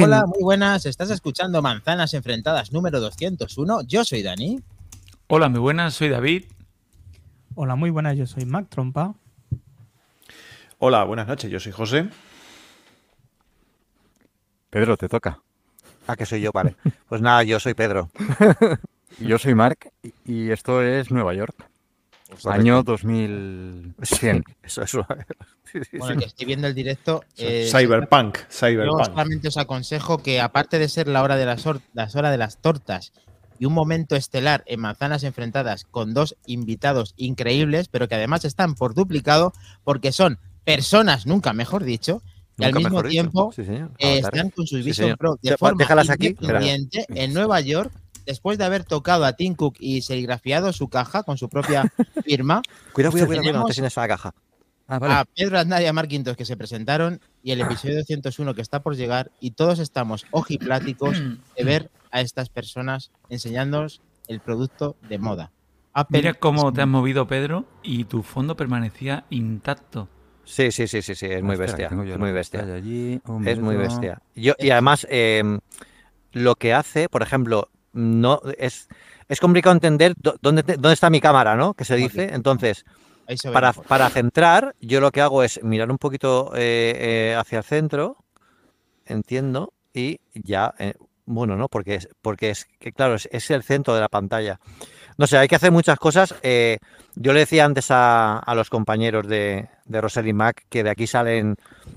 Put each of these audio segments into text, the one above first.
Hola, muy buenas. Estás escuchando Manzanas Enfrentadas número 201. Yo soy Dani. Hola, muy buenas. Soy David. Hola, muy buenas. Yo soy Mac Trompa. Hola, buenas noches. Yo soy José. Pedro, te toca. Ah, que soy yo, vale. Pues nada, yo soy Pedro. Yo soy Mark y- y esto es Nueva York. Año 2100. Eso, eso. Bueno, que estoy viendo el directo. eh, Cyberpunk. Yo solamente os aconsejo que, aparte de ser la hora de las, las hora de las tortas y un momento estelar en Manzanas Enfrentadas con dos invitados increíbles, pero que además están por duplicado porque son personas, nunca mejor dicho, y al mismo tiempo Sí, eh, están con su Sí, Vision. Pro de Ya, forma déjalas aquí. En Nueva York, después de haber tocado a Tim Cook y serigrafiado su caja con su propia firma, Cuidado, cuidado, cuidado, cuidado, no te sientes a la caja. Ah, vale. a Pedro Aznar y a Mark Quintos que se presentaron y el episodio 201 que está por llegar y todos estamos ojipláticos de ver a estas personas enseñándonos el producto de moda. Apple Mira cómo te has movido, Pedro, y tu fondo permanecía intacto. Sí, sí, sí, sí, sí, es muy bestia. Es muy bestia. allí, Es muy bestia. Yo, y además, eh, lo que hace, por ejemplo, no es, es complicado entender dó- dónde, dónde está mi cámara, ¿no? Que se dice. Entonces, para, para centrar, yo lo que hago es mirar un poquito eh, eh, hacia el centro, entiendo, y ya, eh, bueno, ¿no? Porque es, porque es que, claro, es, es el centro de la pantalla. No sé, hay que hacer muchas cosas. eh, yo le decía antes a, a los compañeros de, de Rosely Mac que de aquí salen,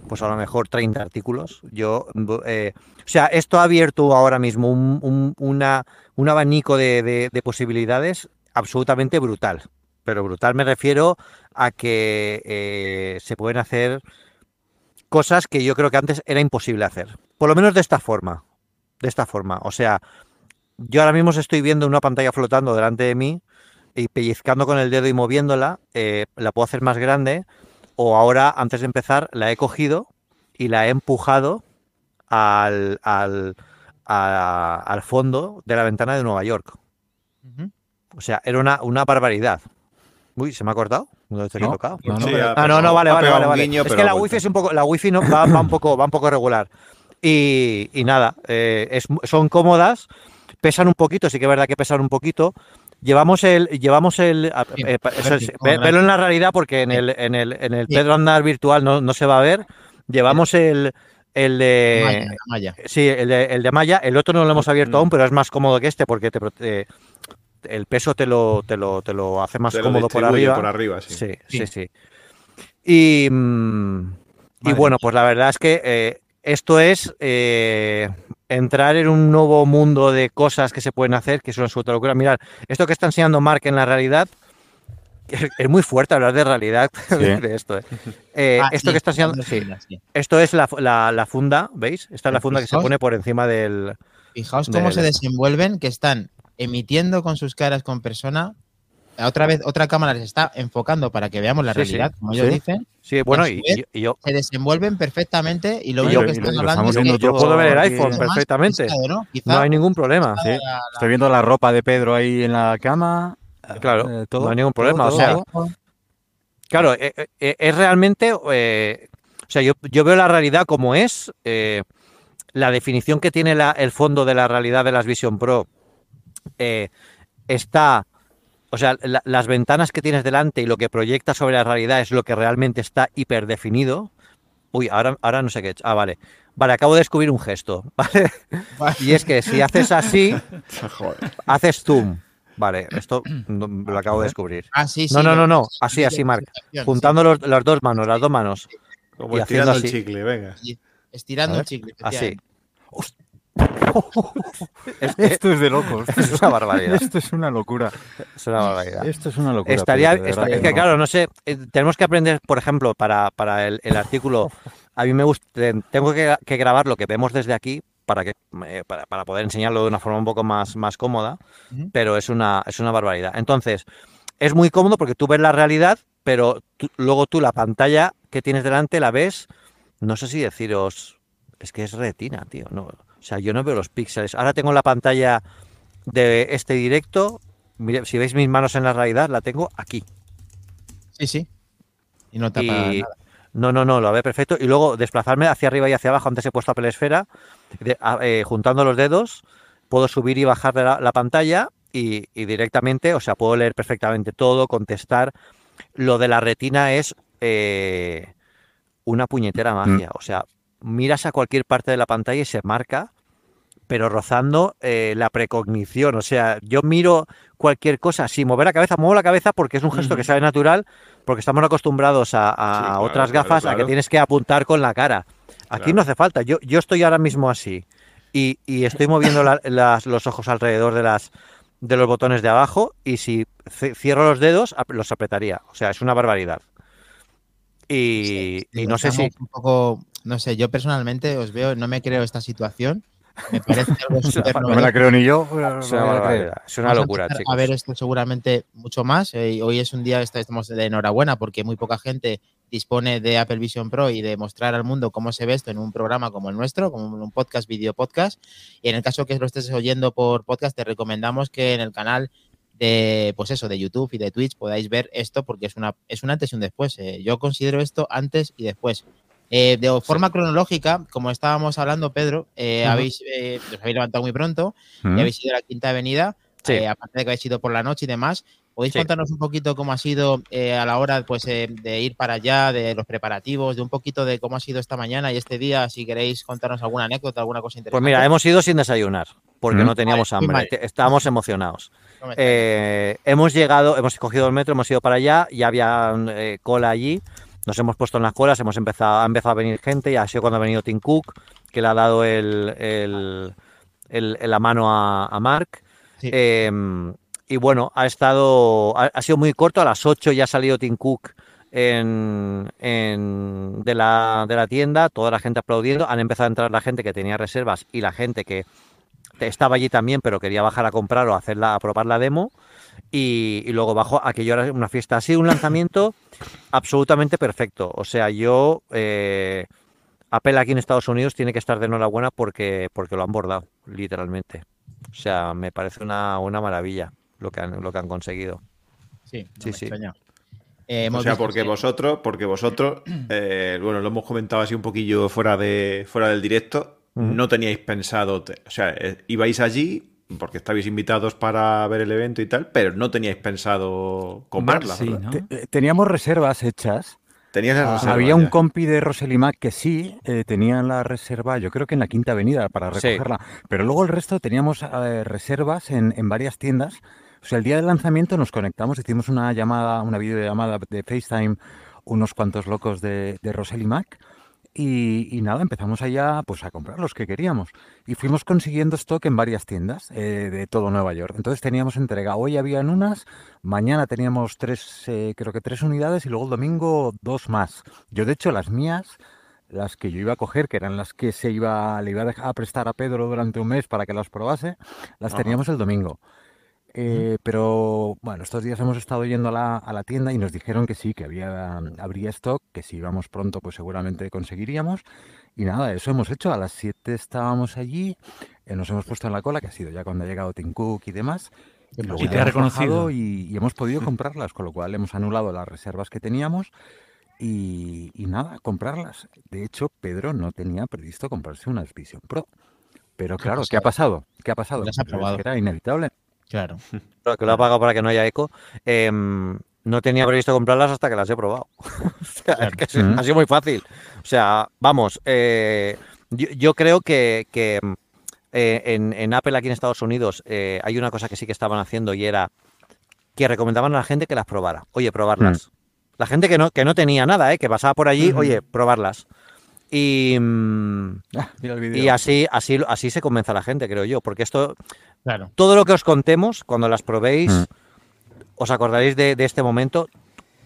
pues a lo mejor 30 artículos. Yo, bu- eh, o sea, esto ha abierto ahora mismo un, un- una, un abanico de, de- de posibilidades absolutamente brutal. Pero brutal me refiero a que eh, se pueden hacer cosas que yo creo que antes era imposible hacer. Por lo menos de esta forma. De esta forma. O sea, yo ahora mismo estoy viendo una pantalla flotando delante de mí y pellizcando con el dedo y moviéndola, eh, la puedo hacer más grande. O ahora, antes de empezar, la he cogido y la he empujado al, al, a- al fondo de la ventana de Nueva York. O sea, era una, una barbaridad. Uy, ¿se me ha cortado? No No, tocado. no, no, Sí, pero- Ah, no, no, vale, vale, vale. vale. guiño, es que la wifi es un poco, la wifi no, va, va un poco, va un poco regular. Y, y nada, eh, es- son cómodas, pesan un poquito, sí que es verdad que pesan un poquito. Llevamos el, llevamos el, Bien, eh, eso ve- en la realidad porque en el, en el, en el Sí. Pedro Andar virtual no, no se va a ver. Llevamos el, el de, Maya. Sí, el de, el de malla, el otro no lo hemos abierto aún, pero es más cómodo que este porque te, prote- el peso te lo, te lo, te lo hace más Te cómodo por arriba. por arriba, sí. Sí, sí, Sí. sí. Y, mm, y bueno, pues la verdad es que eh, esto es eh, entrar en un nuevo mundo de cosas que se pueden hacer, que es una absoluta locura. Mirad, esto que está enseñando Mark en la realidad, es muy fuerte hablar de realidad de, de esto. ¿eh? Eh, Ah, esto sí, que está enseñando, sí, esto es la, la- la funda, ¿veis? Esta es la funda que se pone por encima del... Fijaos cómo Del- se desenvuelven, que están emitiendo con sus caras con persona. Otra vez, otra cámara les está enfocando para que veamos la Sí, sí, realidad, como ellos sí. dicen. Sí, bueno, y, vez, y- y yo, Se desenvuelven perfectamente y lo único que están hablando es que yo puedo ver el iPhone perfectamente. ¿no? Quizá No hay ningún problema. Sí. la- Estoy viendo la ropa de Pedro ahí en la cama. Claro, eh, todo, no hay ningún todo, problema, o sea. Claro, eh, eh, eh, es realmente, eh, o sea, yo, yo veo la realidad como es, eh, la definición que tiene la- el fondo de la realidad de las Vision Pro eh, está, o sea, la- las ventanas que tienes delante y lo que proyecta sobre la realidad es lo que realmente está hiperdefinido. Uy, ahora, ahora no sé qué he hecho. Ah, vale. Vale, acabo de descubrir un gesto, ¿vale? Y es que si haces así, haces zoom. Vale, esto no- lo acabo de descubrir. Ah, sí, sí. No, no, no, no, así, así, Marc. Juntando los- las dos manos, las dos manos. Como Y estirando el haciendo así. chicle, venga. Estirando el chicle. Así. efectivamente. Es, Esto es de locos. es una barbaridad. Esto es una locura. Es una barbaridad. Esto es una locura. Estaría, que no. claro, no sé, eh, tenemos que aprender, por ejemplo, para, para el, el artículo, a mí me gusta, tengo que, que grabar lo que vemos desde aquí para que eh, para, para poder enseñarlo de una forma un poco más, más cómoda, pero es una, es una barbaridad. Entonces, es muy cómodo porque tú ves la realidad, pero tú- luego tú la pantalla que tienes delante la ves, no sé si deciros, es que es retina, tío, no, sea, yo no veo los píxeles. Ahora tengo la pantalla de este directo, mire, si veis mis manos en la realidad, la tengo aquí. Sí, sí. Y no tapa Y- nada. No, no, no, lo ve perfecto. Y luego desplazarme hacia arriba y hacia abajo, antes he puesto Apple Esfera, de- a- eh, juntando los dedos, puedo subir y bajar la, la pantalla y, y directamente, o sea, puedo leer perfectamente todo, contestar. Lo de la retina es eh, una puñetera magia. O sea, miras a cualquier parte de la pantalla y se marca, pero rozando eh, la precognición. O sea, yo miro cualquier cosa sin mover la cabeza, muevo la cabeza porque es un gesto que sale natural, porque estamos acostumbrados a, a Sí, claro, otras claro, gafas a que tienes que apuntar con la cara. Aquí no hace falta. Yo, yo estoy ahora mismo así y, y estoy moviendo la- las- los ojos alrededor de las de los botones de abajo y si cierro los dedos los apretaría. O sea, es una barbaridad. Y, Sí, y no sé si estamos Un poco, no sé, yo personalmente os veo, no me creo esta situación. Me parece algo súper No me la creo ni yo. es una voy a creer. barbaridad. Es una Vamos a locura, chicos. A ver esto seguramente mucho más. eh, hoy es un día, est- estamos de enhorabuena porque muy poca gente dispone de Apple Vision Pro y de mostrar al mundo cómo se ve esto en un programa como el nuestro, como un podcast, video podcast. Y en el caso que lo estés oyendo por podcast, te recomendamos que en el canal de, pues eso, de YouTube y de Twitch podáis ver esto porque es una es un antes y un después. eh. Yo considero esto antes y después. Eh, de forma cronológica, como estábamos hablando, Pedro, eh, habéis, eh, os habéis levantado muy pronto y habéis ido a la Quinta Avenida, Sí. aparte de que habéis ido por la noche y demás. ¿Podéis Sí. contarnos un poquito cómo ha sido a la hora pues, de ir para allá, de los preparativos, de un poquito de cómo ha sido esta mañana y este día? Si queréis contarnos alguna anécdota, alguna cosa interesante. Pues mira, hemos ido sin desayunar porque Mm. no teníamos Vale, hambre. Estábamos emocionados. No hemos llegado, hemos cogido el metro, hemos ido para allá, ya había cola allí, nos hemos puesto en las colas, hemos empezado, ha empezado a venir gente, y ha sido cuando ha venido Tim Cook, que le ha dado el, el- el- la mano a, a Mark. Sí. Eh, y bueno, ha estado, ha, ha sido muy corto, a las 8 ya ha salido Tim Cook en, en- de, la, de la tienda, toda la gente aplaudiendo, han empezado a entrar la gente que tenía reservas y la gente que estaba allí también, pero quería bajar a comprar o hacerla, a probar la demo. Y, y luego bajo, aquello era una fiesta. Ha sido un lanzamiento absolutamente perfecto. O sea, yo, eh, Apple aquí en Estados Unidos tiene que estar de enhorabuena porque, porque lo han bordado, literalmente. O sea, me parece una, una maravilla lo que han, lo que han conseguido. sí, no sí, me sí. extraña. Eh, O sea, porque que- vosotros, porque vosotros, eh, bueno, lo hemos comentado así un poquillo fuera de fuera del directo, no teníais pensado, te- o sea, eh, ibais allí porque estabais invitados para ver el evento y tal, pero no teníais pensado comprarla. sí, Teníamos reservas hechas. Tenías las Ah, reservas Había un compi de Roselimac que sí eh, tenía la reserva, yo creo que en la Quinta Avenida para Sí. recogerla, pero luego el resto teníamos eh, reservas en, en varias tiendas. O sea, el día del lanzamiento nos conectamos, hicimos una llamada, una videollamada de FaceTime, unos cuantos locos de, de Roselimac. Y, y nada, empezamos allá pues a comprar los que queríamos. Y fuimos consiguiendo stock en varias tiendas eh, de todo Nueva York. Entonces teníamos entrega. Hoy habían unas, mañana teníamos tres, eh, creo que tres unidades y luego el domingo dos más. Yo de hecho las mías, las que yo iba a coger, que eran las que se iba, le iba a dejar a prestar a Pedro durante un mes para que las probase, las Ajá. teníamos el domingo. Eh, pero bueno, estos días hemos estado yendo a la, a la tienda y nos dijeron que sí, que había, habría stock, que si íbamos pronto pues seguramente conseguiríamos. Y nada, eso hemos hecho. A las 7 estábamos allí, eh, nos hemos puesto en la cola, que ha sido ya cuando ha llegado Tim Cook y demás. Qué luego Y ya te ha reconocido. Y, y hemos podido comprarlas, con lo cual hemos anulado las reservas que teníamos y, y nada, comprarlas. De hecho, Pedro no tenía previsto comprarse unas Vision Pro. Pero claro, ¿qué ha pasado? ¿Qué ha pasado? Las ha Pero es probado. que era inevitable. Claro. Que lo ha pagado para que no haya eco. Em, no tenía previsto comprarlas hasta que las he probado. O sea, es que Mm. ha sido muy fácil. O sea, vamos, eh, yo, yo creo que, que, eh, en, en Apple aquí en Estados Unidos eh, hay una cosa que sí que estaban haciendo y era que recomendaban a la gente que las probara. Oye, probarlas. La gente que no, que no tenía nada, ¿eh? que pasaba por allí, oye, probarlas. Y, mm, Ah, mira el y así, así, así se convence a la gente, creo yo. Porque esto, Claro. todo lo que os contemos, cuando las probéis, Mm. os acordaréis de, de este momento.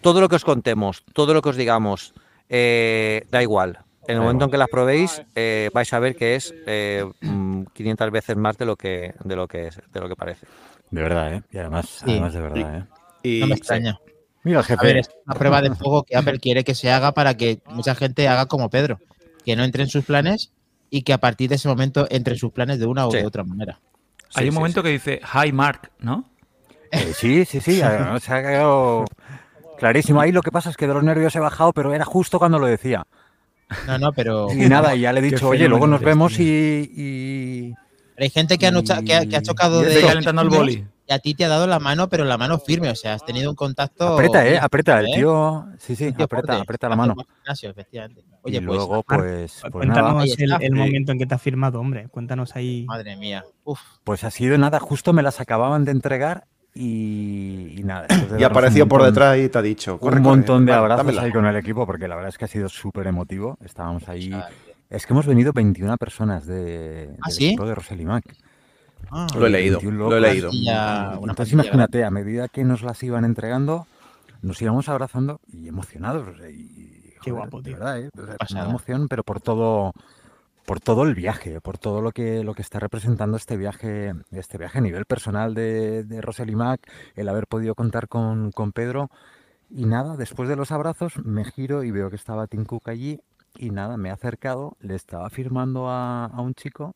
Todo lo que os contemos, todo lo que os digamos, eh, da igual. En el momento en que las probéis, eh, vais a ver que es eh, mm, 500 veces más de lo que de lo que es, de lo que parece. De verdad, ¿eh? Y además, Sí. además de verdad, ¿eh? Y, No me extraña. Mira el A jefe. ver, es una prueba de fuego que Apple quiere que se haga para que mucha gente haga como Pedro, que no entre en sus planes y que a partir de ese momento entre en sus planes de una u Sí. de otra manera. Hay Sí, un sí, momento que dice Hi Mark, ¿no? Eh, sí, sí, sí. Se ha quedado clarísimo. Ahí lo que pasa es que de los nervios he bajado, pero era justo cuando lo decía. No, no, pero Y nada, y ya le he dicho, oye, luego nos eres, vemos y, y- hay gente que ha, que ha- que ha chocado y de. Estoy calentando el boli. Y a ti te ha dado la mano, pero la mano firme, o sea, has tenido un contacto. Aprieta, eh, aprieta, el ¿eh? tío, sí, sí, tío aprieta, fuerte. aprieta la mano. gimnasio, efectivamente. Y Oye, pues, luego, pues, pues Cuéntanos nada, el, está. el Sí. momento en que te has firmado, hombre. Cuéntanos ahí. madre mía. Uf, pues ha sido nada, justo me las acababan de entregar y, y nada. Y un apareció por detrás y te ha dicho. "Corre, un corre, montón de abrazos dámela". ahí con el equipo porque la verdad es que ha sido súper emotivo. Estábamos ahí. Es que hemos venido 21 personas de, ¿Ah, del sí? equipo de Roselimac. Ah, Lo he leído, 21 lo he leído. Una Entonces imagínate, a medida que nos las iban entregando, nos íbamos abrazando y emocionados. o sea, y, Qué joder, guapo, de tío. verdad, ¿eh? O sea, una pasada. emoción, pero por todo, por todo el viaje, por todo lo que, lo que está representando este viaje, este viaje a nivel personal de, de Rosely Mac, el haber podido contar con, con Pedro. Y nada, después de los abrazos, me giro y veo que estaba Tim Cook allí. Y nada, me he acercado, le estaba firmando a, a un chico.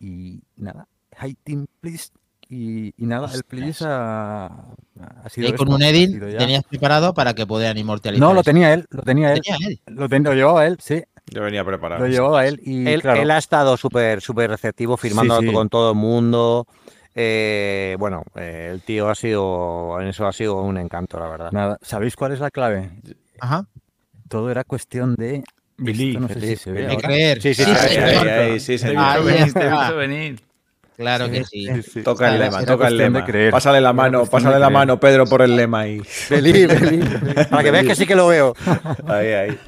Y nada, hi Tim, please. Y, y nada, el please ha, ha sido. Y con esto, un ya. tenías preparado para que pudieran inmortalizar. No, lo tenía él, lo tenía él. Tenía él. Lo, ten- lo llevaba él, sí, Yo venía preparado. lo llevaba él. Y Él, claro, él ha estado súper súper receptivo, firmando sí. con todo el mundo. Eh, bueno, eh, el tío ha sido, en eso ha sido un encanto, la verdad. nada, ¿sabéis cuál es la clave? Ajá. Todo era cuestión de. Billy, no sé si se ve De creer. Sí, sí, Ahí, sí, señor. ahí, ahí, sí, venir, visto venir. Claro que sí. Toca el lema, toca el lema. creer. Pásale la mano, cuestión de pásale la mano, Pedro, por el lema ahí. Belí, Belí. Para que veas que sí que lo veo. Ahí, ahí.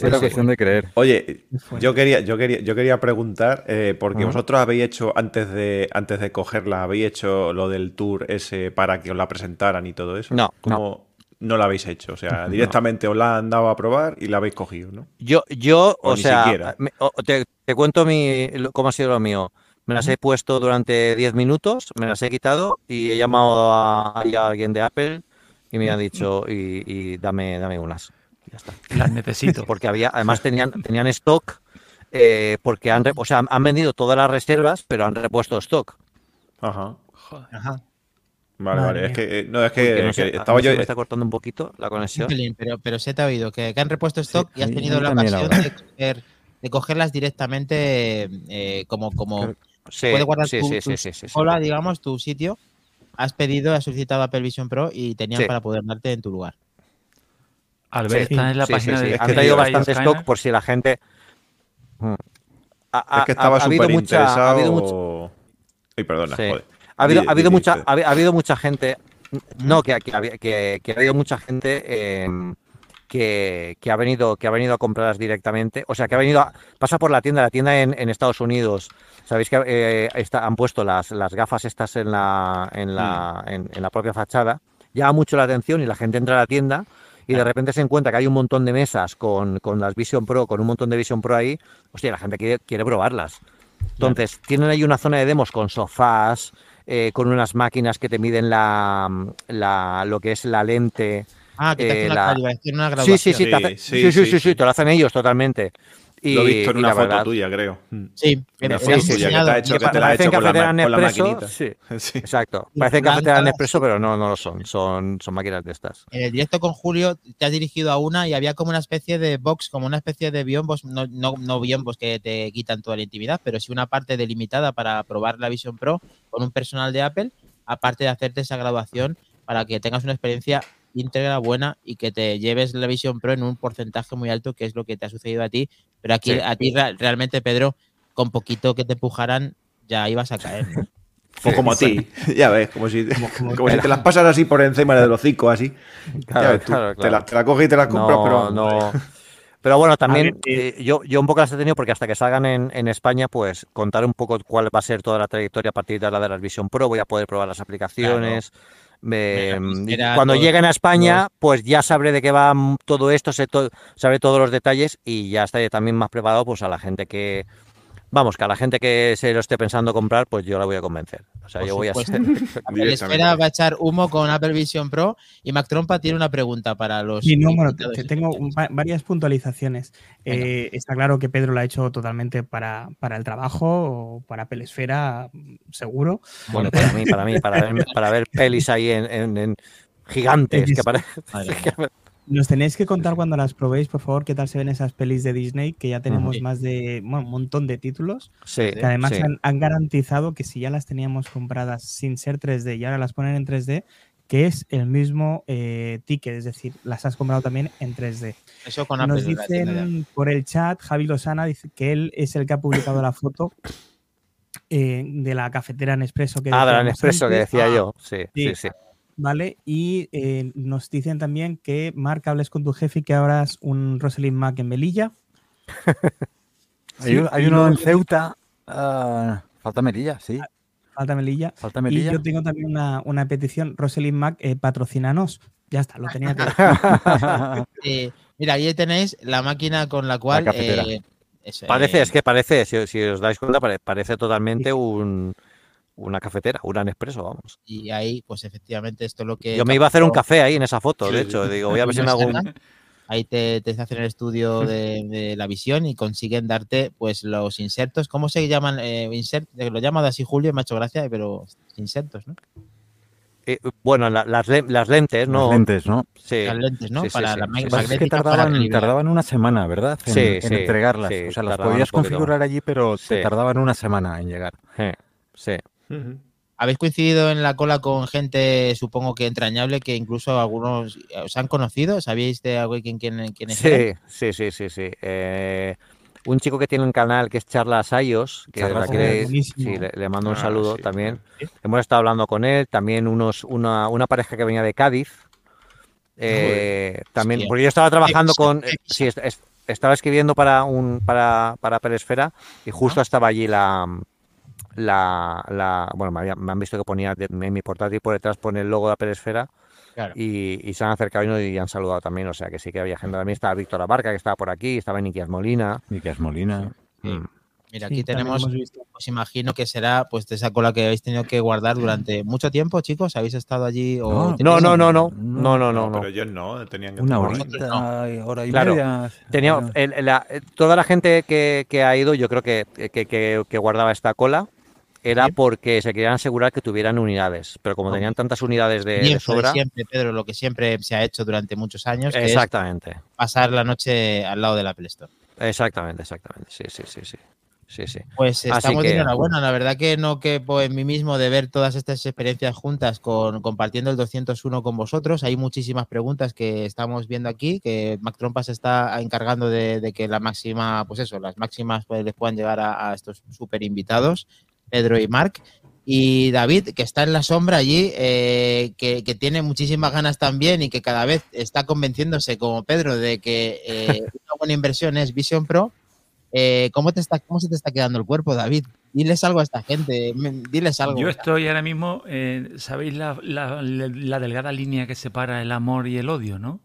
Era cuestión de creer. Oye, yo quería, yo quería, yo quería preguntar, eh, porque vosotros habéis hecho, antes de, antes de cogerla, habéis hecho lo del tour ese para que os la presentaran y todo eso. No, ¿Cómo no, lo habéis hecho? O sea, directamente os la han dado a probar y la habéis cogido, ¿no? Yo, yo O sea, siquiera. me- o- te, te cuento mi, cómo ha sido lo mío. Me las he puesto durante 10 minutos, me las he quitado y he llamado a, alguien de Apple y me han dicho, y, y dame, dame unas. Ya está. Las necesito. Porque había, además tenían, tenían stock, eh, porque han, o sea, han vendido todas las reservas, pero han repuesto stock. Ajá. Joder. Ajá. Vale, Madre vale. mía. Es que, eh, no, es Que que, no que sé, a estaba mí se yo. me está cortando un poquito la conexión. pero, pero se te ha oído que, que han repuesto stock y has tenido la ocasión de, coger- de cogerlas directamente eh, como, como Creo- Sí, puedes guardar sí, tu, sí, tu sí, sí, sí, sí. cola, digamos, tu sitio. Has pedido, has solicitado Apple Vision Pro y tenían Sí. para poder darte en tu lugar. Albert, Sí, está en la Sí, página sí, sí. de Han que traído bastante stock por si la gente. Mm. Ha, Es que estaba ha habido mucha, ha interesado. habido mucha, Ay, perdona, Sí. joder. ha habido, Di- ha habido di- mucha, ha habi- ha habido mucha gente. No, que, que, había- que- que ha habido mucha gente eh, que, que ha venido, que ha venido a comprarlas directamente. O sea, que ha venido a, pasa por la tienda, la tienda en, en Estados Unidos. Sabéis que eh, está- han puesto las, las gafas estas en la, en la, en, en la propia fachada. Llama mucho la atención y la gente entra a la tienda y de repente se encuentra que hay un montón de mesas con, con las Vision Pro, con un montón de Vision Pro ahí. Hostia, la gente quiere, quiere probarlas. Entonces, tienen ahí una zona de demos con sofás, eh, con unas máquinas que te miden la, la- lo que es la lente. Ah, que te Eh, hace una la- una Sí, graduación. sí, sí, Sí, sí, sí, sí, sí, sí, sí, sí. te lo hacen ellos totalmente. Y, Lo he visto en una foto verdad- tuya, creo. Mm. Sí, Una foto tuya que te ha hecho, que te la ha parecen hecho con la, maquinita. sí. Sí. Exacto. Fran, cafeteras Nespresso, pero no, no lo son. Son, son máquinas de estas. En el directo con Julio te has dirigido a una y había como una especie de box, como una especie de biombos, no, no, no biombos que te quitan toda la intimidad, pero sí una parte delimitada para probar la Vision Pro con un personal de Apple, aparte de hacerte esa graduación para que tengas una experiencia íntegra, buena y que te lleves la Vision Pro en un porcentaje muy alto, que es lo que te ha sucedido a ti. Pero aquí Sí. a ti realmente, Pedro, con poquito que te empujaran, ya ibas a caer. ¿no? O como a ti, ya ves, como si, como- como si te las pasas así por encima del hocico, así. Claro, ves tú, claro, Te, la, te la coges y te la compras, no, pero no. Pero bueno, también ver, eh, yo, yo un poco las he tenido porque hasta que salgan en, en España, pues contar un poco cuál va a ser toda la trayectoria a partir de la de la Vision Pro. Voy a poder probar las aplicaciones. Mira, cuando todo- lleguen a España, pues ya sabré de qué va todo esto, sé to- sabré todos los detalles y ya estaré también más preparado pues a la gente que, vamos, que a la gente que se lo esté pensando comprar, pues yo la voy a convencer. O sea, Por yo voy a supuesto. Apple Esfera va a echar humo con Apple Vision Pro y Mac Trompa tiene una pregunta para los. Sí, no, bueno, invitados te- tengo un- varias puntualizaciones. Eh, está claro que Pedro lo ha hecho totalmente para, para el trabajo o para Pelesfera, mm, seguro. Bueno, para mí, para mí, para ver, para ver pelis ahí en, en- en gigantes, que parece... Nos tenéis que contar cuando las probéis, por favor, qué tal se ven esas pelis de Disney, que ya tenemos más de bueno, un montón de títulos, Sí, que además sí. han, han garantizado que si ya las teníamos compradas sin ser 3D y ahora las ponen en 3D, que es el mismo eh, ticket, es decir, las has comprado también en 3D. Eso con Nos Apple. dicen por el chat, Javi Lozana dice que él es el que ha publicado la foto eh, de la cafetera Nespresso que Ah, de la Nespresso que decía Ah, yo. Sí, sí, sí. ¿Vale? Y eh, nos dicen también que Marc hables con tu jefe y que abras un Rosalind Mac en Melilla. Hay, Sí, un- hay y uno en Ceuta. ah, falta Melilla, sí. Falta Melilla. Falta Y Melilla. yo tengo también una, una petición, Rosalind Mac, eh, patrocinanos. Ya está, lo tenía que Eh, mira, ahí tenéis la máquina con la cual. eh, eso, Parece, eh, es que parece, si, si os dais cuenta, pare- parece totalmente un, una cafetera, un Nespresso, vamos. Y ahí, pues efectivamente, esto es lo que. Yo me iba a hacer un café ahí en esa foto, de Sí. hecho. Digo, voy a ver si me hago un... Ahí te, te hacen el estudio de, de la visión y consiguen darte pues los insertos. ¿Cómo se llaman? Eh, insert, lo llaman así Julio, me ha hecho gracia, pero insertos, ¿no? eh, bueno, la- las, las lentes, ¿no? Las lentes, ¿no? Sí. Las lentes, ¿no? sí, sí, para sí, la sí, sí. Pasa es que tardaban, una semana, ¿verdad? En, Sí, en sí, entregarlas. sí, o sea, las podías configurar allí, pero te Sí. tardaban una semana en llegar. Eh, Habéis coincidido en la cola con gente, supongo que entrañable, que incluso algunos os han conocido. ¿Sabíais de algo quién, quién, eran? Sí, sí, sí, sí, sí. Eh, un chico que tiene un canal que es Charlas Ayos, que Charlas la sí, le, le mando un Ah, saludo sí. también. Hemos estado hablando con él, también unos, una, una pareja que venía de Cádiz. eh, también, porque yo estaba trabajando con, sí, est- est- estaba escribiendo para un para, para Peresfera y justo estaba allí la, la, la- bueno, me, había- me han visto que ponía de- en mi portátil por detrás pone el logo de la Peresfera Claro. y, y se han acercado y, no- y han saludado también, o sea que sí que había gente. También estaba Víctor Abarca, que estaba por aquí, estaba Nikias Molina. Miquel Molina. Sí. Mm. Mira, aquí tenemos, visto. pues imagino que será pues de esa cola que habéis tenido que guardar durante mucho tiempo, chicos. ¿Habéis estado allí? O No, No, no, no, no, No, no, no, no. no. Pero ellos no, tenían que Una horita, hora y Claro. media. Tenía, Bueno, el- la- toda la gente que, que ha ido, yo creo que, que, que- que guardaba esta cola, era porque se querían asegurar que tuvieran unidades. Pero como Hombre. tenían tantas unidades de, de sobra. siempre, Pedro, lo que siempre se ha hecho durante muchos años, que es Exactamente, pasar la noche al lado del Apple Store. exactamente, exactamente. Sí, sí, sí, sí. Sí, sí. Pues estamos que- de enhorabuena. La verdad que no quepo en mí mismo de ver todas estas experiencias juntas con compartiendo el 201 con vosotros. Hay muchísimas preguntas que estamos viendo aquí, que Mac Trompas está encargando de, de que la máxima, pues eso, las máximas pues, les puedan llegar a, a estos super invitados, Pedro y Marc. Y David, que está en la sombra allí, eh, que, que tiene muchísimas ganas también y que cada vez está convenciéndose, como Pedro, de que eh, una buena inversión es Vision Pro. Eh, ¿cómo, te está, ¿Cómo se te está quedando el cuerpo, David? Diles algo a esta gente, diles algo. Yo estoy ahora mismo, eh, ¿sabéis la, la- la delgada línea que separa el amor y el odio, no?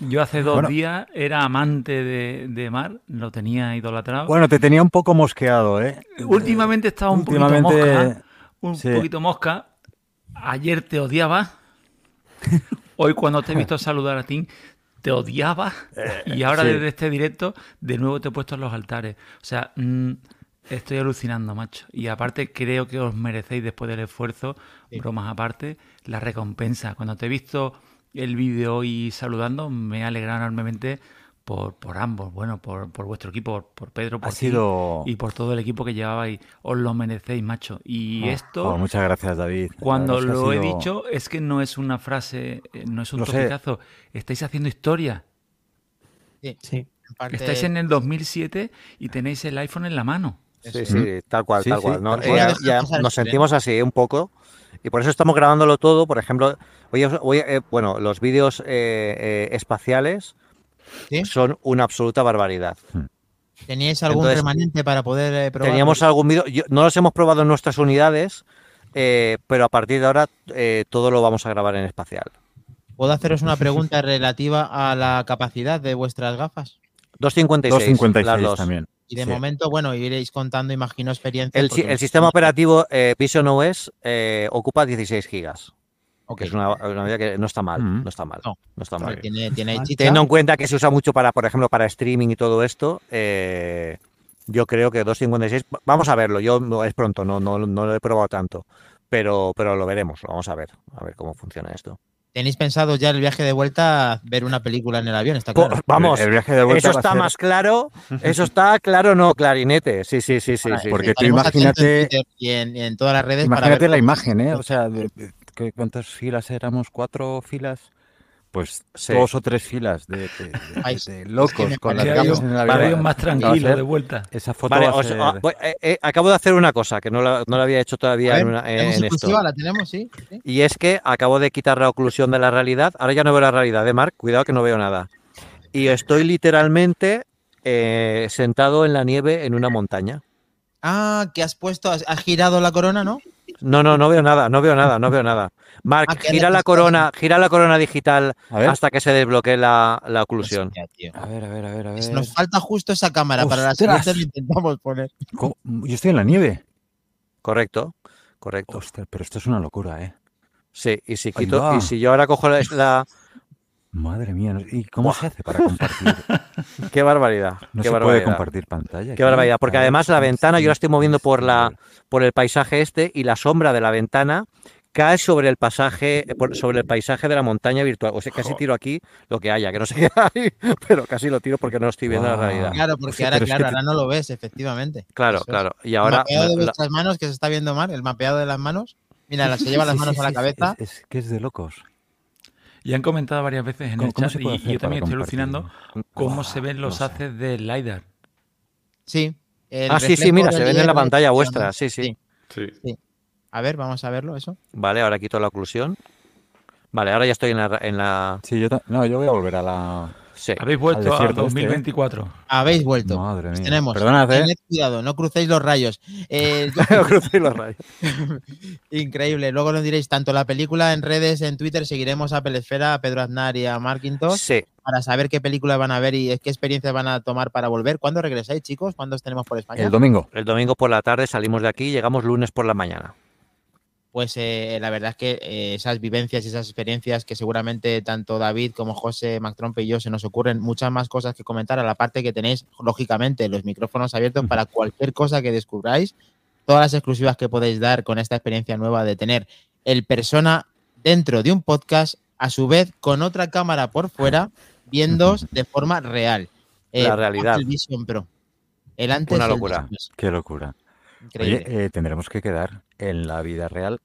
Yo hace dos Bueno. días era amante de, de Mar, lo tenía idolatrado. Bueno, te tenía un poco mosqueado, ¿eh? Últimamente estaba un poquito mosca. Un sí. poquito mosca. Ayer te odiaba. Hoy cuando te he visto saludar a ti, te odiaba. Y ahora sí. desde este directo, de nuevo te he puesto en los altares. O sea, mm, estoy alucinando, macho. Y aparte creo que os merecéis después del esfuerzo, Sí. bromas aparte, la recompensa. Cuando te he visto el vídeo y saludando, me he alegrado enormemente por, por ambos. Bueno, por, por vuestro equipo, por, por Pedro, por Ha ti sido. y por todo el equipo que llevabais. Os lo merecéis, macho. Y Oh, esto, oh, muchas gracias, David. Cuando lo he sido- dicho, es que no es una frase, eh, no es un Lo sé. topicazo. Estáis haciendo historia. Sí. Parte- Estáis en el 2007 y tenéis el iPhone en la mano. Sí, sí, tal cual, Sí, tal sí, cual. ¿no? tal cual. ya- Deja ya pasar nos sentimos así un poco y por eso estamos grabándolo todo. Por ejemplo, hoy, os- hoy, eh, bueno, los vídeos eh, eh, espaciales ¿Sí? son una absoluta barbaridad. ¿Teníais algún Entonces, remanente para poder eh, probar? Teníamos algún vídeo, no los hemos probado en nuestras unidades, eh, pero a partir de ahora eh, todo lo vamos a grabar en espacial. ¿Puedo haceros una pregunta relativa a la capacidad de vuestras gafas? 256, las 256 dos. también. Y de Sí. momento, bueno, iréis contando, imagino, experiencias. El, el sistema operativo eh, Vision OS eh, ocupa 16 gigas, Ok, que es una, una medida que no está mal, Mm. no está mal, No. no está mal. tiene, tiene ahí Vale. chicha. Teniendo en cuenta que se usa mucho para, por ejemplo, para streaming y todo esto, eh, yo creo que 256, vamos a verlo, yo no- es pronto, no, no, no lo he probado tanto, pero, pero lo veremos, lo vamos a ver, a ver cómo funciona esto. Tenéis pensado ya el viaje de vuelta ver una película en el avión, está claro. vamos, El viaje de vuelta eso está ser- más claro. Eso está claro, no, clarinete. Sí, sí, sí, sí. sí, porque sí. tú en imagínate- y en, y en todas las redes para Imagínate ver la cómo- imagen, ¿eh? O sea, de- de- ¿qué- ¿cuántas filas éramos? ¿Cuatro filas? Pues Sí. dos o tres filas de, de- de- Ay, de es locos que con las un, en un más tranquilo ser- de vuelta. Esa foto Vale, va a os- ser- ah, voy- eh, eh, acabo de hacer una cosa que no la, no la había hecho todavía ver, en, una- ¿tenemos en exclusiva? esto. ¿La tenemos? Sí. sí. Y es que acabo de quitar la oclusión de la realidad. Ahora ya no veo la realidad, de Mark. Cuidado que no veo nada. Y estoy literalmente eh, sentado en la nieve en una montaña. Ah, que has puesto, has, has girado la corona, ¿no? No, no, no veo nada, no veo nada, no veo nada. Mark, Ah, que gira la corona, gira la corona digital hasta que se desbloquee la, la oclusión. A ver, a ver, a ver, a ver. Nos falta justo esa cámara para la siguiente lo intentamos poner. ¿Cómo? Yo estoy en la nieve. Correcto, correcto. Ostras, pero esto es una locura, ¿eh? Sí, y si quito, y si yo ahora cojo la, la- Madre mía, ¿y cómo se hace para compartir? qué barbaridad, No qué se puede compartir pantalla. Qué barbaridad, porque además la ventana, yo la estoy moviendo por la- por el paisaje este y la sombra de la ventana cae sobre el pasaje, por- sobre el paisaje de la montaña virtual. O sea, casi tiro aquí lo que haya, que no sé qué hay, pero casi lo tiro porque no estoy viendo la Guau. realidad. Claro, porque Sí, ahora, es claro, que ahora no lo ves, efectivamente. Claro, Eso claro. Y El ahora mapeado de la- vuestras manos, que se está viendo mal, el mapeado de las manos. Mira, la- se lleva las manos sí, a la cabeza. Es, es que es de locos. Y han comentado varias veces en ¿Cómo, el chat y, yo también estoy alucinando cómo Buah, se ven no los sé. haces del LiDAR. Sí. el Ah, sí, sí, mira, se ven en la pantalla vuestra. Sí, sí. Sí. A ver, vamos a verlo, eso. Vale, ahora quito la oclusión. Vale, ahora ya estoy en la... En la... Sí, yo, no, yo voy a volver a la... Sí. Habéis vuelto a desierto este, ¿eh? 2024. Habéis vuelto. Madre mía. tenemos. Perdonad, ¿eh? Tened cuidado, no crucéis los rayos. Eh, No crucéis los rayos. increíble. Luego nos diréis tanto la película en redes, en Twitter, seguiremos a Pelesfera, a Pedro Aznar y a Marquintos Sí. para saber qué película van a ver y qué experiencias van a tomar para volver. ¿Cuándo regresáis, chicos? ¿Cuándo os tenemos por España? El domingo. El domingo por la tarde salimos de aquí y llegamos lunes por la mañana. Pues eh, la verdad es que eh, esas vivencias y esas experiencias que seguramente tanto David como José, Mac Trompe y yo se nos ocurren muchas más cosas que comentar, a la parte que tenéis, lógicamente, los micrófonos abiertos para cualquier cosa que descubráis, todas las exclusivas que podéis dar con esta experiencia nueva de tener el persona dentro de un podcast, a su vez con otra cámara por fuera, viéndoos de forma real. La realidad. Apple Vision Pro. El antes Una locura. Qué locura. Increíble. Oye, eh, tendremos que quedar en la vida real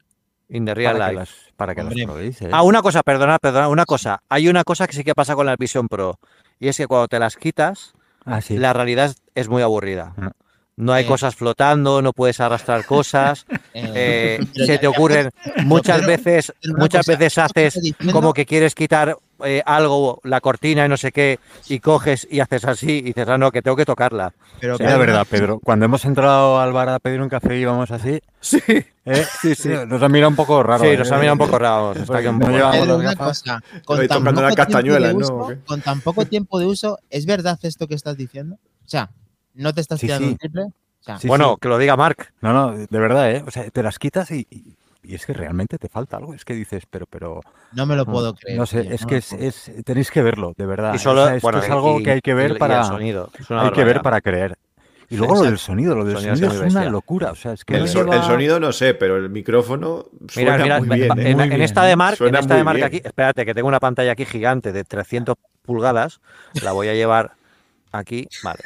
In the real para que life. las, para que las Hombre. probéis. ¿eh? Ah, una cosa, perdona, perdona, una cosa. Hay una cosa que sí que pasa con la Vision Pro. Y es que cuando te las quitas, Ah, sí. la realidad es- muy aburrida. Ah. No hay Eh. cosas flotando, no puedes arrastrar cosas. Eh, eh, se ya- te ya ocurren muchas pero- veces, muchas cosa, veces que haces como que quieres quitar eh, algo, la cortina y no sé qué, y coges y haces así y dices, ah, no, que tengo que tocarla. pero la verdad, Pedro. Cuando hemos entrado al bar a pedir un café y íbamos así, Sí, ¿eh? sí, sí. nos han mirado un poco raro. Sí, ¿eh? nos ha mirado un poco raro. está un poco una cosa, con tan, poco tiempo de uso, ¿O qué? con tan poco tiempo de uso, ¿es verdad esto que estás diciendo? O sea, ¿no te estás Sí, tirando sí. un triple? O sea, Sí, bueno, sí. que lo diga Mark. No, no, de verdad, ¿eh? O sea, te las quitas y, y- y es que realmente te falta algo. Es que dices, pero, pero. no me lo no, puedo creer. No sé, tío, es no que es, es- tenéis que verlo, de verdad. Y solo, O sea, esto bueno, es algo y- que hay que y- ver y el para. sonido. Hay que ver para creer. Y luego lo del sonido, lo del Sonido sonido, es una locura. O sea, es que El, no so- lleva- el sonido no sé, pero el micrófono Mira, suena mira, muy bien. ¿eh? en, Muy en bien, esta de. Mark, en esta de Mark aquí, espérate, que tengo una pantalla aquí gigante de 300 pulgadas, la voy a llevar aquí, vale,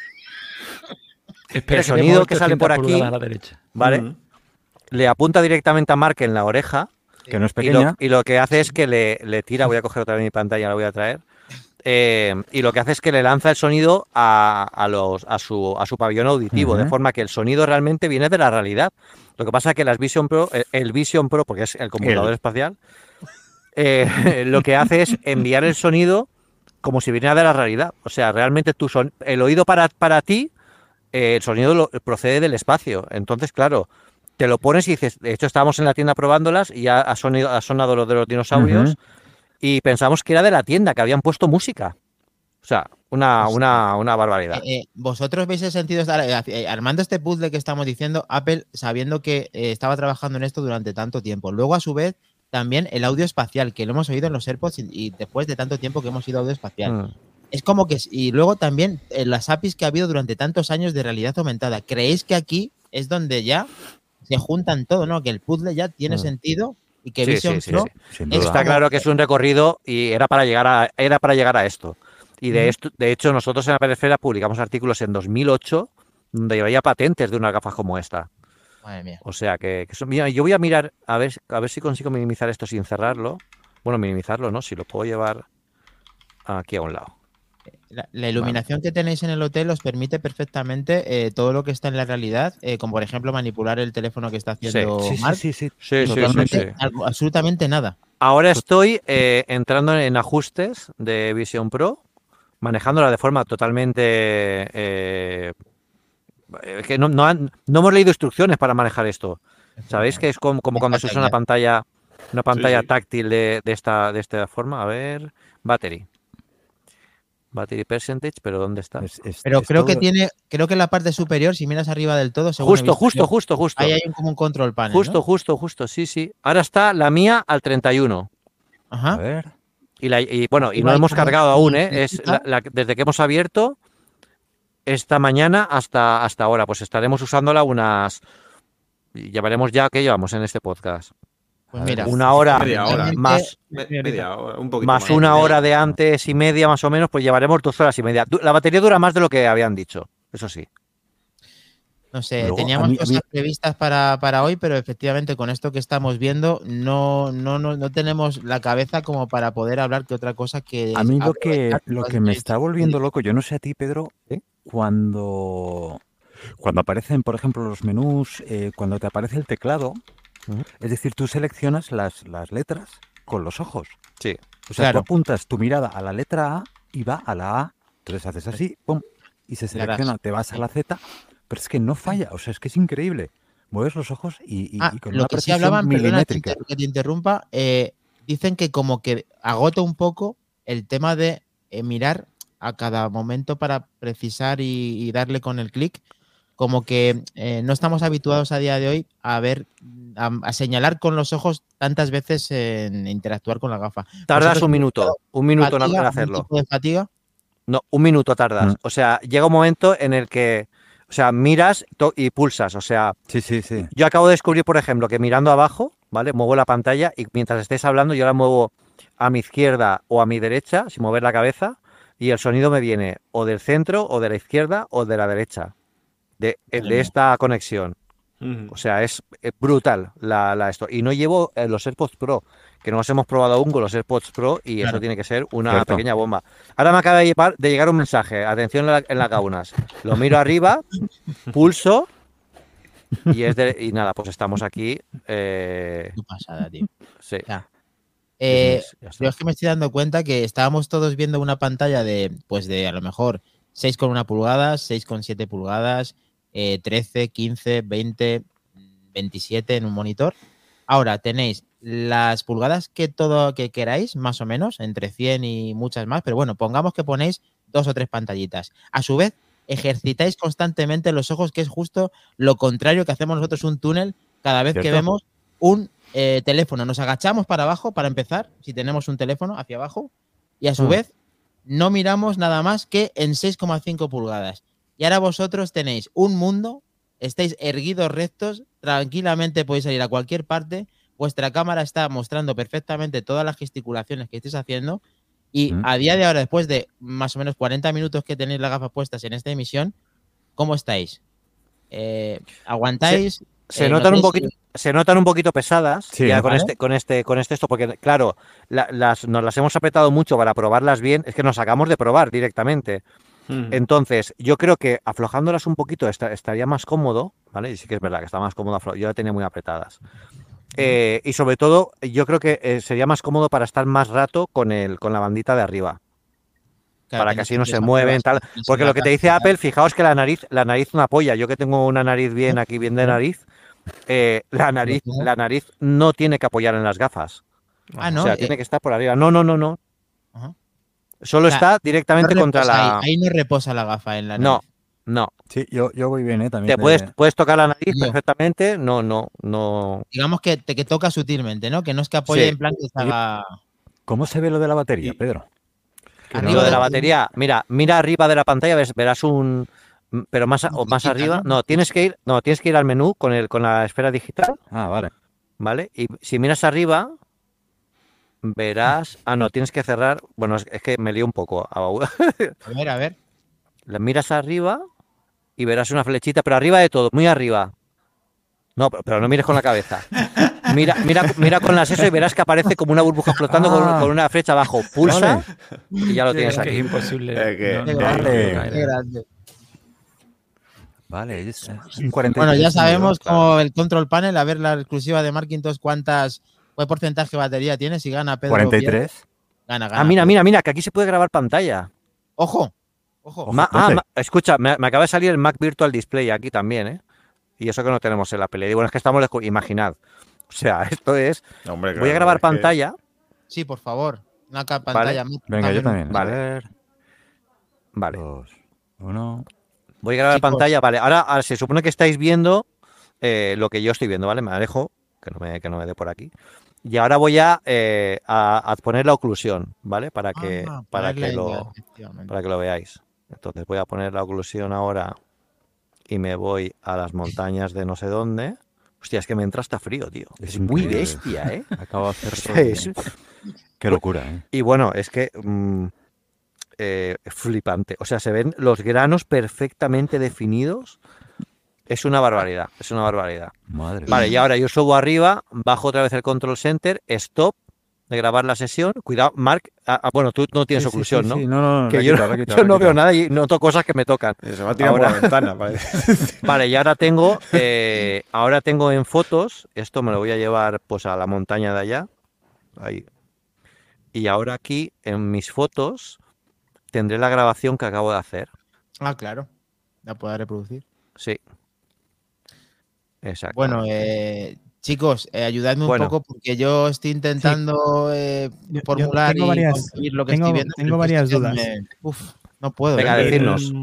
Espera, El sonido que sale por 800 aquí- a la derecha. vale. Le apunta directamente a Mark en la oreja que no es y lo, pequeña. y lo que hace es que le, le tira, voy a coger otra vez mi pantalla, la voy a traer, eh, y lo que hace es que le lanza el sonido a, a los, a, su, a su pabellón auditivo, de forma que el sonido realmente viene de la realidad. Lo que pasa es que las Vision Pro, el, el Vision Pro, porque es el computador El. espacial, eh, lo que hace es enviar el sonido como si viniera de la realidad. O sea, realmente tu son, el oído para, para ti, eh, el sonido lo- procede del espacio. Entonces, claro, te lo pones y dices, de hecho estábamos en la tienda probándolas y ya ha, sonido, ha sonado lo de los dinosaurios y pensamos que era de la tienda, que habían puesto música. O sea, una, Hostia. una, una barbaridad. Eh, eh, ¿Vosotros veis el sentido eh, armando este puzzle que estamos diciendo? Apple, sabiendo que estaba trabajando en esto durante tanto tiempo. Luego, a su vez, también el audio espacial, que lo hemos oído en los AirPods y, y después de tanto tiempo que hemos ido audio espacial. Mm. Es como que, y luego también las APIs que ha habido durante tantos años de realidad aumentada. ¿Creéis que aquí es donde ya se juntan todo, ¿no? Que el puzzle ya tiene Mm. sentido Y que Sí, Vision sí, sí, Pro sí. Está claro que es un recorrido y era para llegar a, era para llegar a esto. Y de Ujú. esto, de hecho, nosotros en la Peresfera publicamos artículos en 2008 donde había patentes de unas gafas como esta. Madre mía. O sea que, que son- mira, yo voy a mirar a ver, a ver si consigo minimizar esto sin cerrarlo. Bueno, minimizarlo, ¿no? Si lo puedo llevar aquí a un lado. La, la iluminación que tenéis en el hotel os permite perfectamente eh, todo lo que está en la realidad, eh, como por ejemplo manipular el teléfono que está haciendo Sí, sí, Mark. sí, sí. Sí, sí, sí, Totalmente, sí. algo- absolutamente nada. Ahora estoy eh, entrando en ajustes de Vision Pro, manejándola de forma totalmente... que no, no, han- no hemos leído instrucciones para manejar esto. ¿Sabéis que es como, como cuando se usa una pantalla, una pantalla sí. táctil de, de esta, de esta forma? A ver, battery. Battery percentage, pero ¿dónde está? Es- es- Pero es creo que tiene, creo que en la parte superior, si miras arriba del todo, según Justo, visto justo, yo, justo, justo. ahí hay un, como un control panel. ¿no? Justo, justo, justo, sí, sí. Ahora está la mía al 31. A Ajá. ver. Y, la, y bueno, y no hemos cargado aún, ¿eh? Es lucecita. la- la- desde que hemos abierto esta mañana hasta, hasta ahora. Pues estaremos usándola unas. y Llevaremos ya, ¿qué llevamos en este podcast? Pues mira, Una hora Media hora. realmente- más, Me- media hora, un poquito más más. una hora de antes y media, más o menos, pues llevaremos dos horas y media. La batería dura más de lo que habían dicho, eso sí. No sé, Luego, teníamos mí- cosas mí- previstas para, para hoy, pero efectivamente con esto que estamos viendo no, no, no, no tenemos la cabeza como para poder hablar que otra cosa que... A mí lo que, lo que me está volviendo loco, yo no sé a ti, Pedro, ¿Sí? cuando, cuando aparecen, por ejemplo, los menús, eh, cuando te aparece el teclado. Es decir, tú seleccionas las, las letras con los ojos. Sí. O sea, Claro. tú apuntas tu mirada a la letra A y va a la A. Entonces haces así, pum, y se selecciona, te vas a la Z, pero es que no falla, o sea, es que es increíble. Mueves los ojos y, y- Ah, y con lo una que sí precisión hablaban, milimétrica. te, que te interrumpa, eh, dicen que como que agota un poco el tema de eh, mirar a cada momento para precisar y, y darle con el clic, como que eh, no estamos habituados a día de hoy a ver, a, a señalar con los ojos tantas veces en interactuar con la gafa. Tardas ¿Vosotros un minuto, un minuto en- ¿Fatiga? en ¿Algún hacerlo. tipo de fatiga? No, un minuto tardas. Mm. O sea, llega un momento en el que, o sea, miras y pulsas. O sea, Sí, sí, sí. yo acabo de descubrir, por ejemplo, que mirando abajo, ¿vale? Muevo la pantalla y mientras estés hablando, yo la muevo a mi izquierda o a mi derecha, sin mover la cabeza, y el sonido me viene o del centro, o de la izquierda, o de la derecha, de, mía. esta conexión. O sea, es eh, brutal la, la esto. Y no llevo eh, los AirPods Pro, que no los hemos probado aún con los AirPods Pro y eso tiene que ser una Cierto. pequeña bomba. Ahora me acaba de, llevar- de llegar un mensaje. Atención en, la- en las gaunas. Lo miro arriba, pulso y es de, y nada, pues estamos aquí. eh, pasada, tío. sí. Ya. Eh, Sí, sí. Yo es que me estoy dando cuenta que estábamos todos viendo una pantalla de, pues de a lo mejor 6,1 pulgadas, 6,7 pulgadas, eh, 13, 15, 20, 27 en un monitor. Ahora tenéis las pulgadas que todo que queráis, más o menos, entre 100 y muchas más, pero bueno, pongamos que ponéis dos o tres pantallitas. A su vez, ejercitáis constantemente los ojos, que es justo lo contrario que hacemos nosotros un túnel cada vez que vemos un eh, teléfono. Nos agachamos para abajo para empezar, si tenemos un teléfono hacia abajo, y a su Mm. vez no miramos nada más que en 6,5 pulgadas. Y ahora vosotros tenéis un mundo, estáis erguidos rectos, tranquilamente podéis salir a cualquier parte, vuestra cámara está mostrando perfectamente todas las gesticulaciones que estáis haciendo y Mm. a día de ahora, después de más o menos 40 minutos que tenéis las gafas puestas en esta emisión, ¿cómo estáis? Eh, ¿Aguantáis? Se Eh, notan un ¿notáis- poquito, se notan un poquito pesadas Sí, ya con este, con este, con este esto, porque claro, la- las, nos las hemos apretado mucho para probarlas bien, es que nos acabamos de probar directamente. Entonces, yo creo que aflojándolas un poquito esta- estaría más cómodo, ¿vale? Y sí que es verdad que está más cómodo, yo la tenía muy apretadas. Eh, y sobre todo, yo creo que eh, sería más cómodo para estar más rato con el, con la bandita de arriba, Claro, para que así no se mueven, tal. Porque lo que te dice. Apple, fijaos que la nariz, la nariz no apoya. Yo que tengo una nariz bien aquí, bien de nariz, eh, la nariz, la nariz no tiene que apoyar en las gafas. Ah, no. o sea, tiene que estar por arriba. No, no, no, no. Ajá. Solo O sea, está no directamente contra la. ahí, ahí no reposa la gafa en la No, nariz. no. Sí, yo, yo voy bien, ¿eh? También Te puedes, de- puedes tocar la nariz Yo. perfectamente. No, no, no. Digamos que te que toca sutilmente, ¿no? Que no es que apoye Sí. en plan que se haga. ¿Cómo se ve lo de la batería, Pedro? Que Arriba Lo de la batería, mira, mira arriba de la pantalla, ves- verás un. Pero más, o más arriba. ¿no? No, tienes que ir, no, tienes que ir al menú con el, con la esfera digital. Ah, vale. ¿vale? Y si miras arriba, verás. Ah, no, tienes que cerrar. Bueno, es, es que me lío un poco. A ver, a ver. La miras arriba y verás una flechita, pero arriba de todo, muy arriba. No, pero, pero no mires con la cabeza. Mira, mira, mira con las eso y verás que aparece como una burbuja flotando con, Ah. con una flecha abajo. Pulsa y ya lo tienes es que aquí. es imposible. Que- no- no- grande. Vale, es un 43 Bueno, ya sabemos como el control panel, a ver la exclusiva de Marquintos, cuántas, qué porcentaje de batería tiene, si gana Pedro. Biel, 43. Gana, gana. Ah, mira, mira, mira, que aquí se puede grabar pantalla. Ojo, ojo. Ojo. Ma- ah, 12. ma- escucha, me, me acaba de salir el Mac Virtual Display aquí también, ¿eh? Y eso que no tenemos en la pelea. Bueno, es que estamos lejos. Imaginad. O sea, esto es. Hombre, Voy a grabar que- pantalla. Sí, por favor. Una pantalla. Venga, yo también. Vale. A ver. Vale. Dos, uno. Voy a grabar Chicos. pantalla. Vale, ahora, ahora se supone que estáis viendo eh, lo que yo estoy viendo, ¿vale? Me alejo, que no me, que no me dé por aquí. Y ahora voy a, eh, a, a poner la oclusión, ¿vale? Para que, Ah, para que lo, para que lo veáis. Entonces voy a poner la oclusión ahora y me voy a las montañas de no sé dónde. Hostia, es que me entra hasta frío, tío. Es Es muy increíble. bestia, ¿eh? Acabo de hacer bien. Qué locura, ¿eh? Y bueno, es que mm, eh, flipante. O sea, se ven los granos perfectamente definidos. Es una barbaridad, es una barbaridad. Madre Vale, mía. y ahora yo subo arriba, bajo otra vez el control center, stop de grabar la sesión. Cuidado, Mark. ah, ah, bueno, tú no tienes Sí, oclusión, sí, ¿no? sí. No, no, no. Que yo, no- yo veo nada y noto cosas que me tocan. Se va a tirar Ahora- por la ventana. Vale, y ahora tengo, eh, ahora tengo en fotos, esto me lo voy a llevar pues a la montaña de allá, ahí. Y ahora aquí en mis fotos tendré la grabación que acabo de hacer. Ah, claro. La puedo reproducir. Sí. Exacto. Bueno, eh, chicos, eh, ayudadme un Bueno. poco porque yo estoy intentando eh, Yo- yo formular tengo y varias- lo que tengo- estoy viendo. tengo varias dudas. me- Uf, no puedo. Venga, ¿eh? decirnos.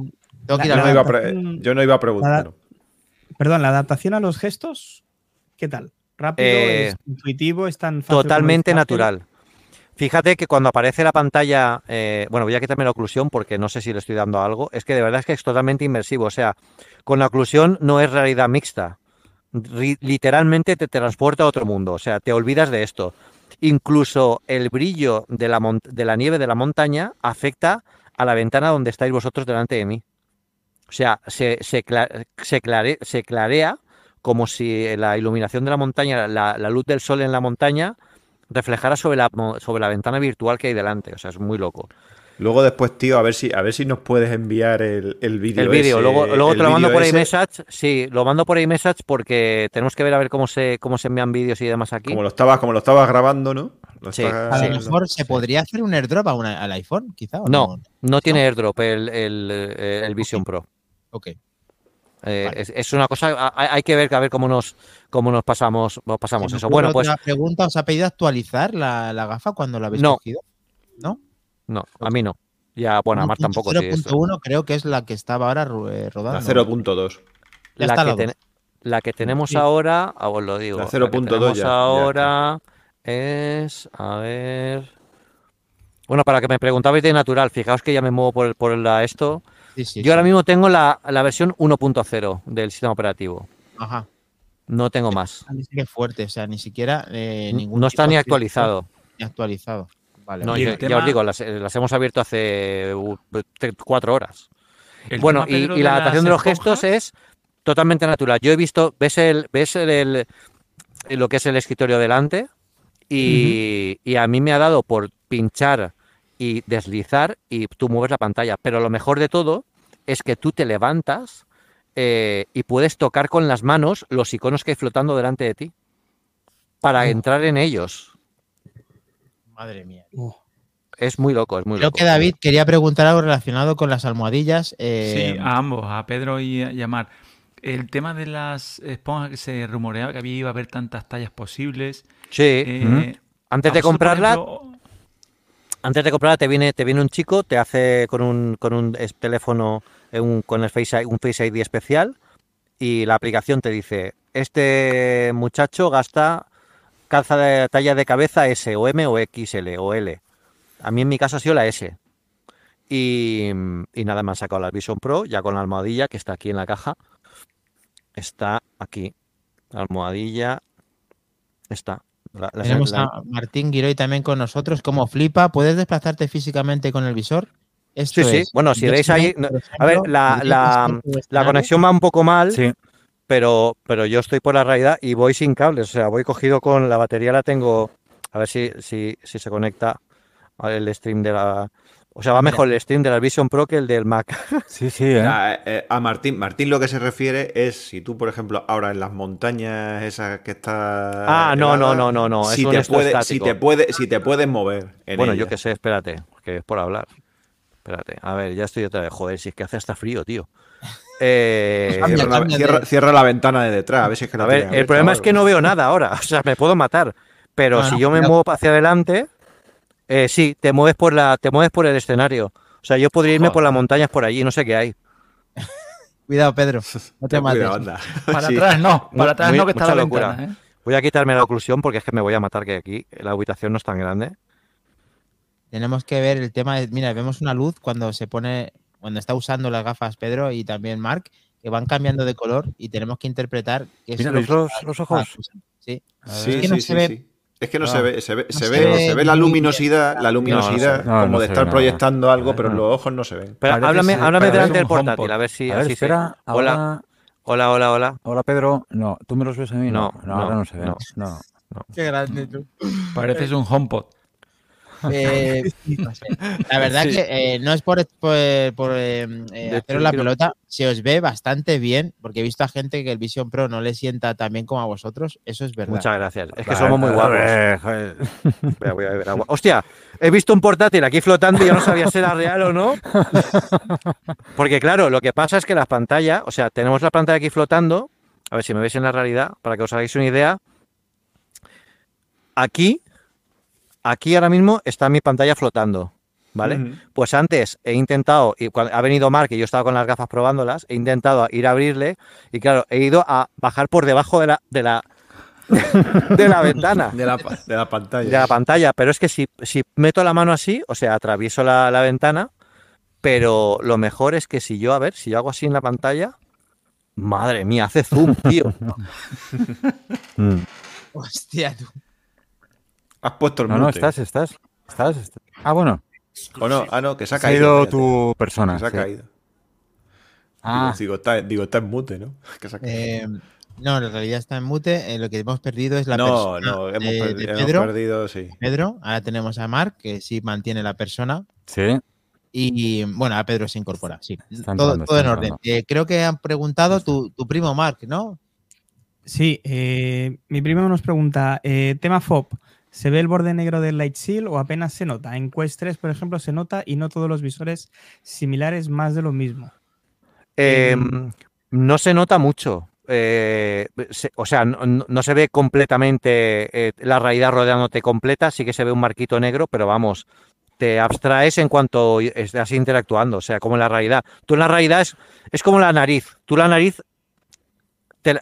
Tengo que ir La- al Yo no la iba yo no iba a preguntar. Perdón, la adaptación a los gestos, ¿qué tal? ¿Rápido? Eh, ¿Es intuitivo? ¿Es tan fácil Totalmente natural. Fíjate que cuando aparece la pantalla, eh, bueno, voy a quitarme la oclusión porque no sé si le estoy dando algo. Es que de verdad es que es totalmente inmersivo. O sea, con la oclusión no es realidad mixta. Literalmente te transporta a otro mundo. O sea, te olvidas de esto. Incluso el brillo de la, de la nieve de la montaña afecta a la ventana donde estáis vosotros delante de mí. O sea, se, se, se clare- se clarea como si la iluminación de la montaña, la, la luz del sol en la montaña, reflejara sobre la, sobre la ventana virtual que hay delante. O sea, es muy loco. Luego después, tío, a ver si, a ver si nos puedes enviar el, el vídeo. El vídeo, luego, luego el te lo mando por iMessage. Sí, lo mando por iMessage porque tenemos que ver a ver cómo se, cómo se envían vídeos y demás aquí. Como lo estabas, como lo estabas grabando, ¿no? Lo Sí, estás A lo mejor se podría hacer un airdrop a una- al iPhone, quizá. ¿o No, no tiene airdrop el, el, eh, el Vision Pro. Ok. Eh, Vale. es, es una cosa, hay hay que ver, a ver cómo nos, cómo nos pasamos, nos pasamos me eso. Bueno, pues otra pregunta, ¿os ha pedido actualizar la, la gafa cuando la habéis No. cogido? ¿No? No, a mí no. Ya, bueno, a Mar tampoco. sí, esto- 0.1 creo que es la que estaba ahora eh, rodando. La 0.2. Ya la, la ten- la que tenemos Sí. ahora, ah, os lo digo. La que 0.2 tenemos ya, ya ahora es, a ver. Bueno, para que me preguntabais de natural, fijaos que ya me muevo por, el- por la esto. Sí, sí, Yo ahora mismo tengo la, la versión 1.0 del sistema operativo. Ajá. No tengo más. Qué fuerte, o sea, ni siquiera eh, ningún No está ni actualizado. Ni actualizado. Vale. No, Y ya, os digo, las, eh, las hemos abierto hace uh, cuatro horas. El Bueno, tema, y, Pedro, y la adaptación de los esponjas, gestos es totalmente natural. Yo he visto, ves el, ves el, el- lo que es el escritorio delante y, y a mí me ha dado por pinchar y deslizar y tú mueves la pantalla. Pero lo mejor de todo es que tú te levantas eh, y puedes tocar con las manos los iconos que hay flotando delante de ti para Oh. entrar en ellos. Madre mía. Uh, Es muy loco, es muy Creo loco. que David quería preguntar algo relacionado con las almohadillas. eh, Sí, a ambos, a Pedro y a y a Mar. El tema de las esponjas que se rumoreaba que había iba a haber tantas tallas posibles. Sí. eh, Antes de comprarla, ejemplo, Antes de comprarla te viene, te viene un chico, te hace con un, con un teléfono, eh, un- con el Face, I- un Face ID especial y la aplicación te dice, este muchacho gasta calza de talla de cabeza S o M o XL o L. A mí en mi caso ha sido la S. Y, y nada, me han sacado la Vision Pro ya con la almohadilla que está aquí en la caja. Está aquí. La almohadilla. Está. La- la- Tenemos la- a Martín Giroy también con nosotros. Como flipa, ¿puedes desplazarte físicamente con el visor? Esto Sí, sí. es, Bueno, si veis ahí, a ver, la- escenario. conexión va un poco mal, Sí, pero, pero yo estoy por la realidad y voy sin cables. O sea, voy cogido con la batería, la tengo. A ver si, si, si se conecta al stream de la. O sea, va Mira. mejor el stream de la Vision Pro que el del Mac. sí, sí, ¿eh? A, eh, a Martín, Martín lo que se refiere es si tú, por ejemplo, ahora en las montañas esas que está. Ah, no, no, no, no, no, Si te, puede, si te puede, si te puedes mover. en Bueno, yo qué sé, espérate, que es por hablar. Espérate, a ver, ya estoy otra vez. Joder, si es que hace hasta frío, tío. Eh, Cambia, Cierra, la, cambia de- cierra- cierra la ventana de detrás, a ver si es que la a ver, tiene el problema es que no veo nada ahora. O sea, me puedo matar. Pero No, si yo me muevo hacia adelante, eh, sí, te mueves por la, te mueves por el escenario. O sea, yo podría irme por las montañas por allí, no sé qué hay. Cuidado, Pedro. No te mates. cuidado, anda. Para Sí. atrás no, para atrás muy- no, que está la locura. ventana, ¿eh? Voy a quitarme la oclusión porque es que me voy a matar que aquí la habitación no es tan grande. Tenemos que ver el tema de, mira, vemos una luz cuando se pone, cuando está usando las gafas Pedro y también Mark, que van cambiando de color y tenemos que interpretar que Mira, es lo ¿veis que los, los ojos? Sí. Sí, Es que no sí, se sí, ve- sí. Es que no Ah. se ve, se ve, No se se ve, ve se ve la luminosidad, la no luminosidad como no de estar proyectando algo, pero los ojos no se ven. Pero háblame, háblame delante del portátil, HomePod. a ver si A ver, así se- espera, Hola, ahora... hola, hola, hola. Hola, Pedro. No, ¿tú me los ves a mí? No, No, ahora no, no se ve. no. No. Qué grande tú. Pareces un HomePod. Eh, no sé. La verdad Sí. que eh, no es por, por, por, eh, haceros la pelota, se os ve bastante bien, porque he visto a gente que el Vision Pro no le sienta tan bien como a vosotros, eso es verdad. Muchas gracias. Es que Vale, somos muy guapos. joder. Voy a, voy a beber agua. Hostia, he visto un portátil aquí flotando y yo no sabía si era real o no. Porque claro, lo que pasa es que las pantallas, o sea, tenemos la pantalla aquí flotando. A ver si me veis en la realidad, para que os hagáis una idea. Aquí, aquí ahora mismo está mi pantalla flotando. ¿Vale? Pues antes he intentado, y cuando ha venido Mark y yo estaba con las gafas probándolas, he intentado ir a abrirle y claro, he ido a bajar por debajo de la, de la, de la ventana De la, pa- de la pantalla. de la pantalla, pero es que si, si meto la mano así, o sea, atravieso la, la ventana, pero lo mejor es que si yo, a ver, si yo hago así en la pantalla, madre mía, hace zoom, tío. Mm. Hostia, tú. Has puesto el No, no, mute. estás, estás, estás, estás. Ah, bueno, ¿O no? Ah, no, que se ha se ha caído. ido tu persona. Que se ha sí. caído. Ah, Digo, está, digo, está en mute, ¿no? Que se ha caído. Eh, no, en realidad está en mute. eh, lo que hemos perdido es la no, persona no, hemos, de, per- de hemos Pedro. perdido, sí. Pedro. Ahora tenemos a Mark, que sí mantiene la persona. sí. Y bueno, a Pedro se incorpora, sí. Todo, entrando, todo en orden. Eh, creo que han preguntado tu, tu primo Mark, ¿no? Sí, eh, mi primo nos pregunta, eh, tema FOB, ¿se ve el borde negro del Light Shield o apenas se nota? En Quest 3, por ejemplo, se nota y no todos los visores similares más de lo mismo. Eh, no se nota mucho. eh, se- o sea, no, se ve completamente eh, la realidad rodeándote completa, sí que se ve un marquito negro, pero vamos, te abstraes en cuanto estás interactuando, o sea, como en la realidad. Tú en la realidad es, es como la nariz. Tú la nariz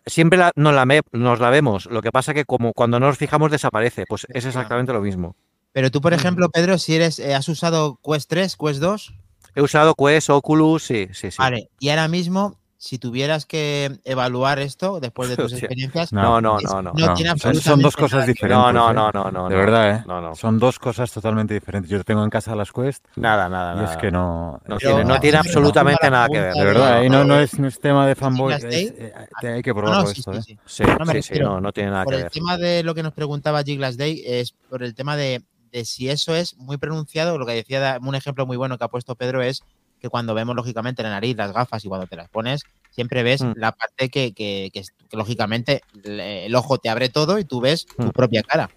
siempre la- nos, la, nos la vemos. Lo que pasa que como cuando no nos fijamos desaparece, pues es exactamente lo mismo. Pero tú, por ejemplo, Pedro, si eres, eh, has usado Quest 3, Quest 2, He usado Quest, Oculus, sí, sí, sí. vale. Y ahora mismo, si tuvieras que evaluar esto después de tus experiencias, No, no, no, no. no, No, tiene son- son absolutamente dos cosas diferentes. No, no, ¿eh? no, no, no. de no. verdad, ¿eh? No, no. Son dos cosas totalmente diferentes. Yo tengo en casa las Quest Nada, nada, y nada. es que no... No es tiene, que no no, tiene no, no, absolutamente no, nada que ver. De verdad, ¿eh? no, no, es, no es tema de fanboy. Eh, hay que No, no, probarlo sí, esto, sí, ¿eh? sí. Sí, No no, no tiene nada Por que el ver. tema de lo que nos preguntaba Giglas Day, es por el tema de, de si eso es muy pronunciado. Lo que decía, un ejemplo muy bueno que ha puesto Pedro es que cuando vemos lógicamente la nariz, las gafas y cuando te las pones, siempre ves Mm. la parte que, que- que lógicamente el ojo te abre todo y tú ves tu Mm. propia cara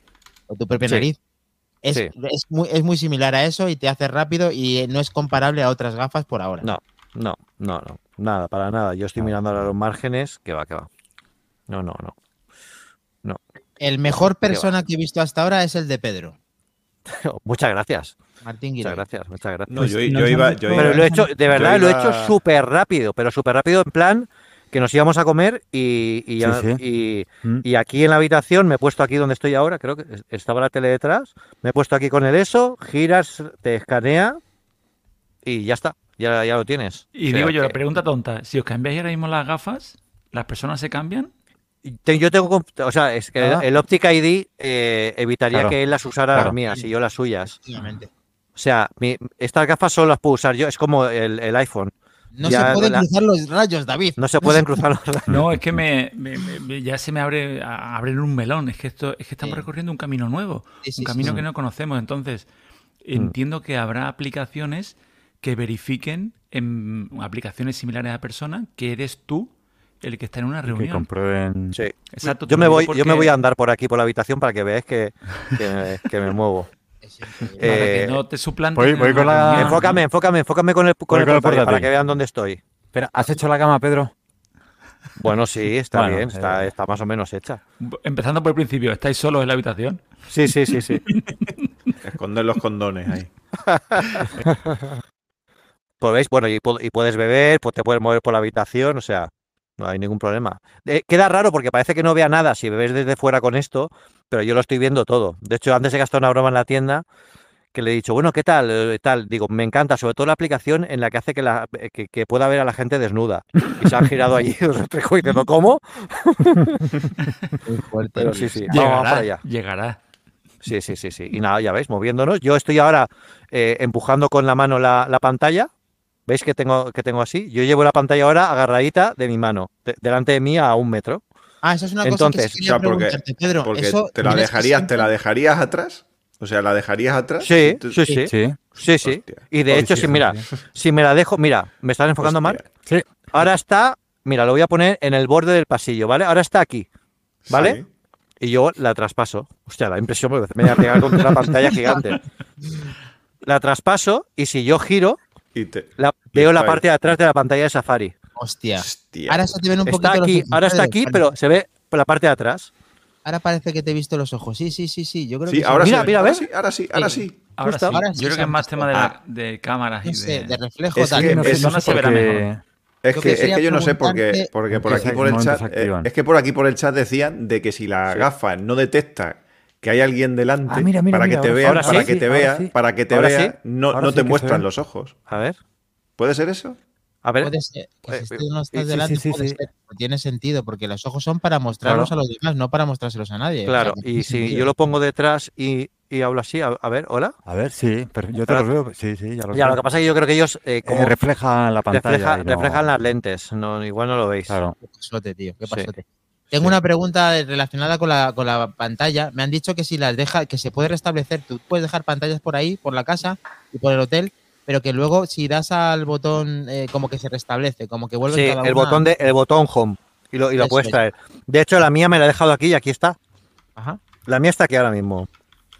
o tu propia Sí. nariz. Es, Sí. es, muy, es muy similar a eso y te hace rápido y no es comparable a otras gafas por ahora. No, no, no, no. Nada, para nada. Yo estoy mirando ahora los márgenes, que va, que va. No, no, no. El mejor persona que he visto hasta ahora es el de Pedro, Muchas gracias. Martín Muchas gracias, muchas gracias. No, Pues yo, han iba, yo Pero iba- lo he hecho, de verdad, lo he hecho súper rápido, pero súper rápido en plan que nos íbamos a comer y, y, ya- Sí, y- Mm. y aquí en la habitación me he puesto aquí donde estoy ahora, creo que es- estaba la tele detrás, me he puesto aquí con el eso, giras, te escanea y ya está, ya, ya lo tienes. Y O sea digo yo, la pregunta tonta, si os cambiáis ahora mismo las gafas, ¿las personas se cambian? Yo tengo, o sea, es que el- Ah. el, Optic ID eh, evitaría Claro, que él las usara claro. las mías y yo las suyas. O sea, mi- estas gafas solo las puedo usar yo, es como el, el iPhone. No Ya, se pueden la- cruzar los rayos, David. No se pueden cruzar los No, es que me, me- me- ya se me abre abrir un melón. Es que esto, es que estamos Sí. recorriendo un camino nuevo, Sí, sí, un camino sí. que no conocemos. Entonces, Mm. entiendo que habrá aplicaciones que verifiquen en aplicaciones similares a persona que eres tú el que está en una Que reunión. comprueben. Sí. Exacto. Yo me voy, yo me voy a andar por aquí por la habitación para que veáis que, que, que me muevo. Para que Eh, no te suplanten. voy- con la-. Enfócame, enfócame, enfócame con el, con el con el portátil para que vean dónde estoy. Espera, ¿has hecho la cama, Pedro? Bueno, sí, está Bueno, bien, está, eh. está más o menos hecha. Empezando por el principio, ¿estáis solos en la habitación? Sí, sí, sí, sí. Esconder los condones ahí. Pues veis, bueno, y puedes beber, pues te puedes mover por la habitación, o sea, no hay ningún problema. Eh, queda raro porque parece que no vea nada si bebes desde fuera con esto, pero yo lo estoy viendo todo. De hecho, antes he gastado una broma en la tienda que le he dicho, bueno, ¿qué tal? Eh, tal, digo, me encanta, sobre todo la aplicación en la que hace que, la, eh, que, que pueda ver a la gente desnuda. Y se han girado allí los espejos y diciendo, ¿cómo? Muy fuerte. Pero sí, sí, vamos, vamos para allá. Llegará. Sí, sí, sí, sí. Y nada, ya veis, moviéndonos. Yo estoy ahora eh, empujando con la mano la, la pantalla. ¿Veis que tengo, que tengo así? Yo llevo la pantalla ahora agarradita de mi mano, de- delante de mí a un metro. Ah, eso es una cosa Entonces, que sí quería o sea, porque- preguntarte, Pedro. Porque eso te la dejarías, te la dejarías atrás. O sea, la dejarías atrás. Sí, sí, sí. Sí. Sí. Y de hecho, sí, si sí, mira, si me la dejo, mira, me están enfocando mal. Sí. Ahora está, mira, lo voy a poner en el borde del pasillo, ¿vale? Ahora está aquí, ¿vale? Sí. Y yo la traspaso. Hostia, la impresión me me voy a pegar contra una pantalla gigante. La traspaso y si yo giro, Y te- la- Y veo la ahí. parte de atrás de la pantalla de Safari. Hostia. Hostia. Ahora se te ven un poquito Está los aquí, ojos, ahora está aquí, pero se ve por la parte de atrás. Ahora parece que te he visto los ojos. Sí, sí, sí, sí. Yo creo Sí, que ahora Mira, sí. mira, ahora ¿ves? sí, ahora sí, ahora Sí. sí. Ahora sí. Ahora sí Yo creo que es más tema de, Ah. de cámaras No y sé, de... de reflejo Es tal. que- vez. no sé, persona no sé se verá porque- mejor. Es Yo que, es quería que yo no sé por qué, preguntarte- porque por aquí por el chat, eh, es que por aquí por el chat decían de que si la gafa no detecta que hay alguien delante Ah, mira, mira, para mira, que te ahora vea, para que sí, te vea, sí. para que te Ahora vea, sí. no, no sí te muestran los ojos. A ver, ¿Puede ser eso? a ver. Puede ser, que Eh, si tú no estás delante, sí, sí, puede sí. ser. No Tiene sentido, porque los ojos son para mostrarlos Claro. a los demás, no para mostrárselos a nadie. O sea, Claro, y si sentido. yo lo pongo detrás y, y hablo así, a, a ver, hola. A ver, sí, pero yo te los veo. Sí, sí, ya los Ya, veo. lo que pasa es que yo creo que ellos eh, Eh, como refleja la pantalla. refleja- y no- reflejan las lentes, no, igual no lo veis. Claro. Qué pasote, tío, qué Sí. pasote. Tengo una pregunta relacionada con la, con la pantalla. Me han dicho que si las deja, que se puede restablecer, tú puedes dejar pantallas por ahí, por la casa y por el hotel, pero que luego si das al botón eh, como que se restablece, como que vuelve Sí, cada el una- botón de el botón home y lo, y lo puedes es. traer. De hecho, la mía me la he dejado aquí y aquí está. Ajá. La mía está aquí ahora mismo.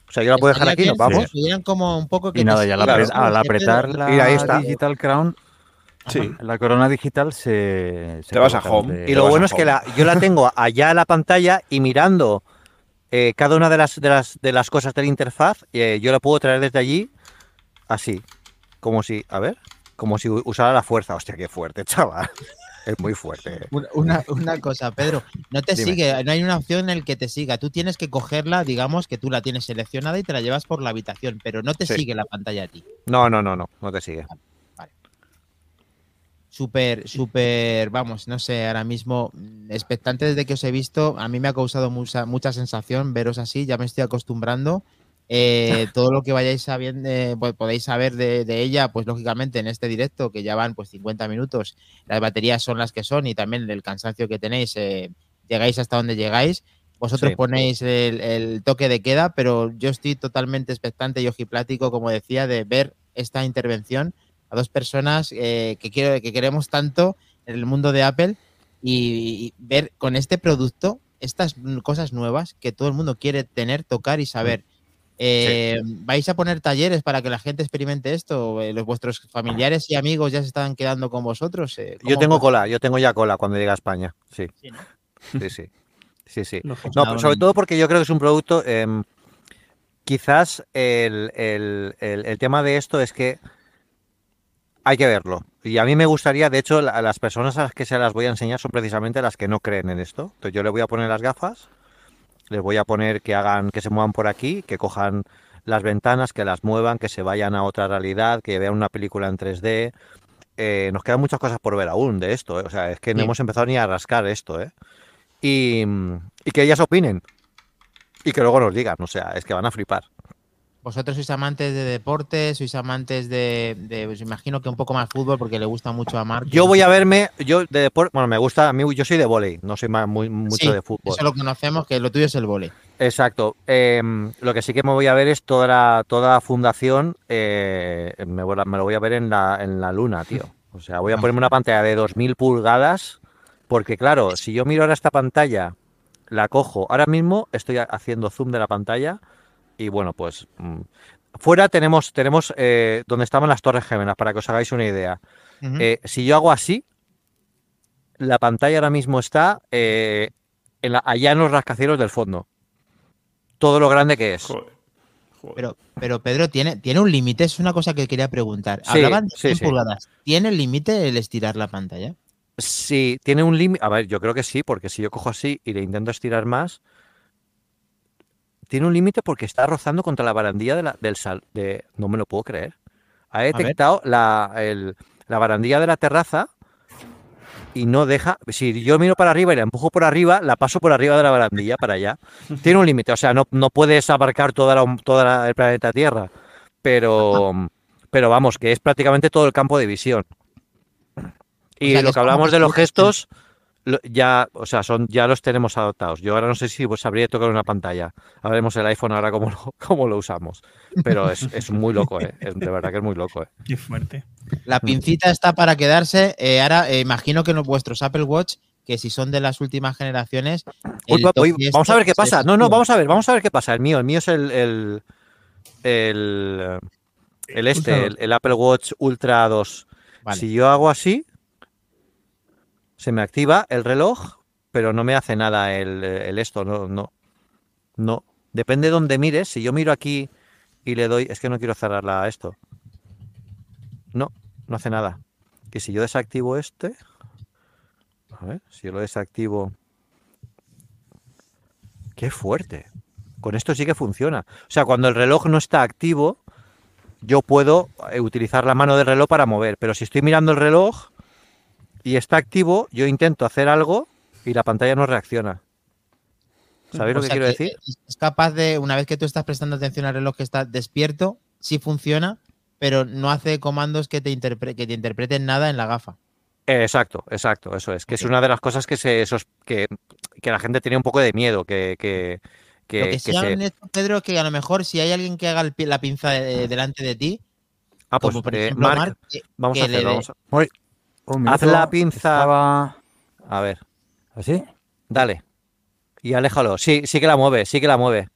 O sea, yo la puedo dejar aquí, nos vamos. tuvieran como un poco que Y nada, ya apre- ¿sabes? al apretar la Mira, ahí está. Digital Crown, Sí. la corona digital se. se Te vas a home. Y lo bueno es que la, yo la tengo allá en la pantalla y mirando eh, cada una de las, de, las, de las cosas de la interfaz, eh, yo la puedo traer desde allí así. Como si, a ver, como si usara la fuerza. Hostia, qué fuerte, chaval. Es muy fuerte. Una, una- cosa, Pedro, no te Dime. sigue, no hay una opción en el que te siga. Tú tienes que cogerla, digamos que tú la tienes seleccionada y te la llevas por la habitación, pero no te Sí. sigue la pantalla a ti. No, no, no, no, no te sigue. Súper, súper, vamos, no sé, ahora mismo, mm, expectante desde que os he visto, a mí me ha causado mucha, mucha sensación veros así, ya me estoy acostumbrando. Eh, todo lo que vayáis sabiendo, eh, pues podéis saber de, de ella, pues lógicamente en este directo, que ya van pues 50 minutos, las baterías son las que son y también el cansancio que tenéis, eh, llegáis hasta donde llegáis. Vosotros Sí. ponéis el, el toque de queda, pero yo estoy totalmente expectante y ojiplático, como decía, de ver esta intervención a dos personas eh, que, quiero, que queremos tanto en el mundo de Apple y, y ver con este producto estas cosas nuevas que todo el mundo quiere tener, tocar y saber. Eh, ¿Vais a poner talleres para que la gente experimente esto? Eh, ¿Los vuestros familiares y amigos ya se están quedando con vosotros? Yo ¿cómo tengo fue? cola, yo tengo ya cola cuando llegue a España. Sí, Sí, ¿no? sí, sí. Sí, sí. Lógico. No, Nada, sobre todo porque yo creo que es un producto. em, quizás el, el- el- el tema de esto es que hay que verlo. Y a mí me gustaría, de hecho, la- las personas a las que se las voy a enseñar son precisamente las que no creen en esto. Entonces yo le voy a poner las gafas, les voy a poner que hagan, que se muevan por aquí, que cojan las ventanas, que las muevan, que se vayan a otra realidad, que vean una película en 3D. Eh, nos quedan muchas cosas por ver aún de esto, ¿eh? O sea, es que no Sí. hemos empezado ni a rascar esto, ¿eh? y, y que ellas opinen. Y que luego nos digan, o sea, es que van a flipar. Vosotros sois amantes de deporte, sois amantes de, de pues imagino que un poco más fútbol porque le gusta mucho a Marc. Yo voy a verme, yo de deporte, bueno, me gusta, a mí yo soy de volei, no soy más, muy, mucho Sí, de fútbol. Eso lo conocemos, que lo tuyo es el vole. Exacto. Eh, lo que sí que me voy a ver es toda la, toda la fundación, eh, me, voy a- me lo voy a ver en la, en la luna, tío. O sea, voy a ponerme una pantalla de 2000 pulgadas, porque claro, si yo miro ahora esta pantalla, la cojo, ahora mismo estoy ha- haciendo zoom de la pantalla y bueno, pues mm, fuera tenemos, tenemos eh, donde estaban las Torres Gemelas, para que os hagáis una idea. Eh, si yo hago así, la pantalla ahora mismo está eh, en la- allá en los rascacielos del fondo. Todo lo grande que es. Joder. Joder. Pero, pero Pedro, ¿tiene, tiene un límite? Es una cosa que quería preguntar. Sí, Hablaban de sí, 100 sí. pulgadas. ¿Tiene límite el estirar la pantalla? Si tiene un límite, a ver, yo creo que sí, porque si yo cojo así y le intento estirar más, tiene un límite porque está rozando contra la barandilla de la- del sal. De, no me lo puedo creer. Ha detectado la, el- la barandilla de la terraza y no deja. Si yo miro para arriba y la empujo por arriba, la paso por arriba de la barandilla para allá. Tiene un límite, o sea, no, no puedes abarcar toda la, toda la- el planeta Tierra, pero, pero vamos, que es prácticamente todo el campo de visión. Y sea, lo que hablamos de los gestos, ya, o sea, son, ya los tenemos adoptados. Yo ahora no sé si pues, sabría tocar una pantalla. Hablaremos el iPhone ahora cómo lo, cómo lo usamos. Pero es, es muy loco, ¿eh? Es- de verdad que es muy loco, ¿eh? Qué fuerte. La pincita está para quedarse. Eh, ahora, eh, imagino que vuestros Apple Watch, que si son de las últimas generaciones. Uy, uy, vamos a ver qué pasa. No, no, vamos a ver, vamos a ver qué pasa. El mío, el mío es el, el, el, el este, el, el Apple Watch Ultra 2. Vale. Si yo hago así, se me activa el reloj, pero no me hace nada el, esto, no, no, no. Depende de dónde mires. Si yo miro aquí y le doy, es que no quiero cerrarla a esto. No, no hace nada. Y si yo desactivo este, a ver, si yo lo desactivo, qué fuerte. Con esto sí que funciona. O sea, cuando el reloj no está activo, yo puedo utilizar la mano del reloj para mover, pero si estoy mirando el reloj y está activo, yo intento hacer algo y la pantalla no reacciona. ¿Sabéis O lo que quiero que decir? Es capaz de, una vez que tú estás prestando atención al reloj que está despierto, sí funciona, pero no hace comandos que te, interpre- que te interpreten nada en la gafa. Eh, Exacto, exacto, eso es. Que es una de las cosas que se sos- que, que la gente tenía un poco de miedo, que, que, que, Lo que sí se- Pedro, que a lo mejor si hay alguien que haga el la pinza de- delante de ti, Ah, pues como por eh, ejemplo que- vamos a que le vamos a- Un Haz la pinza. estaba a ver, así. dale. Y aléjalo. Sí, sí que la mueve, sí que la mueve.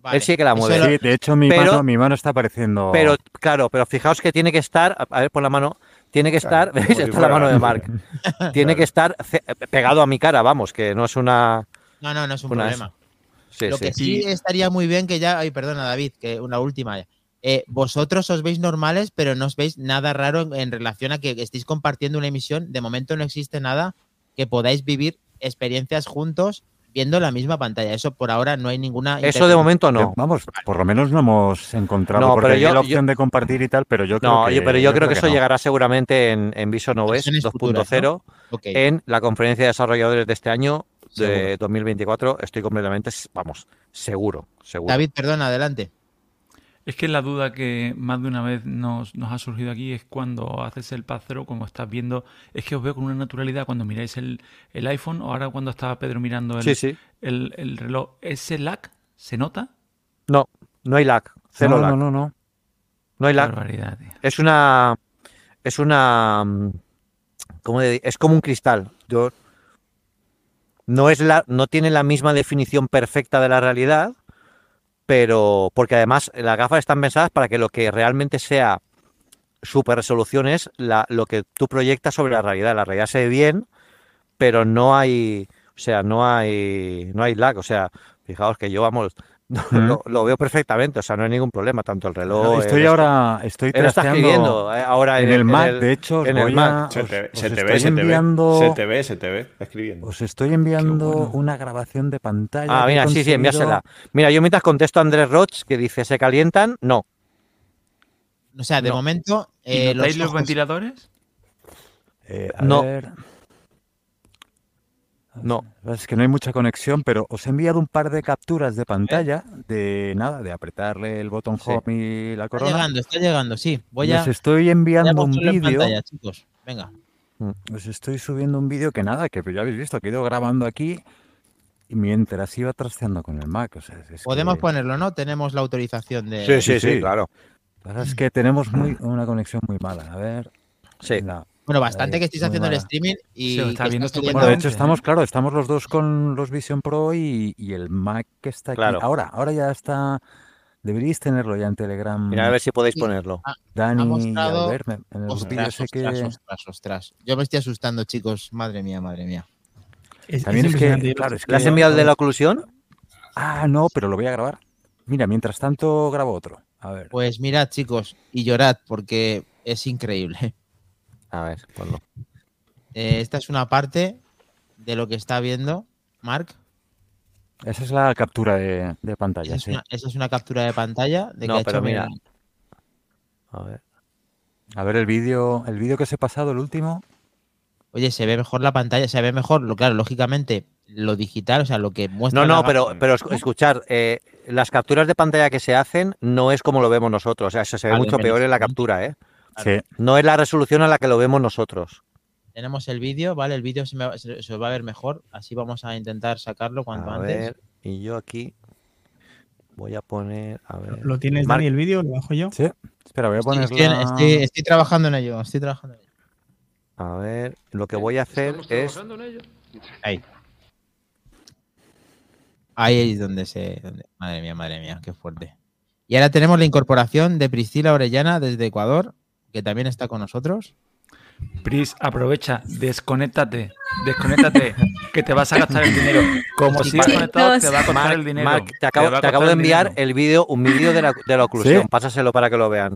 Vale, Él sí que la mueve. Sí, de hecho mi, Pero- mano, mi mano está apareciendo. Pero, claro, pero fijaos que tiene que estar, a ver, por la mano, tiene que estar, Claro, ¿veis? Está la mano de Mark. Tiene Claro. que estar pegado a mi cara, vamos, que no es una... No, no, no es un Una problema. Sí, Lo sí. que sí estaría muy bien que ya, ay, perdona David, que una última. Eh, vosotros os veis normales, pero no os veis nada raro en, en relación a que estéis compartiendo una emisión. De momento no existe nada que podáis vivir experiencias juntos viendo la misma pantalla. Eso por ahora no hay ninguna. Eso de momento no. Eh, Vamos, por lo menos no hemos encontrado. No, porque pero hay yo- la opción de compartir y tal, pero yo creo No, que. yo- pero yo creo que eso no. llegará seguramente en, en Vision OS Versiones 2.0 futuras, Ok. en la conferencia de desarrolladores de este año de Seguro. 2024. Estoy completamente, vamos, seguro, seguro. David, perdona, adelante. Es que la duda que más de una vez nos, nos ha surgido aquí es cuando haces el Zero, como estás viendo, es que os veo con una naturalidad cuando miráis el, el iPhone o ahora cuando estaba Pedro mirando el, Sí, sí. el, el reloj. ¿Ese lag se nota? No, no hay lag. Cero No, lag. no, No, no, no. hay lag. barbaridad, tío. Es una. Es una. mm, ¿Cómo de- Es como un cristal. Yo. No, es la, no tiene la misma definición perfecta de la realidad, pero. Porque además las gafas están pensadas para que lo que realmente sea super resolución es la, lo que tú proyectas sobre la realidad. La realidad se ve bien, pero no hay. O sea, no hay. No hay lag. O sea, fijaos que yo, vamos. Lo, lo veo perfectamente, o sea, no hay ningún problema, tanto el reloj. estoy el ahora. Estoy trasteando escribiendo eh, ahora en, en, el Mac. el- de hecho, en el Mac. a. Se os- te, os se te estoy ve, se te enviando. ve. Se te ve, se te ve. Está escribiendo. Os estoy enviando bueno. una grabación de pantalla. Ah, mira, sí, sí, envíasela. Mira, yo mientras contesto a Andrés Roch, que dice, ¿se calientan? No. O sea, de No. momento. ¿Y eh, notáis los ventiladores? Eh, a No. ver. No. Es que no hay mucha conexión, pero os he enviado un par de capturas de pantalla de nada, de apretarle el botón Sí. home y la Está corona. llegando, está llegando, sí. Voy a, os estoy voy a enviando un en vídeo. chicos. Venga. Os estoy subiendo un vídeo que nada, que ya habéis visto, que he ido grabando aquí y mientras iba trasteando con el Mac. O sea, es Podemos que- ponerlo, ¿no? Tenemos la autorización de. Sí, sí, sí, sí. claro. La verdad es que tenemos muy, una conexión muy mala. A ver. Sí. la- Bueno, bastante que estéis muy haciendo el streaming y. Os está que viendo Bueno, de hecho estamos, claro, estamos los dos con los Vision Pro y, y el Mac que está aquí. Claro. Ahora, ahora ya está. Deberíais tenerlo ya en Telegram. Mira a ver si podéis Sí. ponerlo. Dani mostrado- Albert, me- en el grupillo Ostras, ostras, que. ostras, ostras. Yo me estoy asustando, chicos. Madre mía, madre mía. Es, También es que, claro, es ¿Le has que- enviado el de la oclusión? Ah, no, pero lo voy a grabar. Mira, mientras tanto grabo otro. A ver. Pues mirad, chicos, y llorad, porque es increíble. A ver, ponlo. Eh, esta es una parte de lo que está viendo Mark. Esa es la captura de, de pantalla. Esa es, sí. una, esa es una captura de pantalla de que No, ha hecho pero mira. mi- A ver. A ver el vídeo, el vídeo que os he pasado, el último. Oye, se ve mejor la pantalla, se ve mejor, lo claro, lógicamente, lo digital, o sea, lo que muestra. No, no, pero, pero escu- escuchar, eh, las capturas de pantalla que se hacen no es como lo vemos nosotros. O sea, eso se ve Vale, mucho peor en la captura, ¿eh? Sí. No es la resolución a la que lo vemos nosotros. Tenemos el vídeo, ¿vale? El vídeo se, me va- se- se va a ver mejor, así vamos a intentar sacarlo cuanto A antes. ver, y yo aquí voy a poner, a ver. ¿Lo tienes, Marc- Dani, el vídeo? ¿Lo bajo yo? Sí. Espera, voy a poner estoy en- estoy- estoy trabajando en ello, estoy trabajando en ello. A ver, lo que voy a hacer es. Ahí. Ahí es donde se. donde- Madre mía, madre mía, qué fuerte. Y ahora tenemos la incorporación de Priscila Orellana desde Ecuador, que también está con nosotros. Pris, aprovecha, desconéctate, desconéctate, que te vas a gastar el dinero. Como sigas Chicos. conectado, te va a costar el dinero. Marc, te acabo, te de el enviar dinero. el vídeo, un vídeo de la, de la oclusión. ¿Sí? Pásaselo para que lo vean.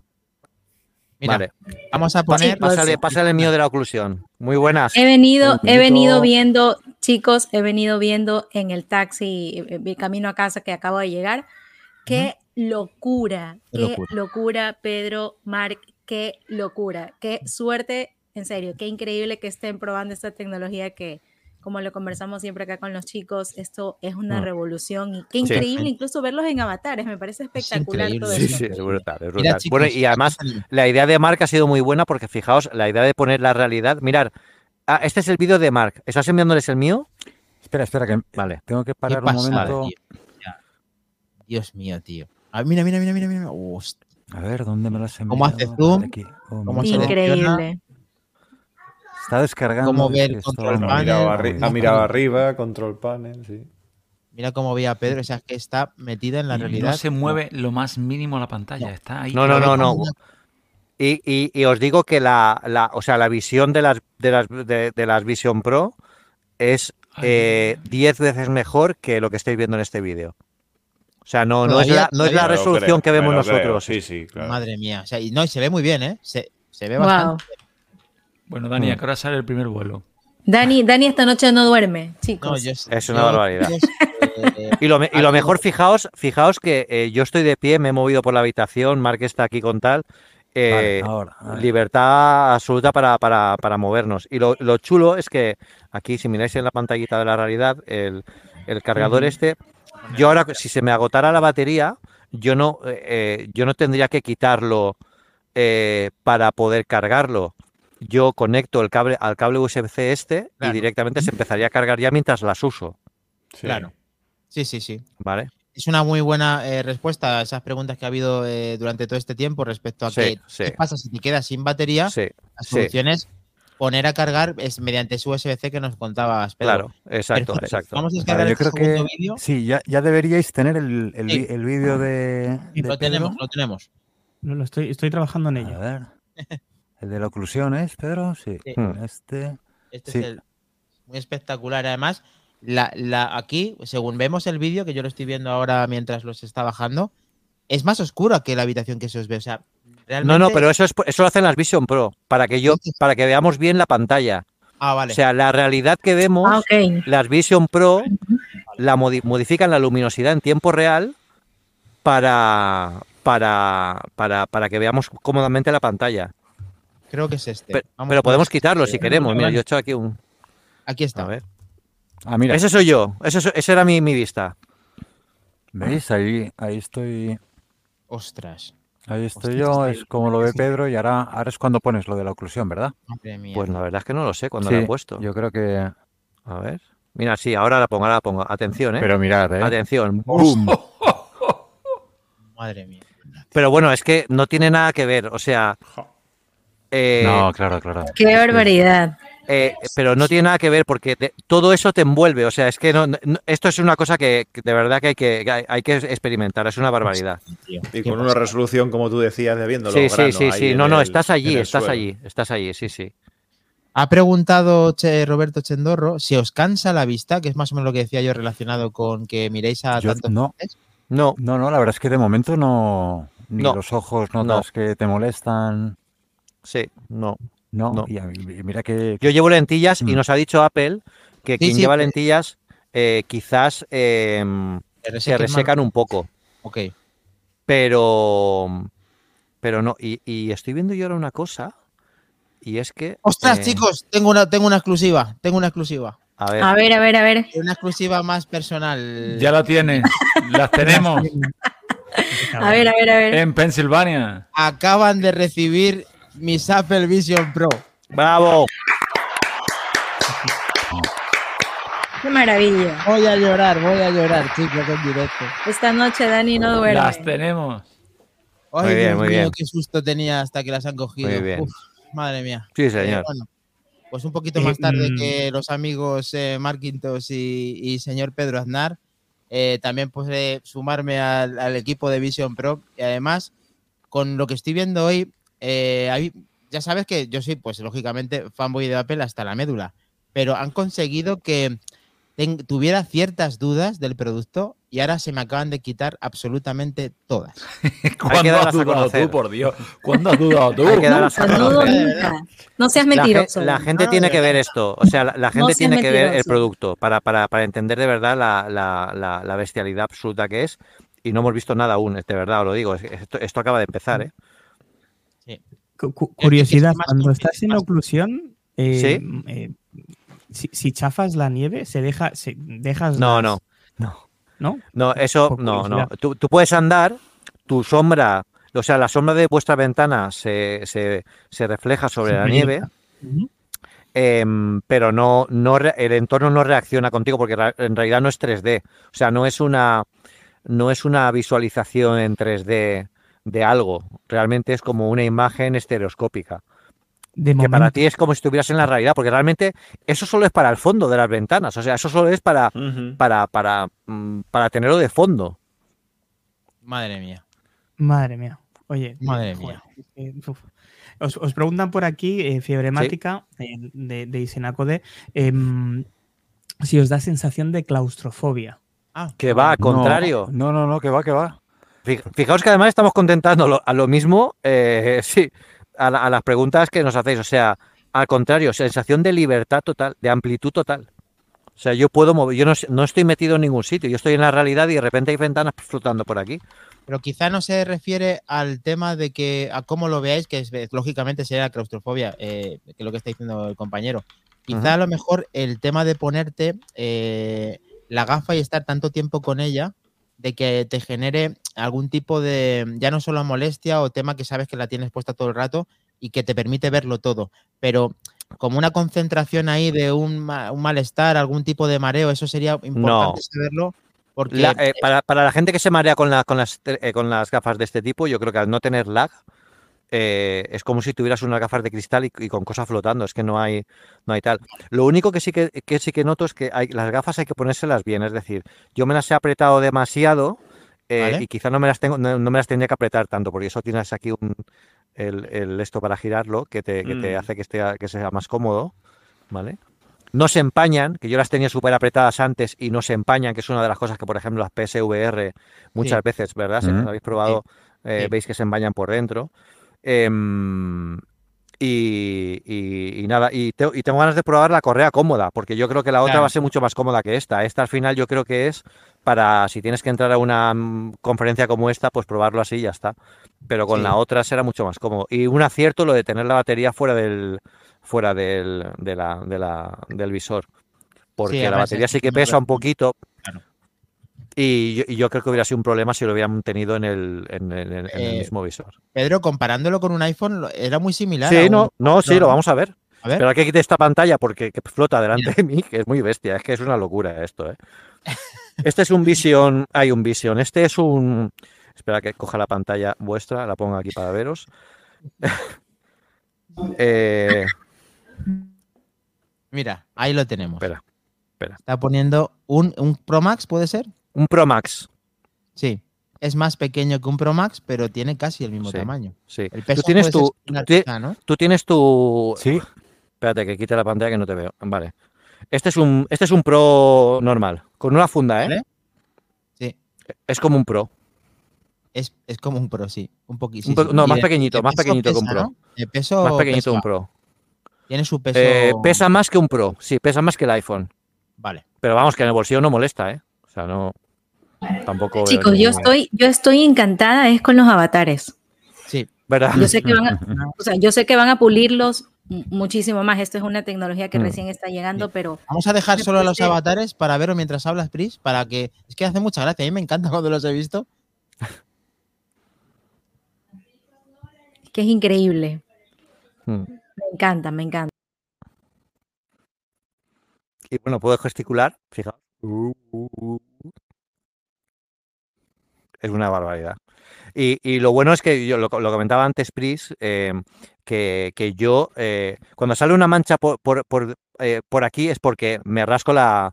Mira, vale, vamos a poner. Chicos. pásale, pásale el mío de la oclusión. Muy buenas. He venido, he venido viendo, chicos, he venido viendo en el taxi, eh, mi camino a casa que acabo de llegar. Qué locura, Qué qué locura. locura. Pedro, Marc, qué locura, qué suerte, en serio, qué increíble que estén probando esta tecnología que, como lo conversamos siempre acá con los chicos, esto es una Mm. revolución y qué Sí. increíble incluso verlos en avatares, me parece espectacular todo. Sí, esto. sí, es brutal, es Mira, brutal. chicos, bueno, y además, la idea de Mark ha sido muy buena porque fijaos, la idea de poner la realidad. Mirar, ah, este es el vídeo de Mark. ¿Estás enviándoles el mío? Espera, espera, que Vale. tengo que parar un momento. Dios mío, tío. Ah, mira, mira, mira, mira, mira. Hostia. A ver, ¿dónde me las he ¿Cómo hace enviado? zoom? Aquí. Increíble. Está descargando. ¿Cómo ve el control Ha mirado, arri- ha arriba, control panel, sí. Mira cómo ve a Pedro, o sea, es que está metida en la Y realidad. no se mueve lo más mínimo la pantalla, está ahí. No, no, no, no. Y, y- y os digo que la, la- o sea, la visión de las, de las, de, de las Vision Pro es Ay, eh, ay, ay. 10 veces mejor que lo que estáis viendo en este vídeo. O sea, no, no, es, la, no es la resolución creo, que vemos nosotros. Sí, sí, claro. Madre mía. O sea, y no, y se ve muy bien, ¿eh? Se, se ve Wow. bastante. Bueno, Dani, Mm. ¿a qué hora sale el primer vuelo? Dani, Dani esta noche no duerme, No, chicos. yo- Es una yo, barbaridad. eh, Y lo, y lo mejor, fijaos, fijaos que eh, yo estoy de pie, me he movido por la habitación, Mark está aquí con tal. eh, ahora. libertad absoluta para, para- para movernos. Y lo, lo chulo es que aquí, si miráis en la pantallita de la realidad, el, el cargador este, yo ahora, si se me agotara la batería, yo no, eh, eh, yo no tendría que quitarlo eh, para poder cargarlo. Yo conecto el cable al cable USB-C este Claro. y directamente se empezaría a cargar ya mientras las uso. Sí. Claro. Sí, sí, sí. ¿Vale? Es una muy buena eh, respuesta a esas preguntas que ha habido eh, durante todo este tiempo respecto a Sí, que, sí. qué pasa si te quedas sin batería. Sí, La sí. solución es poner a cargar es mediante su USB-C que nos contabas. Pedro. claro, exacto, Perfecto. exacto. Vamos a descargar Vale, yo este creo segundo que vídeo. sí, ya, ya deberíais tener el, el, Sí. el vídeo de, Sí, de lo tenemos, lo tenemos. No, lo estoy, estoy trabajando en A ello. ver. El de la oclusión es, Pedro, sí. Sí. Este. Este Sí. es el muy espectacular. Además, la, la, aquí, según vemos el vídeo, que yo lo estoy viendo ahora mientras los está bajando, es más oscura que la habitación que se os ve. O sea, realmente. No, no, pero eso, es, eso lo hacen las Vision Pro, para que yo, para que veamos bien la pantalla. Ah, vale. O sea, la realidad que vemos, Ah, las Vision Pro la modi- modifican la luminosidad en tiempo real para, para, para, para que veamos cómodamente la pantalla. Creo que es este. Pero, podemos este. quitarlo si Eh, queremos. Mira, yo he hecho aquí un. Aquí está. A ver. Ah, mira, Ese soy yo, ese, era mi, mi vista. ¿veis? Ahí, ahí estoy. Ostras. Ahí estoy yo, es como lo ve. Pedro, y ahora, ahora es cuando pones lo de la oclusión, ¿verdad? Madre mía. Pues la verdad es que no lo sé cuándo Sí, la he puesto. Yo creo que. A ver. Mira, sí, ahora la pongo, ahora la pongo. Atención, ¿eh? Pero mirad, ¿eh? Atención. ¡Bum! Madre mía. Pero bueno, es que no tiene nada que ver. O sea. eh, No, claro, claro. Qué barbaridad. Eh, pero no tiene nada que ver porque te- todo eso te envuelve. O sea, es que no, no- esto es una cosa que, que de verdad que hay que, que hay, hay que experimentar. Es una barbaridad. Y con una resolución, como tú decías, de viéndolo Sí, sí, grano sí, sí. No, no, el- estás allí, estás suelo. allí, estás allí, sí, sí. Ha preguntado Che- Roberto Chendorro si os cansa la vista, que es más o menos lo que decía yo relacionado con que miréis a Yo- tantos no. No, No, no, la verdad es que de momento no. Ni No. los ojos notas que te molestan. sí, no. No, No. Y, mira que. Yo llevo lentillas y Mm. nos ha dicho Apple que Sí, quien sí, lleva que- lentillas eh, quizás eh, Te se resecan un poco. Ok. Pero. Pero no. Y, y estoy viendo yo ahora una cosa. Y es que. Ostras, eh, chicos, tengo una, tengo una exclusiva. Tengo una exclusiva. A ver. A ver, a ver, a ver. Una exclusiva más personal. Ya la tiene. Las tenemos A ver, a ver, a ver. en Pensilvania. Acaban de recibir mis Apple Vision Pro. ¡Bravo! Qué maravilla. Voy a llorar, voy a llorar, chicos, en directo. Esta noche Dani no duerme. Las tenemos. Ay, Muy bien, Dios muy mío, bien. qué susto tenía hasta que las han cogido. Muy bien. Uf, madre mía. Sí, Eh, señor. bueno, pues un poquito más tarde mm. que los amigos eh, Marquintos y, y señor Pedro Aznar, eh, también podré sumarme al, al equipo de Vision Pro y además con lo que estoy viendo hoy, eh, hay- ya sabes que yo soy, pues lógicamente, fanboy de Apple hasta la médula, pero han conseguido que ten- tuviera ciertas dudas del producto y ahora se me acaban de quitar absolutamente todas. ¿Cuándo has dudado tú, por Dios? ¿Cuándo has dudado tú? Hay que darlas a Nunca, no seas La, ge- mentiroso. la gente No, tiene que ver esto. O sea, la, la gente tiene que ver el producto para, para, para entender de verdad la, la, la, la bestialidad absoluta que es. Y no hemos visto nada aún, de verdad, os lo digo. Esto, esto acaba de empezar, ¿eh? Cu- cu- curiosidad, cuando estás en oclusión, eh, Sí. eh, si, si chafas la nieve, se deja, se dejas No, las- no. ¿no? No, eso, no, no. Tú, tú puedes andar, tu sombra, o sea, la sombra de vuestra ventana se, se, se refleja sobre la nieve, em, pero no, no, el entorno no reacciona contigo porque en realidad no es 3D. O sea, no es una, no es una visualización en 3D de algo. Realmente es como una imagen estereoscópica. De Que para ti es como si estuvieras en la realidad, porque realmente eso solo es para el fondo de las ventanas. O sea, eso solo es para, para, para, mm, para tenerlo de fondo. Madre mía. Madre mía. Oye, Madre joder, uf. Os, os preguntan por aquí, eh, Fiebremática, eh, de, de Isenacode, em, si os da sensación de claustrofobia. Ah, Que va, al contrario. No, no, no, que va, que va. Fij- Fijaos que además estamos contentando a lo mismo, eh, sí, a, la- a las preguntas que nos hacéis. O sea, al contrario, sensación de libertad total, de amplitud total. O sea, yo puedo mover, yo no, no estoy metido en ningún sitio, yo estoy en la realidad y de repente hay ventanas flotando por aquí. Pero quizá no se refiere al tema de que, a cómo lo veáis, que es, lógicamente sería claustrofobia, eh, que es lo que está diciendo el compañero. Quizá a lo mejor el tema de ponerte eh, la gafa y estar tanto tiempo con ella, de que te genere algún tipo de, ya no solo molestia o tema que sabes que la tienes puesta todo el rato y que te permite verlo todo, pero como una concentración ahí de un, ma- un malestar, algún tipo de mareo, eso sería importante saberlo. Porque La- eh, para, para la gente que se marea con, la- con, las, eh, con las gafas de este tipo, yo creo que al no tener lag, eh, es como si tuvieras unas gafas de cristal y, y con cosas flotando, es que no hay, no hay tal. Lo único que sí que, que sí que noto es que hay, las gafas hay que ponérselas bien, es decir, yo me las he apretado demasiado eh, Vale. y quizá no me las tengo, no, no me las tendría que apretar tanto, porque eso tienes aquí un, el, el esto para girarlo que te, que te Mm. hace que, esté, que sea más cómodo, ¿vale? No se empañan, que yo las tenía súper apretadas antes y no se empañan, que es una de las cosas que, por ejemplo, las PSVR muchas Sí. veces, ¿verdad? Si las habéis probado, eh, Sí. veis que se empañan por dentro. Em, y, y- y nada, y, te- y tengo ganas de probar la correa cómoda, porque yo creo que la otra Claro. va a ser mucho más cómoda que esta. Esta al final yo creo que es para, si tienes que entrar a una mm, conferencia como esta, pues probarlo así y ya está. Pero con Sí. la otra será mucho más cómodo. Y un acierto lo de tener la batería fuera del, fuera del, de la, de la- del visor. porque Sí, la batería sí que pesa un poquito. Y yo, y yo creo que hubiera sido un problema si lo hubieran tenido en el, en el- en el Eh, mismo visor. Pedro, comparándolo con un iPhone, era muy similar. Sí, un- no, no, sí, no, lo vamos a ver. A ver, Pero hay que quitar esta pantalla porque que flota delante Mira. de mí, que es muy bestia. Es que es una locura esto, ¿eh? Este es un Vision. Hay un Vision. Este es un. Espera que coja la pantalla vuestra, la pongo aquí para veros. Eh, mira, ahí lo tenemos. Espera, espera. Está poniendo un, un Pro Max, ¿puede ser? Un Pro Max. Sí. Es más pequeño que un Pro Max, pero tiene casi el mismo Sí. tamaño. Sí. El peso Tú tienes tu. ¿no? Tú tienes tu. Sí, Espérate, que quite la pantalla que no te veo. Vale. Este es un, este es un Pro normal, con una funda, ¿eh? ¿Vale? Sí. Es como un Pro. Es, es como un Pro, sí. Un poquito. Un po- no, más pequeñito, más pequeñito que un Pro. Peso Más pequeñito pesa, un Pro. Tiene su peso. Eh, pesa más que un Pro, sí, pesa más que el iPhone. Vale. Pero vamos, que en el bolsillo no molesta, ¿eh? O sea, no. Tampoco. Chicos, yo estoy, yo estoy encantada es con los avatares. Sí. ¿Verdad? Yo sé que van a, o sea, yo sé que van a pulirlos mu- muchísimo más. Esto es una tecnología que Mm. recién está llegando, pero Vamos a dejar solo a los avatares para verlo mientras hablas, Pris, para que. Es que hace mucha gracia. A mí me encanta cuando los he visto. es que es increíble. Mm. Me encanta, me encanta. Y bueno, puedo gesticular, fijaos. Es una barbaridad. Y, y lo bueno es que yo lo, lo comentaba antes, Pris, eh, que, que yo, eh, cuando sale una mancha por, por, por, eh, por aquí es porque me rasco la,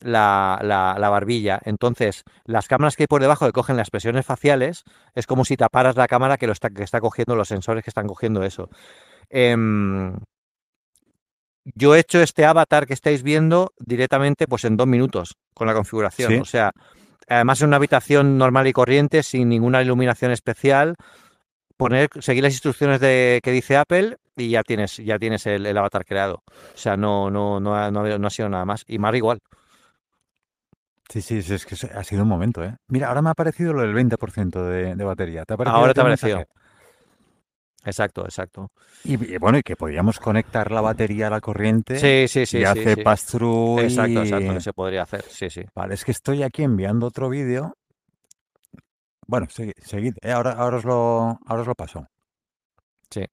la, la- la barbilla. Entonces, las cámaras que hay por debajo que cogen las expresiones faciales, es como si taparas la cámara que, lo está, que está cogiendo los sensores que están cogiendo eso. Em, yo he hecho este avatar que estáis viendo directamente pues en dos minutos con la configuración. Sí. O sea, además en una habitación normal y corriente, sin ninguna iluminación especial, poner, seguir las instrucciones de, que dice Apple y ya tienes, ya tienes el, el avatar creado. O sea, no, no, no, ha, no ha- no ha sido nada más. Y Mar igual. sí, sí, sí, es que ha sido un momento, ¿eh? Mira, ahora me ha aparecido lo del 20% de, de batería. ¿Te ha parecido Ahora te ha el parecido. mensaje? Exacto, exacto. Y, y bueno, y que podríamos conectar la batería a la corriente Sí, sí, sí. y sí, hace sí. pass-through Exacto, y- exacto, que se podría hacer. Sí, sí. Vale, es que estoy aquí enviando otro vídeo. Bueno, segui- seguid, ¿eh? ahora, ahora, os lo, ahora os lo paso. Sí.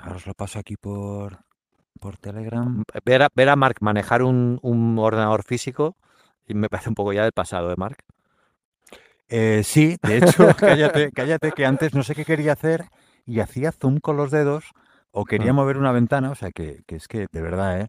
Ahora os lo paso aquí por, por Telegram. Ver a, ver a Mark manejar un, un ordenador físico y me parece un poco ya del pasado, ¿eh, Mark? Eh, sí, de hecho, cállate, cállate, que antes no sé qué quería hacer y hacía zoom con los dedos o quería Mm. mover una ventana, o sea que, que es que de verdad, ¿eh?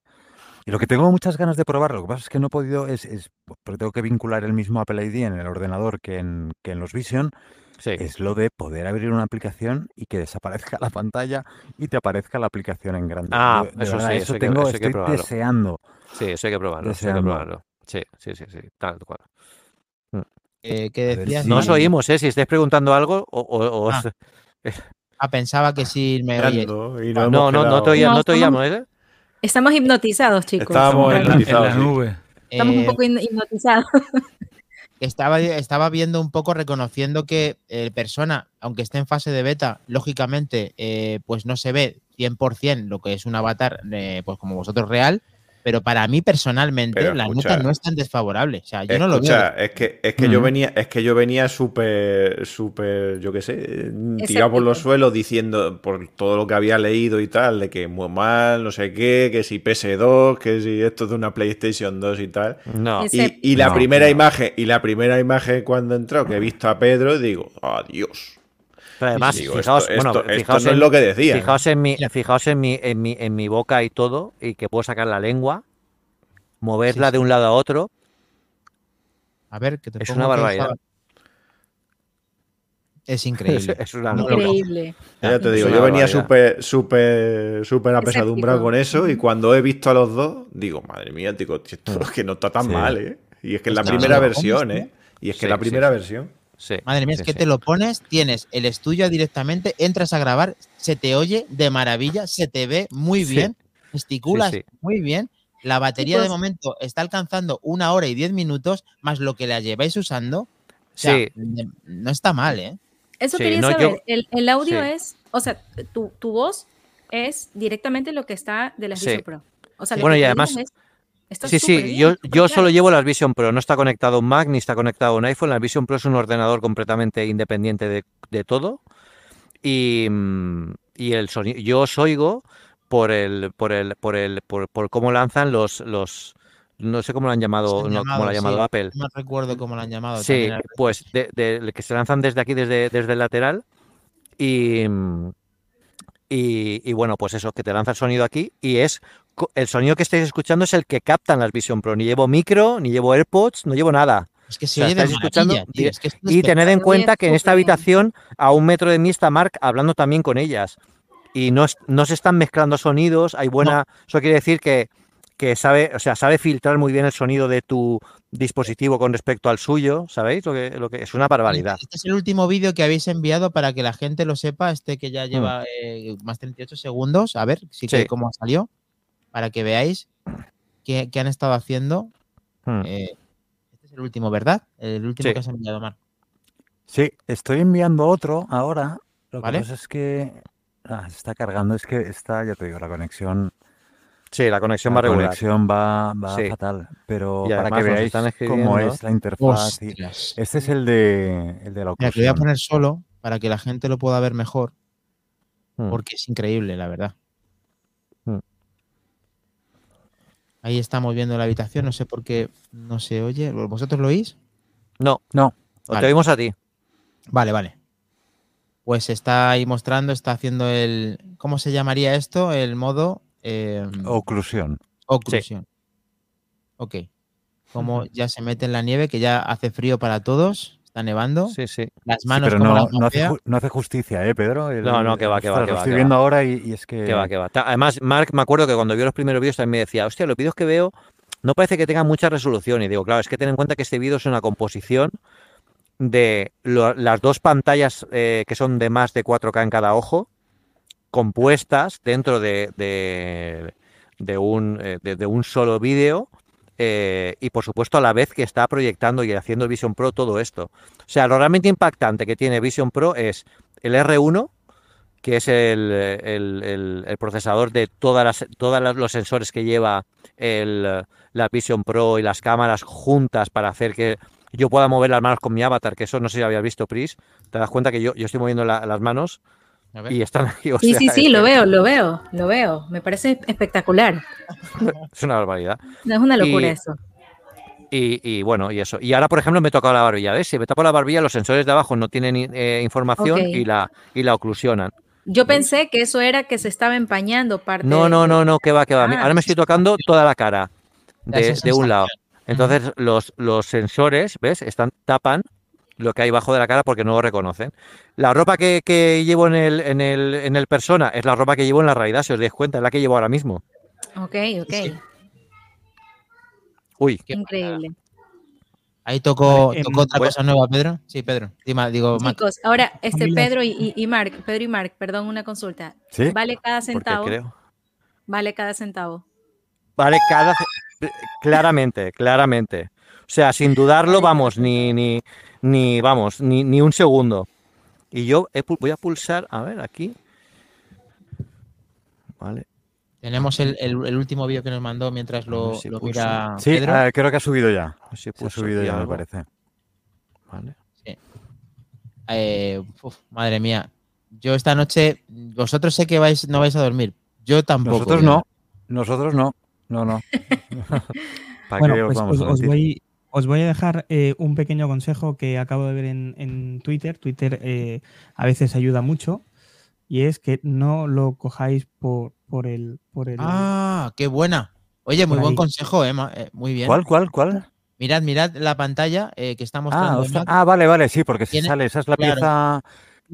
Y lo que tengo muchas ganas de probar, lo que pasa es que no he podido, es, es porque tengo que vincular el mismo Apple ID en el ordenador que en, que en los Vision, Sí. es lo de poder abrir una aplicación y que desaparezca la pantalla y te aparezca la aplicación en grande. Ah, de eso verdad, sí, eso eso hay que- tengo, eso que estoy probarlo. deseando. Sí, eso hay que probarlo. eso hay que Deseando. probarlo. Sí, sí, sí, sí, tal cual. Eh, ¿Qué decías? No os oímos, ¿eh? Si estáis preguntando algo o, o- o Ah, os- Ah, pensaba que sí me y No, no, hemos no, quedado- te, oía- No, no te oíamos, ¿eh? Estamos hipnotizados, chicos. Estábamos en, en la hipnotizados, sí. nube. Estamos un Eh, poco hipnotizados. estaba, estaba viendo un poco, reconociendo que eh, persona, aunque esté en fase de beta, lógicamente, eh, pues no se ve 100% lo que es un avatar, eh, pues como vosotros real, pero para mí personalmente Pero la escucha, nota no es tan desfavorable. O sea, yo no lo veo. es que, es que yo Ujú. venía, es que yo venía súper, súper, yo qué sé, tirado por los suelos diciendo por todo lo que había leído y tal, de que muy mal, no sé qué, que si PS2, que si esto es de una PlayStation 2 y tal. No. Y, y la No, primera no. imagen, y la primera imagen cuando entró, que he visto a Pedro, digo, adiós. Pero además, Digo, fijaos, esto, bueno, esto- esto fijaos es en, lo que decía. fijaos en mi, fijaos en mi, en mi, en mi boca y todo, y que puedo sacar la lengua, moverla Sí, de un lado a otro. A ver, que te Es pongo una barbaridad. Es increíble. Es una No. Increíble. Ya te Es digo, yo venía súper, súper, súper apesadumbrado con eso y cuando he visto a los dos, digo, madre mía, digo, esto es que no está tan Sí. mal, ¿eh? Y es que es la primera versión, ¿eh? Y es que Sí, la primera sí. versión. Sí, Madre mía, sí, es que sí. te lo pones, tienes el estudio directamente, entras a grabar, se te oye de maravilla, se te ve muy Sí. bien, gesticulas sí. muy bien. La batería de momento está alcanzando una hora y diez minutos, más lo que la lleváis usando. O sea, Sí. no está mal, ¿eh? Eso Sí, quería no, saber. yo- el, el audio sí. es, o sea, tu, tu voz es directamente lo que está de las Sí. Vision Pro. O sea, lo Bueno, que y además- es Está Sí, sí, bien, yo, yo solo llevo las Vision Pro, no está conectado a un Mac ni está conectado a un iPhone. La Vision Pro es un ordenador completamente independiente de, de todo. Y, y el sonido, yo os oigo por el, por el, por el, por, por cómo lanzan los, los, no sé cómo lo han llamado, han no, cómo lo ha llamado, llamado sí. Apple. No recuerdo cómo lo han llamado. Sí, pues de, de- que se lanzan desde aquí, desde, desde el lateral. Y, y, y bueno, pues eso, que te lanza el sonido aquí. Y es el sonido que estáis escuchando es el que captan las Vision Pro. Ni llevo micro, ni llevo AirPods, no llevo nada. Es que se O sea, oye de estáis escuchando tío, es que Y tened en cuenta que en esta habitación, a un metro de mí, está Mark hablando también con ellas. Y no, no se están mezclando sonidos, hay buena. Eso quiere decir que, que sabe, o sea, sabe filtrar muy bien el sonido de tu dispositivo con respecto al suyo, ¿sabéis? Lo que, lo que es una barbaridad. Este es el último vídeo que habéis enviado para que la gente lo sepa, este que Mm. ya lleva eh, más 38 segundos. A ver, sí que cómo salió, para que veáis qué, qué han estado haciendo. Hmm. Eh, este es el último, ¿verdad? El último Sí. que has enviado, Mar. Sí, estoy enviando otro ahora. Lo ¿Vale? que pasa es que ah, se está cargando, es que está, ya te digo, la conexión, Sí, la conexión la va regular. conexión va, va Sí. fatal. Pero Y para que veáis están cómo es la interfaz. y-. Este es el de, el de la Mira, que voy a poner solo para que la gente lo pueda ver mejor, Hmm. porque es increíble, la verdad. Hmm. Ahí estamos viendo la habitación, no sé por qué no se oye. ¿Vosotros lo oís? No, No, Vale. te oímos a ti. Vale, vale. Pues está ahí mostrando, está haciendo el. ¿Cómo se llamaría esto? El modo eh, oclusión. oclusión. Ok. Como ya se mete en la nieve, que ya hace frío para todos, está nevando. Sí, sí. Las Sí, manos pero como no, hace, no justicia, ¿eh, Pedro? El- No, no, que va, que va, que Lo va, estoy que viendo va. ahora y, y es que... Que va, que va. Además, Mark, me acuerdo que cuando vio los primeros vídeos también me decía, hostia, los vídeos que veo no parece que tengan mucha resolución. Y digo, claro, es que ten en cuenta que este vídeo es una composición de lo- las dos pantallas eh, que son de más de 4K en cada ojo, compuestas dentro de, de, un, eh, de, un solo vídeo. eh, y por supuesto a la vez que está proyectando y haciendo Vision Pro todo esto. O sea, lo realmente impactante que tiene Vision Pro es el R1, que es el, el- el- procesador de las- los sensores que lleva la Vision Pro y las cámaras juntas para hacer que yo pueda mover las manos con mi avatar, que eso no sé si habías visto, Pris. Te das cuenta que yo, yo estoy moviendo la- las manos. Y están ahí. o Sí, sea, sí, sí, lo que veo, lo veo, lo veo. Me parece espectacular. Es una barbaridad. No es una locura Y- eso. Y, y bueno, y eso. Y ahora, por ejemplo, me he tocado la barbilla. ¿Ves? Si me tapo la barbilla, los sensores de abajo no tienen eh, información y, la, y la oclusionan. Yo pensé que eso era que se estaba empañando parte No, no, no, no, que va, que va. Ah, Ahora me estoy tocando toda la cara de, de un lado. Entonces, los, los sensores, ¿ves? Están, tapan lo que hay bajo de la cara porque no lo reconocen. La ropa que, que llevo en el, en, el, en el persona es la ropa que llevo en la realidad, si os dais cuenta, es la que llevo ahora mismo. Ok, ok. Sí. Uy, Qué Increíble. Ahí tocó, Vale, em, tocó otra bueno. cosa nueva, Pedro. Sí, Pedro. Dima- digo. Chicos, ahora este. Pedro y, y- Mark, Pedro y Mark, perdón, una consulta. ¿Sí? ¿Vale cada centavo? creo. Vale cada centavo. Vale, cada. Claramente, claramente. O sea, sin dudarlo, vamos, ni, ni, ni vamos, ni, ni un segundo. Y yo he voy a pulsar, a ver, aquí. Vale. Tenemos el, el- el último vídeo que nos mandó mientras lo, si lo mira Sí, Pedro. ah, creo que ha subido ya. si Ha subido ya, me parece. Vale. Eh, uf, madre mía. Yo esta noche, vosotros sé que vais, no vais a dormir. Yo tampoco. Nosotros a no. Nosotros no. No, no. ¿Para Bueno, qué os pues vamos os, a os voy, os voy a dejar eh, un pequeño consejo que acabo de ver en, en Twitter. Twitter eh, a veces ayuda mucho y es que no lo cojáis por, por el... Por el Ah, qué buena. Oye, muy buen ahí. consejo, Emma. eh, muy bien. ¿Cuál, cuál, cuál? Mirad, mirad la pantalla eh, que está Ah, mostrando. ah, vale, vale, sí, porque si Tiene- sale, esa es la claro. pieza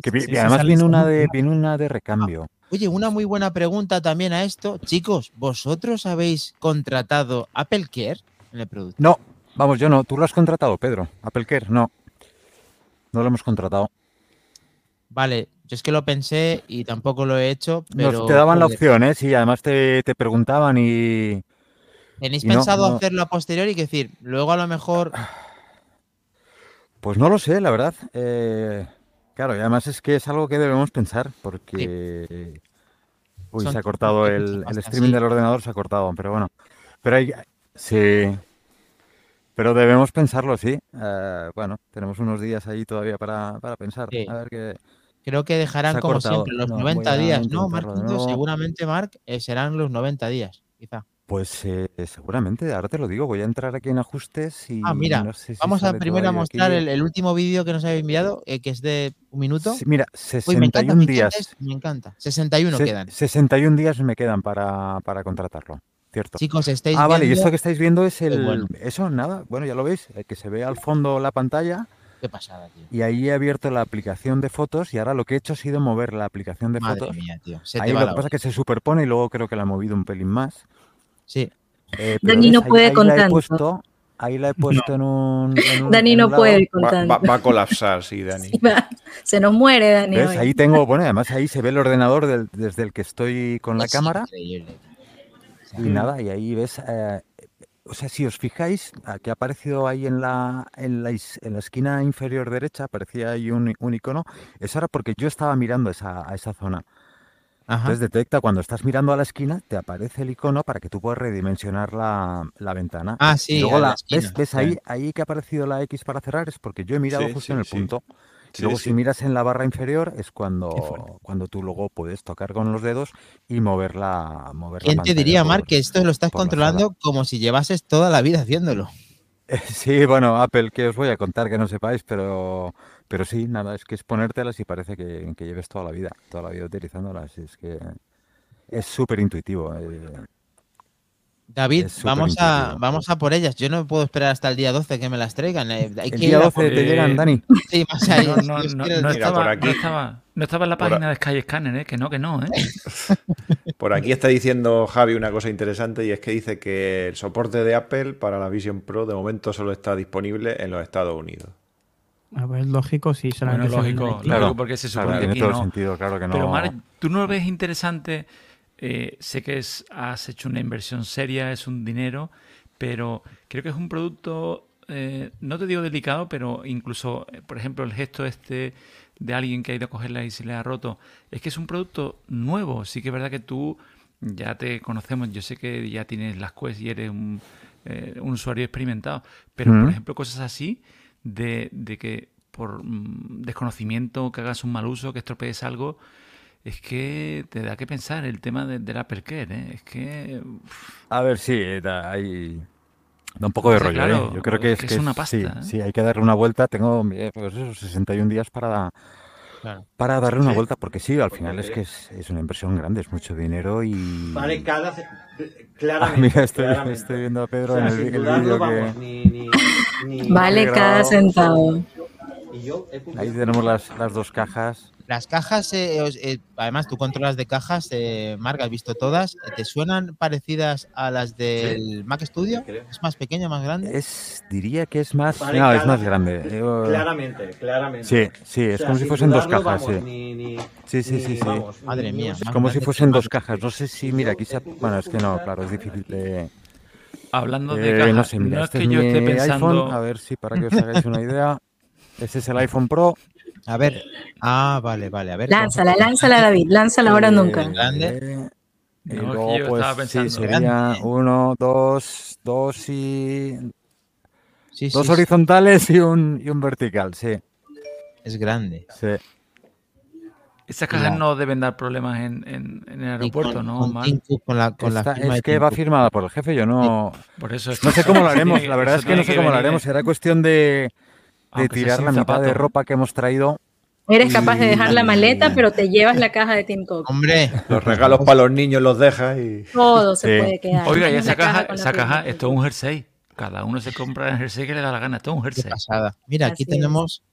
que Sí, además viene una de viene una de recambio. Oye, una muy buena pregunta también a esto. Chicos, ¿vosotros habéis contratado Apple Care en el producto? No, vamos, yo no. ¿Tú lo has contratado, Pedro? Apple Care, no. No lo hemos contratado. Vale, yo es que lo pensé y tampoco lo he hecho, pero... Nos te daban la opción, ¿eh? Sí, además te, te preguntaban y... ¿Tenéis y pensado no. hacerlo a posteriori? Es decir, luego a lo mejor... Pues no lo sé, la verdad. Eh, claro, y además es que es algo que debemos pensar porque... Uy, Son se ha cortado el, el streaming sí. del ordenador, se ha cortado, pero bueno. Pero hay, Sí. Pero debemos pensarlo, sí. Eh, bueno, tenemos unos días ahí todavía para, para pensar. Sí. A ver qué. Creo que dejarán como siempre los No, 90 voy a días, ¿no, nuevo. Seguramente, Marc, eh, serán los 90 días, quizá. Pues eh, seguramente, ahora te lo digo, voy a entrar aquí en ajustes y Ah, mira, no sé si vamos a primero a mostrar el, el último vídeo que nos habéis enviado, eh, que es de un minuto. Sí, mira, Uy, me encanta, 61 días. me encanta. 61 Se- quedan. 61 días me quedan para, para contratarlo, ¿cierto? Chicos, estáis Ah, vale, y viendo- esto que estáis viendo es el... bueno. Eso, nada, bueno, ya lo veis, eh, que se ve al fondo la pantalla Qué pasada, tío. y ahí he abierto la aplicación de fotos y ahora lo que he hecho ha sido mover la aplicación de Madre fotos. mía, tío. Se Ahí te lo que pasa es que se superpone y luego creo que la he movido un pelín más. Sí. Eh, Dani no ves, ahí- puede ahí con la he tanto. puesto, ahí la he puesto en un... en un- Dani en no puede con Va, tanto. va- va a colapsar, sí, Dani. Sí. Se nos muere, Dani. Ahí tengo, bueno, además ahí se ve el ordenador del- desde el que estoy con la Es cámara increíble. Y nada, y ahí ves, eh, o sea, si os fijáis, a que ha aparecido ahí en la, en la, is- en la esquina inferior derecha, aparecía ahí un, un icono, eso era porque yo estaba mirando esa, a esa zona. Ajá. Entonces detecta cuando estás mirando a la esquina, te aparece el icono para que tú puedas redimensionar la, la ventana. Ah, Y sí, luego a la ¿ves, ves ahí, ahí que ha aparecido la X para cerrar? Es porque yo he mirado Sí, justo sí, en el sí. punto. Sí, luego sí. si miras en la barra inferior es cuando, cuando tú luego puedes tocar con los dedos y mover la, mover la ¿Quién te diría, por- Marc, que esto lo estás controlando como si llevases toda la vida haciéndolo? Sí, bueno, Apple, que os voy a contar que no sepáis, pero, pero sí, nada, es que es ponértelas y parece que, que lleves toda la vida, toda la vida utilizándolas. Es que es súper intuitivo. eh, David, vamos a, vamos a por ellas. Yo no puedo esperar hasta el día 12 que me las traigan. eh, Hay El que día ir a 12 por- te llegan, Dani. Sí, más allá. No, estaba, aquí- no, estaba, no estaba en la por a- página de Skyscanner, ¿eh? que no, que no. ¿eh? Por aquí está diciendo Javi una cosa interesante y es que dice que el soporte de Apple para la Vision Pro de momento solo está disponible en los Estados Unidos. Ah, pues lógico, sí, Bueno, solamente vende lógico, aquí. Claro, lógico, porque se claro, supone que tiene aquí todo el no. sentido, claro que no. Pero Marc, ¿tú no lo ves interesante? Eh, sé que es, has hecho una inversión seria, es un dinero, pero creo que es un producto, eh, no te digo delicado, pero incluso, eh, por ejemplo, el gesto este de alguien que ha ido a cogerla y se le ha roto, es que es un producto nuevo. Sí que es verdad que tú ya te conocemos, yo sé que ya tienes las Quest y eres un, eh, un usuario experimentado, pero por ejemplo, cosas así de, de que por mm, desconocimiento, que hagas un mal uso, que estropees algo, es que te da que pensar el tema de- del Apple Care, ¿eh? Es que uf, A ver, sí, da, hay- da un poco de O sea, rollo, claro, ¿eh? Yo creo que es es, que es una sí, pasta, ¿eh? sí, hay que darle una vuelta. Tengo eh, pues eso, 61 días para, Claro. para darle una Sí. vuelta, porque sí, al final es que es, es una inversión grande, es mucho dinero y... Vale, cada. Ah, Claramente. mira, estoy, claramente. estoy viendo a O Pedro sea, en el, vídeo que... ni, ni, ni- Vale cada centavo. He Ahí tenemos las, las dos cajas. Las cajas, eh, os- eh, además tú controlas de cajas, eh, Marc, has visto todas. ¿Te suenan parecidas a las del Mac Studio? creo. ¿Es más pequeña, más grande? Es, diría que es más... Vale, no, es más grande. Claramente, claramente. Sí, sí, O es sea, como si fuesen dos cajas, vamos, sí. ni- ni- Sí, sí, ni- sí, sí. vamos, Madre mía, más Como si fuesen dos cajas. No sé si, mira, aquí se... Bueno, es que no, claro, es difícil de... hablando de Eh, cajas, no sé, mira, no es este que es yo mi esté pensando... iPhone. A ver si para que os hagáis una idea. Este es el iPhone Pro. A ver. Ah, vale, vale. A ver. Lánzala, lánzala, David. Lánzala ahora Eh, nunca. Grande. eh, y No, es que luego, yo pues, estaba sí, pensando. sería Grande. uno, dos, dos y... Sí, Dos sí, horizontales y un, y un vertical, sí. es grande. sí. Esas cajas No. no deben dar problemas en, en- en el aeropuerto, con, ¿no, con Marc? Tim Cook, con la, con la Esta- firma es que va firmada por el jefe, yo no... Por eso es No sé cómo lo haremos, la verdad es que no sé cómo lo haremos. Será cuestión de, de tirar la mitad de ropa que hemos traído. Eres capaz de dejar la maleta, pero te llevas la caja de Tim Cook. Hombre, Los regalos para los niños los dejas y. Todo se Sí. puede quedar. Oiga, y esa la caja, la esa caja, esto es un jersey. Cada uno se compra el jersey que le da la gana. Esto es un qué jersey. pasada. Mira, aquí es. tenemos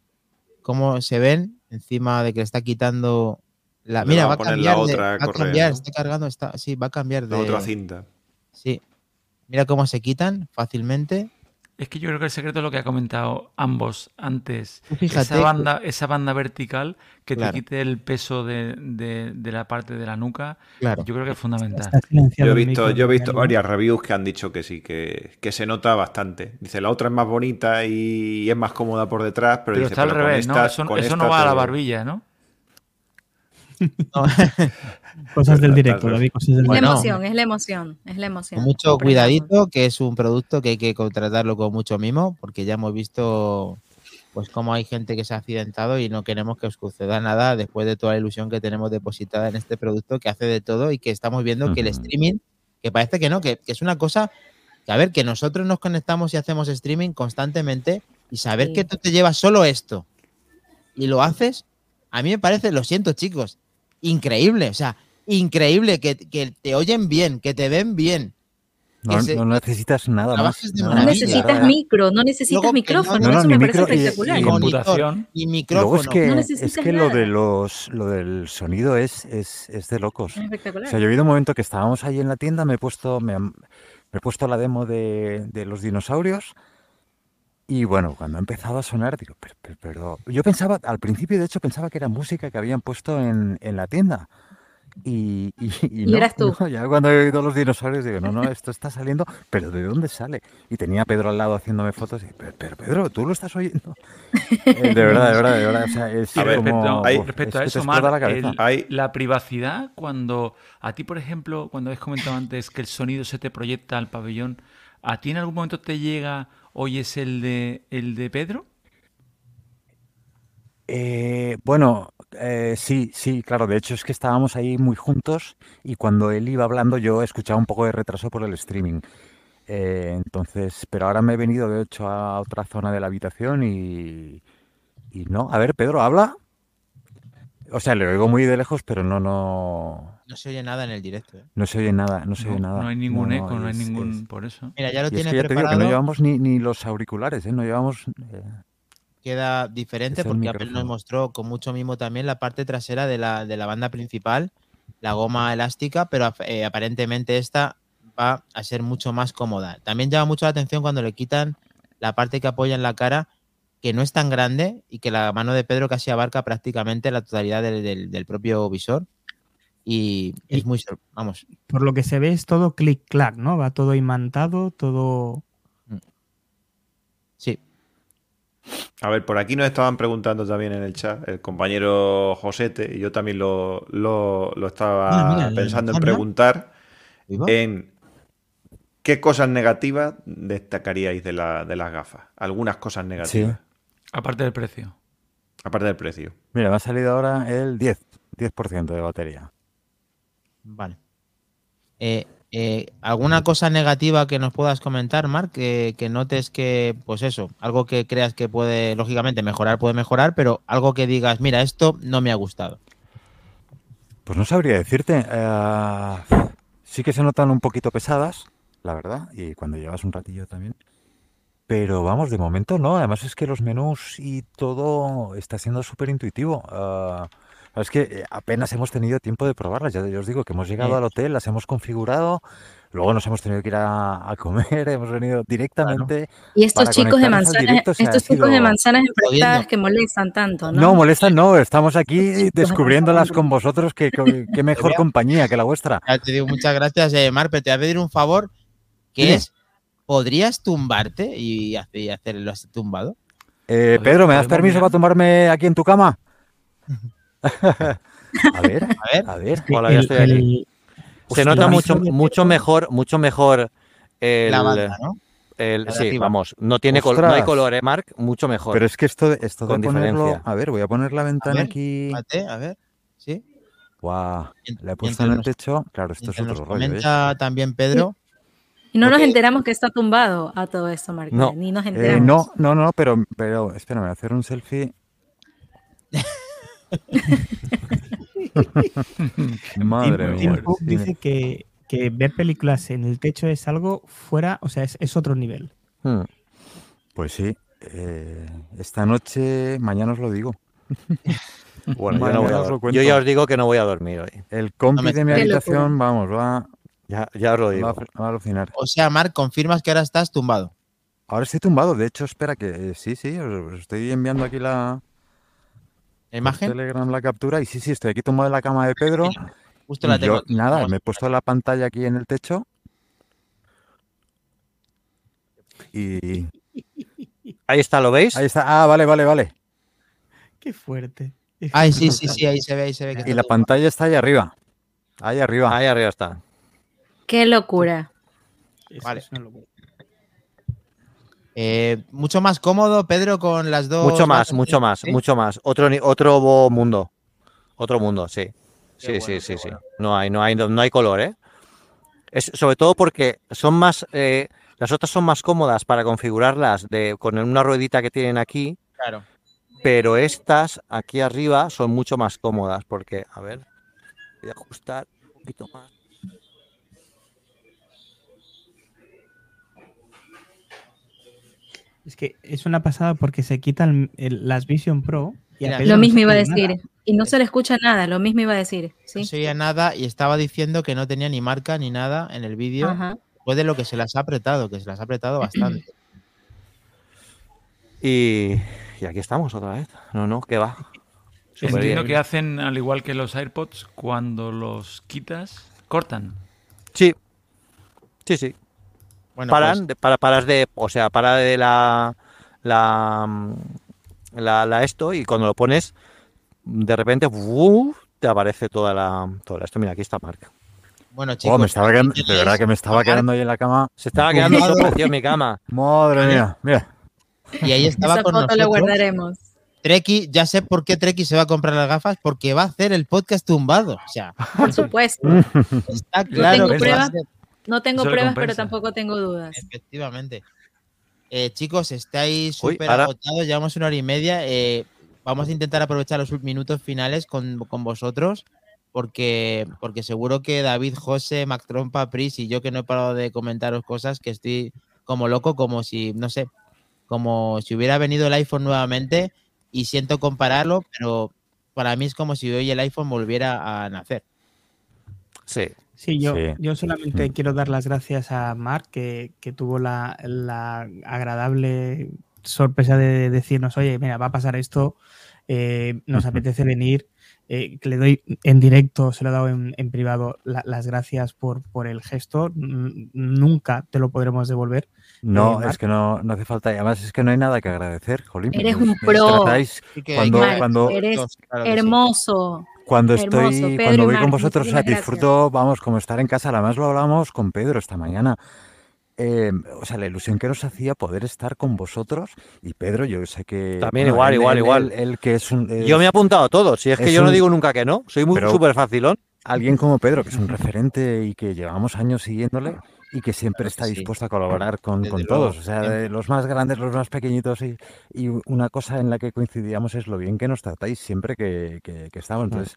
cómo se ven encima de que le está quitando la. Mira, va a va a poner la cambiar. de- otra va a cambiar, está cargando, está, sí, va a cambiar de. La otra cinta. Sí. Mira cómo se quitan fácilmente. Es que yo creo que el secreto es lo que ha comentado ambos antes. Tú fíjate esa que- banda, esa banda vertical que Claro. te quite el peso de, de- de la parte de la nuca, Claro. yo creo que es fundamental. Yo he visto, yo he visto varias reviews que han dicho que sí, que, que se nota bastante. Dice, la otra es más bonita y es más cómoda por detrás, pero, Pero dice, está al pero con revés, ¿no? Eso, con eso no va a la barbilla, ¿no? No, Cosas del directo. David, cosas del Es la Bueno. directo. es la emoción, es la emoción. con mucho cuidadito, que es un producto que hay que contratarlo con mucho mimo, porque ya hemos visto pues cómo hay gente que se ha accidentado y no queremos que os suceda nada después de toda la ilusión que tenemos depositada en este producto que hace de todo y que estamos viendo que el streaming, que parece que no, que, que es una cosa que a ver, que nosotros nos conectamos y hacemos streaming constantemente y saber Sí. que tú te llevas solo esto y lo haces, a mí me parece, lo siento chicos, increíble, o sea, increíble que, que te oyen bien, que te ven bien. No, se- no necesitas nada más. No necesitas micro, no necesitas Luego micrófono, No, no, eso me parece micro y- espectacular. y computación. Y micrófono. luego es que, No es que lo, de los, lo del sonido es, es, es de locos. Es O espectacular. sea, yo he habido un momento que estábamos ahí en la tienda, me he puesto, me, me he puesto la demo de, de los dinosaurios y bueno, cuando ha empezado a sonar, digo, pero, pero, pero- yo pensaba, al principio de hecho pensaba que era música que habían puesto en, en la tienda. Y, y, y Y no, eras tú. no, ya cuando he oído los dinosaurios digo, no, no, esto está saliendo, pero ¿de dónde sale? Y tenía a Pedro al lado haciéndome fotos y, pero, pero, Pedro, ¿tú lo estás oyendo? Eh, de verdad, de verdad, de verdad. O sea, es A ver, como, respecto, hay- uf, respecto es a eso, Mar, la cabeza. el- Hay- la privacidad, cuando a ti, por ejemplo, cuando has comentado antes que el sonido se te proyecta al pabellón, ¿a ti en algún momento te llega, hoy es el de, el de Pedro? Eh, bueno, eh, sí, sí, claro. De hecho, es que estábamos ahí muy juntos y cuando él iba hablando yo escuchaba un poco de retraso por el streaming. Eh, entonces, pero ahora me he venido de hecho a otra zona de la habitación y, y no. A ver, Pedro, habla. O sea, le oigo muy de lejos, pero no, no, No se oye nada en el directo. ¿eh? no se oye nada, no se oye No, nada. no hay ningún No, eco, no hay es- ningún... es- Por eso. Mira, ya lo Y es tiene que ya te digo que no llevamos ni, ni los auriculares, ¿eh? No llevamos. eh, queda diferente Es porque Apple nos mostró con mucho mimo también la parte trasera de la, de la banda principal, la goma elástica, pero eh, aparentemente esta va a ser mucho más cómoda. También llama mucho la atención cuando le quitan la parte que apoya en la cara, que no es tan grande y que la mano de Pedro casi abarca prácticamente la totalidad del, del- del propio visor. Y Y- es muy, vamos, Por lo que se ve es todo clic-clac, ¿no? Va todo imantado, todo... sí. A ver, por aquí nos estaban preguntando también en el chat el compañero Josete, y yo también lo, lo- lo estaba Ah, mira, pensando en preguntar, en qué cosas negativas destacaríais de, la- de las gafas. Algunas cosas negativas, Aparte del precio. aparte del precio. Mira, me ha salido ahora el 10, 10% de batería. Vale. Eh, eh, ¿Alguna cosa negativa que nos puedas comentar, Marc? Que, que notes que, pues eso, algo que creas que puede, lógicamente, mejorar, puede mejorar, pero algo que digas, mira, esto no me ha gustado. Pues no sabría decirte. eh, sí que se notan un poquito pesadas, la verdad, y cuando llevas un ratillo también. Pero vamos, de momento no. Además es que los menús y todo está siendo súper intuitivo. Ah, es que eh, apenas hemos tenido tiempo de probarlas. Ya, os digo que hemos llegado Sí. al hotel, las hemos configurado, luego nos hemos tenido que ir a, a comer, hemos venido directamente. Y estos chicos de manzanas, directo, estos chicos de manzanas Jodiendo. que molestan tanto, ¿no? No, molestan, no. Estamos aquí descubriéndolas con vosotros. que mejor compañía que la vuestra. Ya te digo muchas gracias, eh, Marc, pero te voy a pedir un favor, que es, ¿podrías tumbarte y, hace- y hacerlo así tumbado? Eh, Pedro, ¿me das permiso para tomarme aquí en tu cama? a ver, A ver, a ver. Hola, ya estoy aquí. Se nota mucho, mucho mejor, mucho mejor el, la banda, ¿no? el- la de sí, arriba. vamos, no tiene col- no hay color, ¿eh, Marc? Mucho mejor. Pero es que esto, esto de Con ponerlo. diferencia. A ver, voy a poner la ventana ver, aquí. A ver, ¿sí? Guau, Mien- la he puesto en el nos- techo. Claro, esto es otro nos rollo. ¿eh? también Pedro, Y no nos enteramos que está tumbado a todo esto, Marqués. No. Ni nos Eh, enteramos. no, no, no, pero, pero espérame, voy a hacer un selfie. Madre Tim- mía. Tim dice que, que ver películas en el techo es algo fuera, o sea, es, es otro nivel. Hmm. Pues sí. eh, esta noche, mañana os lo digo. Bueno, yo, Mañana no voy a os lo dor- cuento. yo ya os digo que no voy a dormir hoy. El compi me de mi habitación, vamos, va, Ya, ya os lo va, digo. a, va a alucinar. o sea, Marc, confirmas que ahora estás tumbado. Ahora estoy tumbado, de hecho, espera que eh, sí, sí, os, estoy enviando aquí la ¿La por imagen? Telegram la captura y sí, sí, estoy aquí tumbado en la cama de Pedro. Justo la tengo. yo, nada, me he puesto la pantalla aquí en el techo. Y Ahí está, ¿lo veis? ahí está. Ah, vale, vale, vale. Qué fuerte. Ay, sí, sí, sí, ahí se ve, ahí se ve. Que Y la pantalla está ahí arriba. Ahí arriba. Ahí arriba está. Qué locura. Vale. es una locura. Eh, mucho más cómodo, Pedro, con las dos. Mucho más, mucho más, ¿sí? mucho más. Otro, ni- otro mundo. Otro mundo, sí. Sí, Qué sí, bueno, sí, sí. bueno. No hay, no hay, no, no hay color, ¿eh? Es sobre todo porque son más, eh, las otras son más cómodas para configurarlas de, con una ruedita que tienen aquí, Claro. pero estas aquí arriba son mucho más cómodas porque, a ver, voy a ajustar un poquito más. Es que es una pasada porque se quitan el- las Vision Pro. Y Mira, Lo no mismo se iba a nada. decir. Y no se le escucha nada, lo mismo iba a decir. No Sí. se oía nada y estaba diciendo que no tenía ni marca ni nada en el vídeo. Ajá. Después de lo que se las ha apretado, que se las ha apretado bastante. Y, y aquí estamos otra vez. No, no, que va. Entiendo bien. que hacen, al igual que los AirPods, cuando los quitas, cortan. Sí, sí, sí. Bueno, paran, pues, de- para, paras de, o sea, para de la, la, la, la esto y cuando lo pones, de repente ¡uf! te aparece toda la, toda la esto. Mira, aquí está Marc. bueno, chicos. Oh, me estaba quedando, de ¿queréis verdad que me estaba quedando ahí en la cama. Se estaba quedando en mi cama. Madre mía, mira. Y ahí estaba Esa con foto nosotros. guardaremos. Treki, ya sé por qué Treki se va a comprar las gafas, porque va a hacer el podcast tumbado. O sea, Por supuesto. está claro tengo a pruebas. No tengo Eso pruebas, pero tampoco tengo dudas. Efectivamente. Eh, chicos, estáis súper agotados, llevamos una hora y media. eh, vamos a intentar aprovechar los minutos finales con, con vosotros, porque, porque seguro que David, José, Mac Trompa, Pris y yo que no he parado de comentaros cosas, que estoy como loco, como si, no sé, como si hubiera venido el iPhone nuevamente y siento compararlo, pero para mí es como si hoy el iPhone volviera a nacer. Sí. Sí, yo, Sí. yo solamente Mm. quiero dar las gracias a Mark, que, que tuvo la, la agradable sorpresa de decirnos, oye, mira, va a pasar esto, eh, nos apetece venir, eh, que le doy en directo, se lo he dado en, en privado, la- las gracias por, por el gesto, N- nunca te lo podremos devolver. No, Marc. es que no, no hace falta. Y además es que no hay nada que agradecer, Jolín. Eres un pro. tratáis- Cuando- cuando- Eres claro hermoso. Cuando Hermoso, estoy, Pedro cuando voy con vosotros, o sea, disfruto, vamos, como estar en casa. Además lo hablamos con Pedro esta mañana. Eh, o sea, la ilusión que nos hacía poder estar con vosotros. Y Pedro, yo sé que. También igual, igual, igual. El, que es un. Yo me he es apuntado a todo. Si es que es yo no un- digo nunca que no. Soy muy súper facilón. Alguien como Pedro, que es un referente y que llevamos años siguiéndole y que siempre Claro que está sí. dispuesto a colaborar con, con todos. O sea, de los más grandes, los más pequeñitos. Y, y una cosa en la que coincidíamos es lo bien que nos tratáis siempre que, que- que estamos. Mm. Entonces,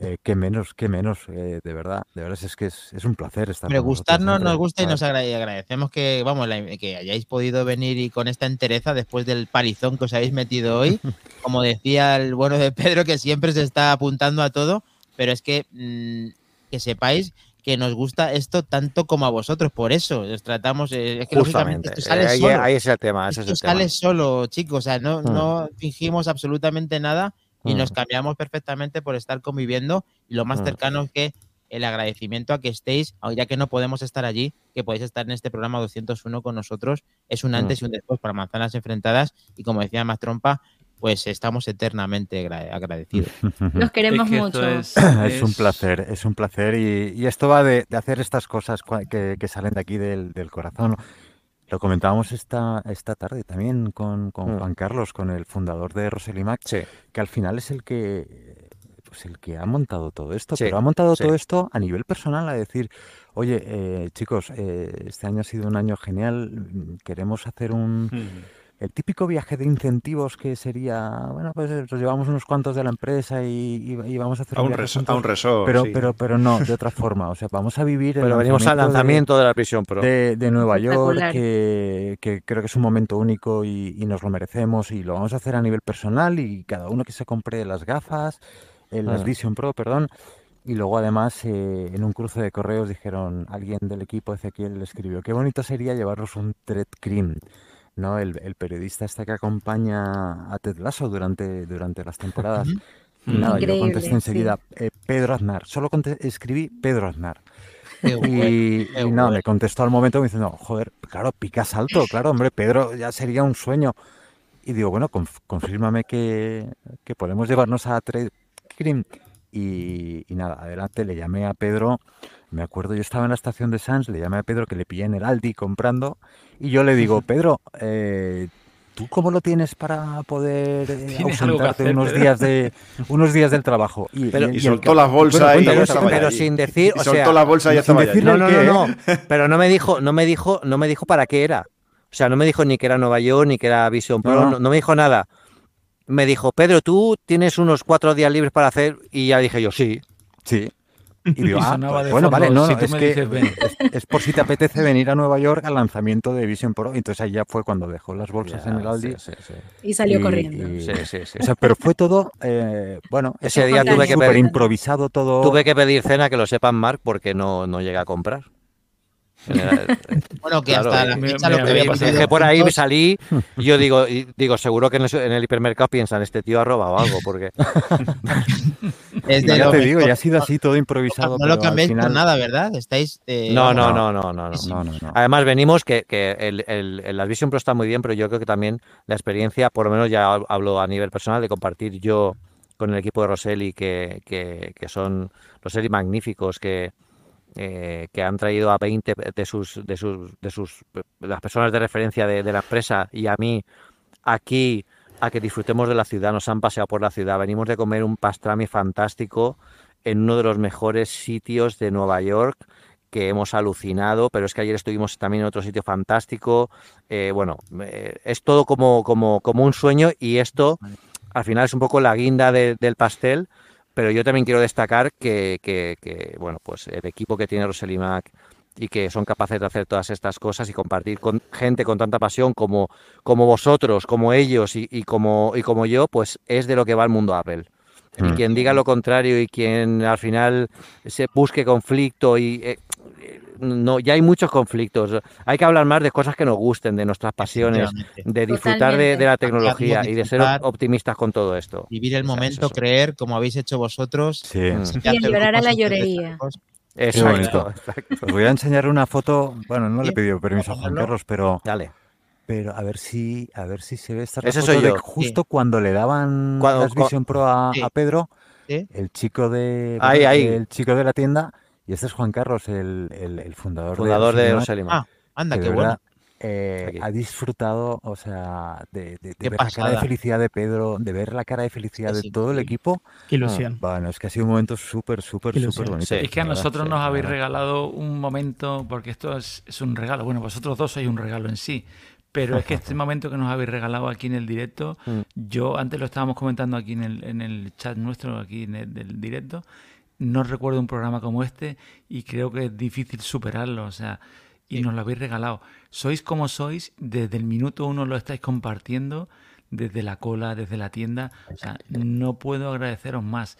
eh, qué menos, qué menos, eh, de verdad. De verdad es que es, es un placer estar vosotros gustarnos siempre. nos gusta y nos agrade- agradecemos que, vamos, la- que hayáis podido venir y con esta entereza después del parizón que os habéis metido hoy. Como decía el bueno de Pedro, que siempre se está apuntando a todo, pero es que mm, que sepáis que nos gusta esto tanto como a vosotros, por eso os tratamos, eh, es que Justamente. esto sale Eh, ahí, solo. ahí es el tema. Ese es Esto el tema. sale solo, chicos, o sea, no, Mm. no fingimos absolutamente nada y nos Mm. cambiamos perfectamente por estar conviviendo y lo más Mm. cercano es que el agradecimiento a que estéis, ya que no podemos estar allí, que podéis estar en este programa 201 con nosotros, es un Mm. antes y un después para Manzanas Enfrentadas y como decía más trompa, pues estamos eternamente agra- agradecidos. Los queremos Es que mucho. es, Es un placer, es un placer y, y esto va de, de hacer estas cosas que, que salen de aquí del, del corazón. Lo comentábamos esta, esta tarde también con, con Mm. Juan Carlos, con el fundador de Roselimac, Sí. que al final es el que, pues el que ha montado todo esto, Sí, pero ha montado sí. todo esto a nivel personal, a decir, oye, eh, chicos, eh, este año ha sido un año genial, mm, queremos hacer un, Mm. El típico viaje de incentivos que sería, bueno, pues eh, nos llevamos unos cuantos de la empresa y, y- y vamos a hacer A un, viaje reso- a un resort. pero, sí. pero, pero no, de otra forma. O sea, vamos a vivir el Pero venimos al lanzamiento de, la prisión Pro. de, de Nueva York, que, que creo que es un momento único y, y nos lo merecemos y lo vamos a hacer a nivel personal y cada uno que se compre las gafas, eh, las Ah. Vision Pro, perdón. Y luego además eh, en un cruce de correos dijeron, alguien del equipo Ezequiel le escribió, qué bonito sería llevarnos un Thread Cream, ¿no? El, el periodista este que acompaña a Ted Lasso durante, durante las temporadas. Y nada, yo Increíble, contesté sí. enseguida, eh, Pedro Aznar, solo escribí Pedro Aznar. Qué Y, qué y nada, me contestó al momento diciendo, joder, claro, picas alto, claro, hombre, Pedro ya sería un sueño. y digo, bueno, conf- confírmame que, que podemos llevarnos a Trade Cream. Y, y nada, adelante, le llamé a Pedro, me acuerdo, yo estaba en la estación de Sans, le llamé a Pedro que le pillé en el Aldi comprando, y yo le digo, Pedro, eh, ¿tú cómo lo tienes para poder eh, ausentarte hacer, unos Pedro. días de unos días del trabajo? Y, Pero- y- Y y el soltó las bolsas Bueno, y pero, sin decir, o soltó sea, las bolsas y ya sin estaba no. Pero no me dijo, no me dijo, no me dijo para qué era. O sea, no me dijo ni que era Nueva York, ni que era Vision Pro, No. no, no me dijo nada. Me dijo, Pedro, tú tienes unos cuatro días libres para hacer, y ya dije yo, sí. Sí. Y digo, Y ah, bueno, fondo, vale, no, si es que dices, ven. es, es por si te apetece venir a Nueva York al lanzamiento de Vision Pro. Y entonces ahí ya fue cuando dejó las bolsas en el Aldi. sí, sí, sí. Y salió y- corriendo. y- Sí, sí, sí. O sea, pero fue todo, eh, bueno, Ese día tuve que súper pedir- improvisado todo. Tuve que pedir cena, que lo sepan, Mark, porque no, no llegué a comprar. Bueno, que Claro, hasta la me- fecha me lo que había pasado. vivido Dejé por ahí, me salí y yo digo, y digo, seguro que en el, en el hipermercado piensan, este tío ha robado algo, porque es de ya te digo, ya ha sido así todo improvisado. no lo cambiéis por final- nada, ¿verdad? Estáis. eh, no, no, no, no, no, no. No, no, no. Además venimos que, que el, el, el- la Vision Pro está muy bien, pero yo creo que también la experiencia, por lo menos ya hab- hablo a nivel personal, de compartir yo con el equipo de Roseli, que, que, que son Roseli magníficos, que, eh, que han traído a 20 de sus, de sus, de sus de las personas de referencia de, de la empresa y a mí aquí a que disfrutemos de la ciudad, nos han paseado por la ciudad, venimos de comer un pastrami fantástico en uno de los mejores sitios de Nueva York que hemos alucinado, pero es que ayer estuvimos también en otro sitio fantástico. eh, bueno, eh, es todo como, como, como un sueño y esto al final es un poco la guinda de- del pastel, pero yo también quiero destacar que, que- que, bueno, pues el equipo que tiene Rosely Mac y que son capaces de hacer todas estas cosas y compartir con gente con tanta pasión como, como vosotros, como ellos y, y como, y como yo, pues es de lo que va el mundo Apple. Y Mm. quien diga lo contrario y quien al final se busque conflicto y eh, eh, no, ya hay muchos conflictos. Hay que hablar más de cosas que nos gusten, de nuestras pasiones, de disfrutar de, de la tecnología y de ser optimistas con todo esto. Vivir el es momento, eso. creer, como habéis hecho vosotros. Sí. Mm. sin Y llorar a la llorería. Exacto, bonito. exacto. Os voy a enseñar una foto. Bueno, no le he pedido permiso a Juan. Carlos, pero, Dale. pero a ver si, a ver si se ve esta es Ese foto soy de yo. justo cuando le daban Cuando- Vision Pro a, Sí. a Pedro, Sí. el chico de Ahí, ahí. el chico de la tienda, y este es Juan Carlos, el, el- el fundador, Fundador de Mac. Ah, anda, que qué bueno. eh, ha disfrutado, o sea, de, de- de Qué ver la cara de felicidad de Pedro, de ver la cara de felicidad de Sí, todo el equipo. Qué ilusión. Bueno, es que ha sido un momento súper, súper, súper bonito. Sí. Es que a nosotros sí, nos habéis verdad. regalado un momento, porque esto es, es un regalo. Bueno, vosotros dos sois un regalo en sí. Pero es que este momento que nos habéis regalado aquí en el directo, Mm. yo antes lo estábamos comentando aquí en el, en el chat nuestro, aquí en el del directo, no recuerdo un programa como este y creo que es difícil superarlo. O sea, y nos lo habéis regalado. Sois como sois, desde el minuto uno lo estáis compartiendo, desde la cola, desde la tienda. O sea, no puedo agradeceros más.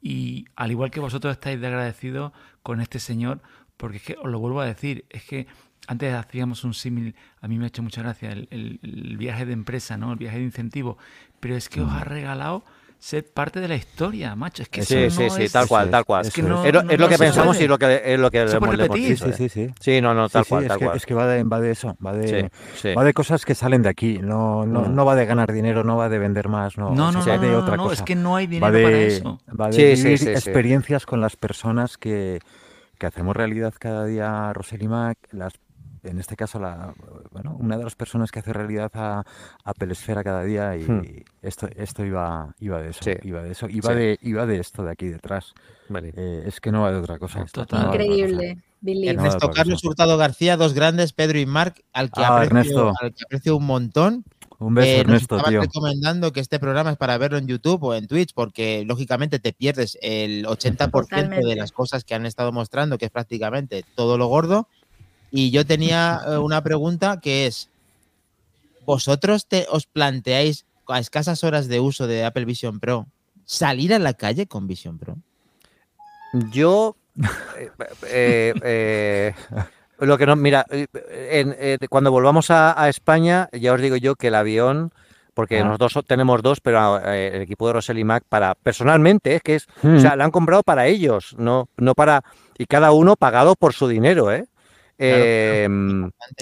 Y al igual que vosotros estáis de agradecidos con este señor, porque es que os lo vuelvo a decir, es que antes hacíamos un símil, a mí me ha hecho mucha gracia, el, el- el viaje de empresa, ¿no? El viaje de incentivo, pero es que os ha regalado ser parte de la historia, macho. Es que Sí, eso sí, no sí, es- tal cual, tal cual. es que no- Es no- es lo no que pensamos y lo que, es lo que le hemos repetir. Sí, sí, sí. Sí, no, no, Sí, tal sí, cual, es, tal que, cual. es que va de, va de eso, va de, Sí, sí. va de cosas que salen de aquí, no, no, Mm. no va de ganar dinero, no va de vender más, no, No, o no, sea, no, va de otra no, cosa. es que no hay va dinero de, para eso. va de Sí, sí, vivir sí, sí. experiencias con las personas que, que hacemos realidad cada día Rosely Mac, las en este caso la bueno una de las personas que hace realidad a, a Pelesfera cada día y Hmm. esto esto iba iba de eso Sí. iba de eso iba Sí. de iba de esto de aquí detrás Vale. Eh, es que no va de otra cosa esto, Total. no de. Increíble. No, Ernesto Carlos. Hurtado García, dos grandes, Pedro y Marc, al que, Ah, aprecio, al que aprecio un montón. un beso Eh, nos Ernesto estaban tío recomendando que este programa es para verlo en YouTube o en Twitch, porque lógicamente te pierdes el 80% de Totalmente. las cosas que han estado mostrando, que es prácticamente todo lo gordo. Y yo tenía eh, una pregunta que es, ¿vosotros te, os planteáis a escasas horas de uso de Apple Vision Pro salir a la calle con Vision Pro? Yo, eh, eh, eh, lo que no, mira, en- cuando volvamos a, a España, ya os digo yo que el avión, porque Ah. nosotros so- tenemos dos, pero eh, el equipo de Rosely Mac para, personalmente, es que es, o Mm. sea, la han comprado para ellos, no, no para, y cada uno pagado por su dinero, ¿eh? Claro, Eh,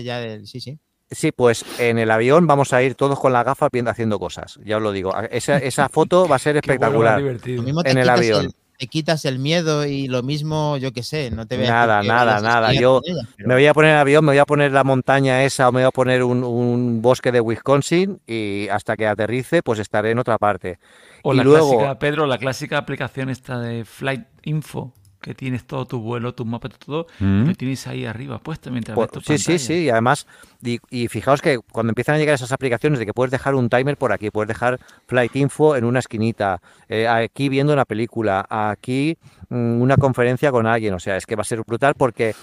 ya del, sí, sí. Sí, pues en el avión vamos a ir todos con las gafas viendo haciendo cosas. Ya os lo digo. Esa, esa foto va a ser bueno, espectacular. divertido. Lo mismo te En el avión. te quitas el miedo y lo mismo, yo qué sé, no te veas. Nada, nada, nada. Yo Me voy a poner el avión, me voy a poner la montaña esa o me voy a poner un, un bosque de Wisconsin y hasta que aterrice pues estaré en otra parte. O y la luego, clásica, Pedro, la clásica aplicación esta de Flight Info, que tienes todo tu vuelo, tus mapas, todo, Mm. lo tienes ahí arriba puesto mientras pues, ves tu sí, sí, pantalla. sí, y además, y, y fijaos que cuando empiezan a llegar esas aplicaciones de que puedes dejar un timer por aquí, puedes dejar Flight Info en una esquinita, eh, aquí viendo una película, aquí mm, una conferencia con alguien, o sea, es que va a ser brutal porque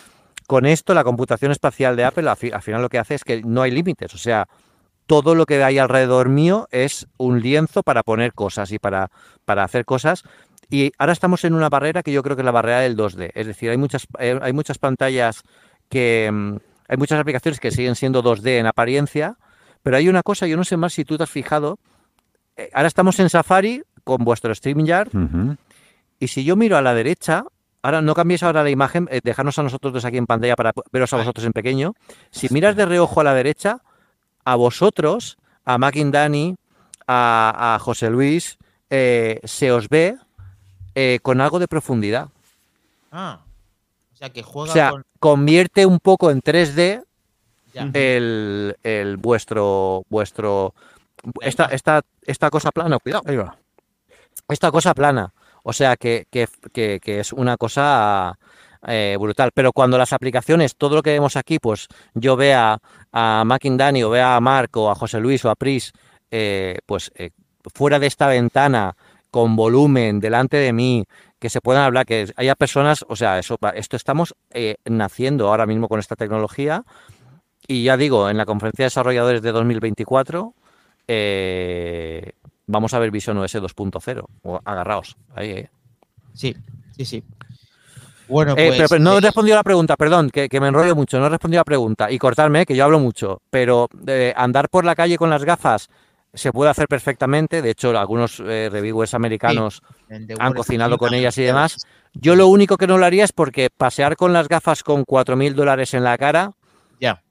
con esto la computación espacial de Apple al, fi- al final lo que hace es que no hay límites, o sea, todo lo que hay alrededor mío es un lienzo para poner cosas y para, para hacer cosas. Y ahora estamos en una barrera que yo creo que es la barrera del 2D. Es decir, hay muchas, eh, hay muchas pantallas que... mm, Hay muchas aplicaciones que siguen siendo 2D en apariencia, pero hay una cosa, yo no sé más si tú te has fijado. eh, Ahora estamos en Safari con vuestro StreamYard Ujú. y si yo miro a la derecha, ahora no cambiéis ahora la imagen, eh, dejarnos a nosotros dos aquí en pantalla para veros a vosotros en pequeño. Si miras de reojo a la derecha, a vosotros, a Dani, a, a José Luis, eh, se os ve eh, con algo de profundidad. Ah, o sea que O juega sea, con. convierte un poco en 3D Ya. el, el vuestro vuestro esta, esta, esta cosa plana, cuidado, ahí va. Esta cosa plana. O sea que, que- que- que es una cosa eh, brutal. Pero cuando las aplicaciones, todo lo que vemos aquí, pues yo vea a Dani o vea a Marc o a José Luis o a Pris, eh, pues eh, fuera de esta ventana, con volumen, delante de mí, que se puedan hablar, que haya personas, o sea, eso, esto estamos eh, naciendo ahora mismo con esta tecnología. Y ya digo, en la conferencia de desarrolladores de 2024 eh, vamos a ver Vision OS 2.0. O- Agarraos. Ahí, eh. Sí, sí, sí. Bueno, Eh, pues. pero, pero no he respondido a la pregunta, perdón, que, que me enrollo mucho, no he respondido a la pregunta. Y cortarme, que yo hablo mucho. Pero eh, andar por la calle con las gafas se puede hacer perfectamente. De hecho, algunos eh, reviewers americanos han cocinado con ellas y demás. Yo lo único que no lo haría es porque pasear con las gafas con 4.000 dólares en la cara, Ya,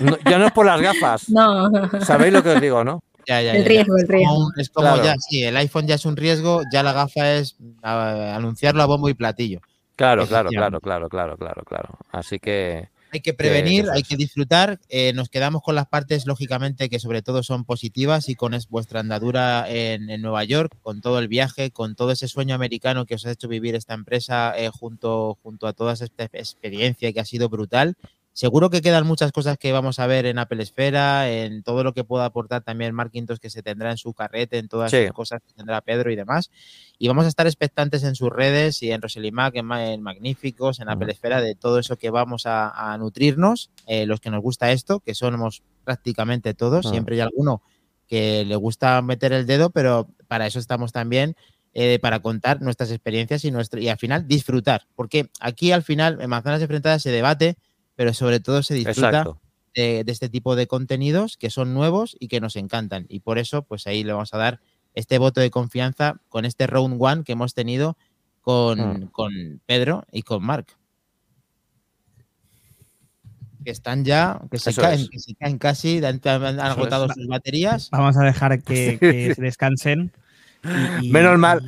no- ya no es por las gafas. No, ¿Sabéis lo que os digo, no? ya, ya. el ya, riesgo, el como, riesgo. es como Claro. ya, sí, el iPhone ya es un riesgo, ya la gafa es anunciarlo a bombo y platillo. Claro, claro, claro, claro, claro, claro, claro. Así que Hay que prevenir, hay que disfrutar. eh, nos quedamos con las partes, lógicamente, que sobre todo son positivas y con es- vuestra andadura en, en Nueva York, con todo el viaje, con todo ese sueño americano que os ha hecho vivir esta empresa eh, junto, junto a toda esta experiencia que ha sido brutal. Seguro que quedan muchas cosas que vamos a ver en Apple Esfera, en todo lo que pueda aportar también Marquintos que se tendrá en su carrete, en todas Sí. las cosas que tendrá Pedro y demás. Y vamos a estar expectantes en sus redes y en Roselimac, en, en Magníficos, en Apple Esfera, de todo eso que vamos a, a nutrirnos, eh, los que nos gusta esto, que somos prácticamente todos, Ah. siempre hay alguno que le gusta meter el dedo, pero para eso estamos también, eh, para contar nuestras experiencias y, nuestro, y al final disfrutar, porque aquí al final en Manzanas Enfrentadas se debate, pero sobre todo se disfruta de, de este tipo de contenidos que son nuevos y que nos encantan. Y por eso, pues ahí le vamos a dar este voto de confianza con este round one que hemos tenido con, Mm. con Pedro y con Mark. Que están ya, que se, caen, es. que se caen casi, han, han agotado sus baterías. Vamos a dejar que, que se descansen. y- y- Menos mal.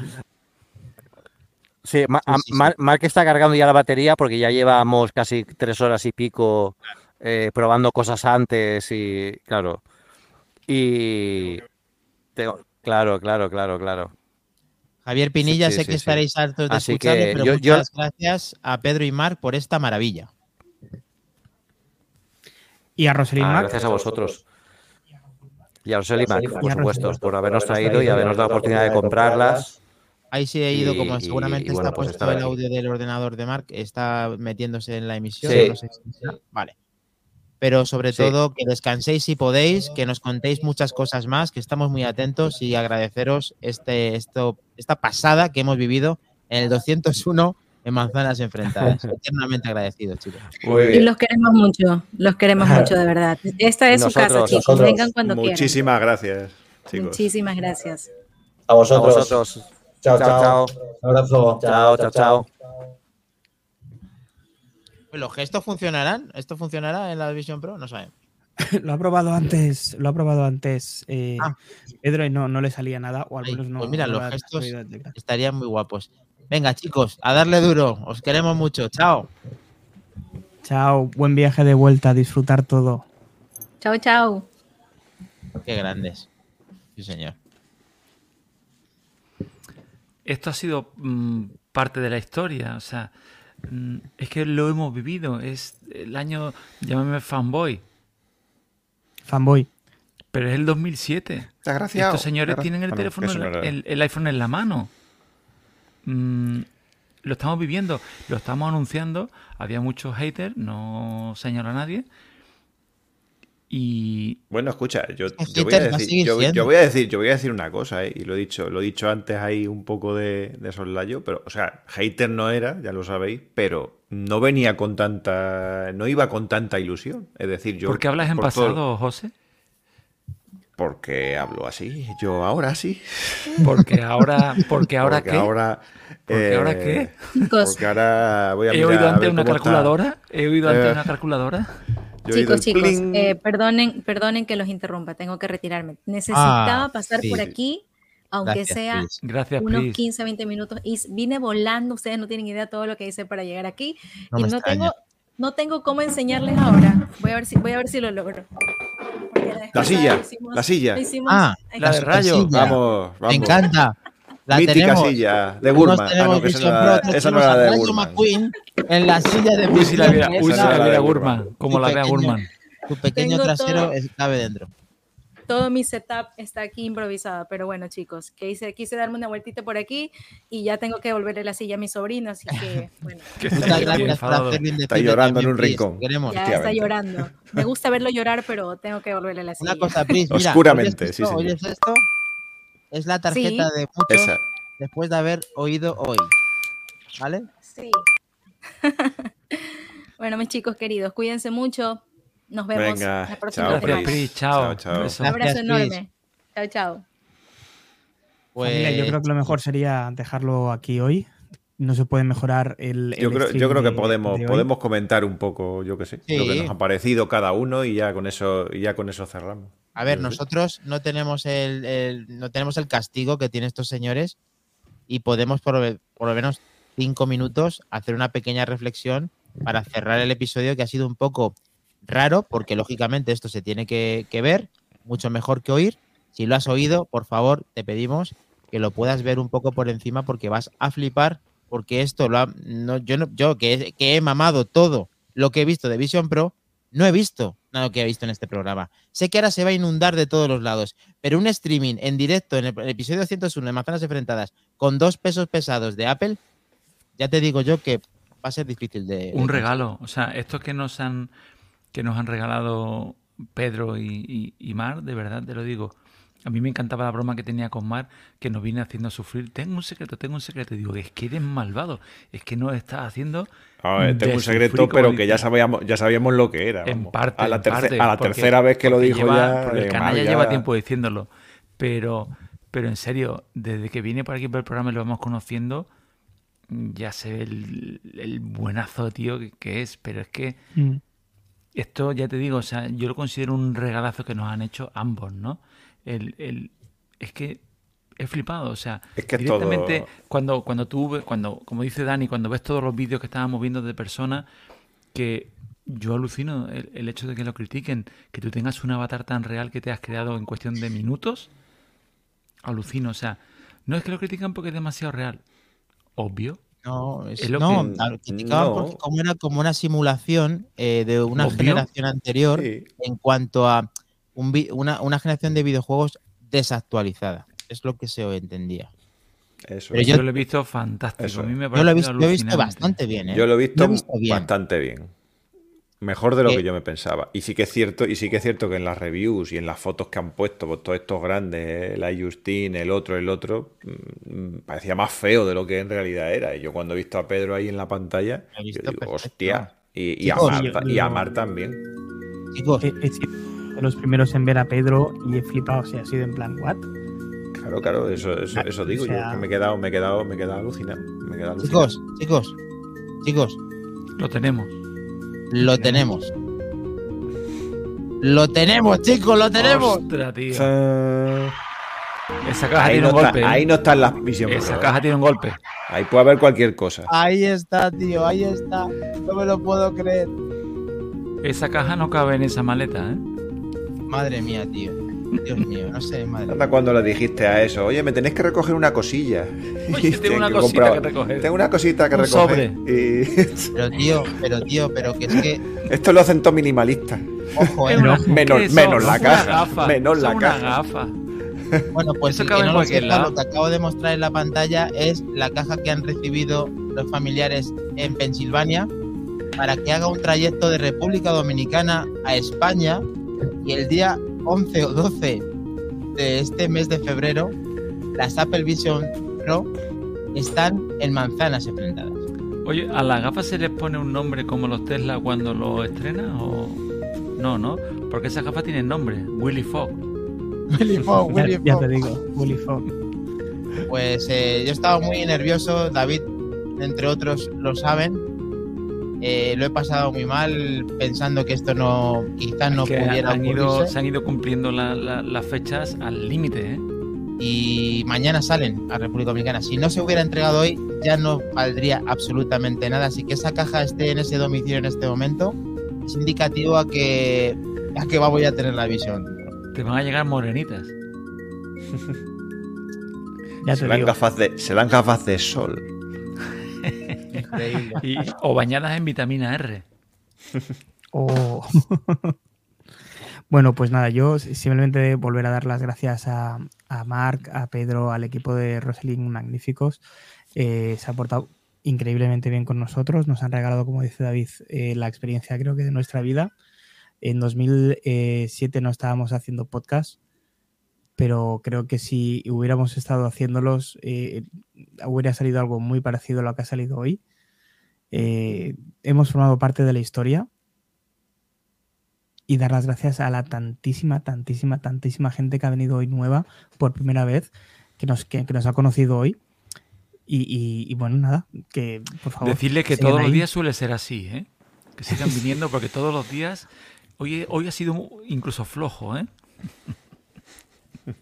Sí, Ma- Sí. Mar- Mark está cargando ya la batería porque ya llevamos casi tres horas y pico eh, probando cosas antes y claro. Y tengo- claro, claro, claro, claro. Javier Pinilla, sí, sé sí, que sí. estaréis hartos de Así escucharle, que pero yo- yo- muchas gracias a Pedro y Mark por esta maravilla. Y a Rosalind Ah, Mac. gracias a vosotros. Y a Rosely Mac, por supuesto, por habernos traído y habernos dado la oportunidad de comprarlas. Ahí sí he ido, Y- como y- seguramente y bueno, está pues puesto el audio del ordenador de Mark, está metiéndose en la emisión. Sí. no sé si Vale. Pero sobre Sí. todo que descanséis si podéis, que nos contéis muchas cosas más, que estamos muy atentos y agradeceros este, esto, esta pasada que hemos vivido en el 201 en Manzanas Enfrentadas. Eternamente agradecidos, chicos. Muy Y los queremos mucho, los queremos mucho de verdad. Esta es su casa, Nosotros- chicos. nosotros. Vengan cuando quieran. Muchísimas gracias, chicos. Muchísimas gracias. A A vosotros. Chao, Chao, chao. abrazo. Chao, chao, chao. ¿Los gestos funcionarán? ¿Esto funcionará en la Vision Pro? No sabemos. Lo ha probado antes, lo ha probado antes eh, Ah. Pedro y no, no le salía nada, o al menos no. pues mira, no los gestos estarían muy guapos. Venga, chicos, a darle duro. Os queremos mucho. Chao. Chao, buen viaje de vuelta, a disfrutar todo. Chao, chao. Qué grandes. Sí, señor. Esto ha sido mm, parte de la historia, o sea, mm, es que lo hemos vivido, es el año, llámame fanboy, Fanboy. pero es el 2007. Desgraciado. Estos señores tienen el no, teléfono, no el iPhone en la mano. Mm, lo estamos viviendo, lo estamos anunciando. Había muchos haters, no señala a nadie. Y Bueno, escucha, yo, voy a decir, yo, voy a decir, yo voy a decir una cosa, ¿eh? y lo he dicho, lo he dicho antes ahí un poco de, de soslayo, pero, o sea, hater no era, ya lo sabéis, pero no venía con tanta, no iba con tanta ilusión. Es decir, yo. ¿por qué hablas en todo- pasado, José? porque hablo así, yo ahora sí. Porque ahora, porque ahora porque qué? ahora. ¿Porque ahora eh, qué? Chicos, Porque ahora voy a He mirar oído antes una está. calculadora. He oído antes Eh, una calculadora. Yo chicos, chicos, eh, perdonen, perdonen que los interrumpa, tengo que retirarme. Necesitaba Ah, pasar sí. por aquí, aunque Gracias, sea Chris. Gracias, unos Pris. 15, 20 minutos. Y vine volando, ustedes no tienen idea todo lo que hice para llegar aquí. No y no extraña. tengo, no tengo cómo enseñarles ahora. Voy a ver si, voy a ver si lo logro. La silla, hicimos- la silla. hicimos- Ah, la de rayo. Vamos, vamos. Me encanta. La Mítica tenemos. silla de Unos Burman. Ah, no, que esa otros esa no era de Rayo Burman. McQueen en la silla de Uy, si la viera, uy, si la era viera. Gurman. Como la vea pequeño. Gurman. Tu pequeño Tengo trasero todo. es- cabe dentro. todo mi setup está aquí improvisado, pero bueno, chicos, que hice, quise darme una vueltita por aquí y ya tengo que devolverle la silla a mi sobrino, así que, bueno, Muchas gracias Está llorando en un rincón. Queremos. ya está llorando. Me gusta verlo llorar, pero tengo que devolverle la silla. Una cosa, Pris, mira, Oscuramente, ¿oyes sí, esto? señor. ¿Oyes esto? Es la tarjeta Sí. de muchos Esa. después de haber oído hoy. ¿Vale? Sí. bueno, mis chicos queridos, cuídense mucho. Nos vemos Venga, la próxima chao. Chao. Chao, chao. Un abrazo Gracias, enorme. Chao, chao. Familia, yo Pues- creo que lo mejor sería dejarlo aquí hoy. No se puede mejorar el. Yo el creo, stream yo creo que de- podemos, de podemos comentar un poco, yo que sé, lo que nos ha parecido cada uno y ya con eso, y ya con eso cerramos. A ver, nosotros no tenemos el, el- no tenemos el castigo que tienen estos señores y podemos por, lo- por lo menos cinco minutos hacer una pequeña reflexión para cerrar el episodio que ha sido un poco raro porque lógicamente esto se tiene que, que ver mucho mejor que oír. Si lo has oído, por favor, te pedimos que lo puedas ver un poco por encima porque vas a flipar porque esto lo ha- no, yo no, yo que he mamado todo lo que he visto de Vision Pro no he visto nada que he visto en este programa. Sé que ahora se va a inundar de todos los lados, pero un streaming en directo en el, el episodio 101 de Manzanas Enfrentadas con dos pesos pesados de Apple, ya te digo yo que va a ser difícil de... Un regalo. O sea, esto que nos han, que nos han regalado Pedro y, y- y Mar, de verdad te lo digo. A mí me encantaba la broma que tenía con Mar, que nos viene haciendo sufrir. Tengo un secreto, tengo un secreto. Y digo, es que eres malvado. Es que no estás haciendo. A ver, tengo un secreto, sufrir, pero que dice. ya sabíamos, ya sabíamos lo que era. En vamos. parte, a la, en terce- parte, a la porque- tercera vez que lo dijo lleva- ya. porque el eh, canalla Mar ya- lleva tiempo diciéndolo. Pero, pero en serio, desde que viene por aquí por el programa y lo vamos conociendo, ya se ve el, el buenazo, tío, que, que es. Pero es que Mm. esto, ya te digo, o sea, yo lo considero un regalazo que nos han hecho ambos, ¿no? El, el- es que he flipado, o sea, Es que es directamente todo- cuando, cuando tú, ves- cuando, como dice Dani, cuando ves todos los vídeos que estábamos viendo de personas, que yo alucino el, el hecho de que lo critiquen, que tú tengas un avatar tan real que te has creado en cuestión de minutos, alucino, o sea, no es que lo critican porque es demasiado real, obvio, No, es, Es lo no, que- claro, criticaban no. porque como era como una simulación eh, de una Obvio. generación anterior Sí. en cuanto a un una, una generación de videojuegos desactualizada. Es lo que se entendía. Eso Pero es. yo, yo- lo he visto fantástico, Eso a mí me Yo lo he visto, lo he visto alucinante. bastante bien, ¿eh? Yo lo he visto, bien. bastante bien. Mejor de lo Eh, que yo me pensaba. Y sí que es cierto, y sí que es cierto que en las reviews y en las fotos que han puesto, pues, todos estos grandes, eh, la Justin, el otro, el otro, mm, parecía más feo de lo que en realidad era. Y yo cuando he visto a Pedro ahí en la pantalla, yo digo, perfecto. hostia. Y, y a Marta, yo- y a Mar también. Chicos, sido de los primeros en ver a Pedro y he flipado. O sea, ha sido en plan, ¿what? Claro, claro, eso, eso, eso digo. O sea- Yo que me he quedado, me he quedado, me he quedado alucinado. Me he quedado alucinado. chicos, chicos, chicos, Lo tenemos. lo tenemos. Lo tenemos, chicos, lo tenemos. Ostras, tío. Esa caja Ahí tiene no, un está- golpe. ¿eh? ahí no están las misiones. Esa bro, caja ¿eh? tiene un golpe. Ahí puede haber cualquier cosa. Ahí está, tío, ahí está. No me lo puedo creer. Esa caja no cabe en esa maleta, ¿eh? Madre mía, tío. Dios mío, no sé, madre Anda mía. cuando le dijiste a eso, oye, me tenéis que recoger una cosilla. Oye, tengo te- una que cosita compraba- que recoger. Tengo una cosita que Un recoger. Y Pero tío, pero tío, pero que es que, esto lo hacen todos minimalistas. ojo, Es eh. menos- ¿qué es menos eso? la caja, menos la caja. gafa. Bueno, pues Eso el que no lo sepa, lo que acabo de mostrar en la pantalla es la caja que han recibido los familiares en Pensilvania para que haga un trayecto de República Dominicana a España y el día 11 o 12 de este mes de febrero las Apple Vision Pro están en manzanas enfrentadas. Oye, ¿a las gafas se les pone un nombre como los Tesla cuando lo estrenan o...? No, ¿no? Porque esas gafas tienen nombre. Willy Fogg. Willy Fogg, Ya, Willy ya Fogg. te digo, Willy Fogg. Pues eh, yo estaba muy nervioso, David, entre otros, lo saben. Eh, lo he pasado muy mal pensando que esto no, quizás no Que pudiera han ido, se han ido cumpliendo la- la- las fechas al límite, ¿eh? Y mañana salen a República Dominicana. Si no se hubiera entregado hoy, ya no valdría absolutamente nada. Así que esa caja esté en ese domicilio en este momento es indicativo a que, a que va voy a tener la visión. Te van a llegar morenitas. Ya te Serán digo. gafas, de, serán gafas de sol. Increíble. Y- o bañadas en vitamina R. Oh. bueno, pues nada, yo simplemente volver a dar las gracias a, a Marc, a Pedro, al equipo de Rosalind Magníficos. Eh, se ha portado increíblemente bien con nosotros. Nos han regalado, como dice David, eh, la experiencia creo que de nuestra vida. En 2007 no estábamos haciendo podcast, pero creo que si hubiéramos estado haciéndolos, eh, hubiera salido algo muy parecido a lo que ha salido hoy. Eh, hemos formado parte de la historia y dar las gracias a la tantísima, tantísima, tantísima gente que ha venido hoy nueva por primera vez, que nos, que, que nos ha conocido hoy. Y, y- y bueno, nada, que por favor. Decirle que todos los ahí. días suele ser así, ¿eh? Que sigan viniendo porque todos los días... Hoy, hoy ha sido incluso flojo, ¿eh?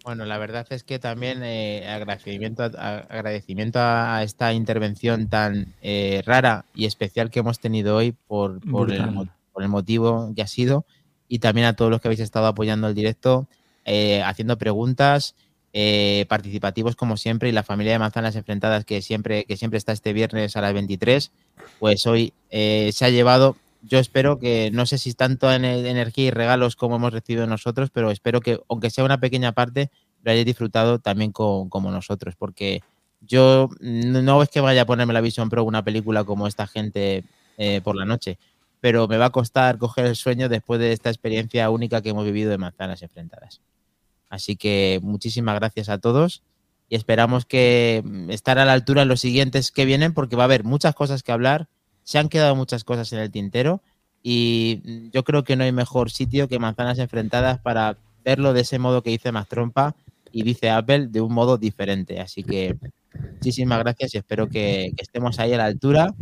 Bueno, la verdad es que también eh, agradecimiento, a, agradecimiento a, esta intervención tan eh, rara y especial que hemos tenido hoy por, el, por el motivo que ha sido. Y también a todos los que habéis estado apoyando el directo, eh, haciendo preguntas, eh, participativos como siempre y la familia de manzanas enfrentadas que siempre, que siempre está este viernes a las 23, pues hoy eh, se ha llevado yo espero que, no sé si tanto en energía y regalos como hemos recibido nosotros, pero espero que, aunque sea una pequeña parte, lo hayáis disfrutado también co- como nosotros, porque yo no no es que vaya a ponerme la Vision Pro una película como esta gente eh, por la noche, pero me va a costar coger el sueño después de esta experiencia única que hemos vivido de manzanas enfrentadas. Así que muchísimas gracias a todos y esperamos que mm, estar a la altura en los siguientes que vienen, porque va a haber muchas cosas que hablar, se han quedado muchas cosas en el tintero y mm, yo creo que no hay mejor sitio que manzanas enfrentadas para verlo de ese modo que dice Más Trompa y dice Apple de un modo diferente. Así que muchísimas gracias y espero que, que estemos ahí a la altura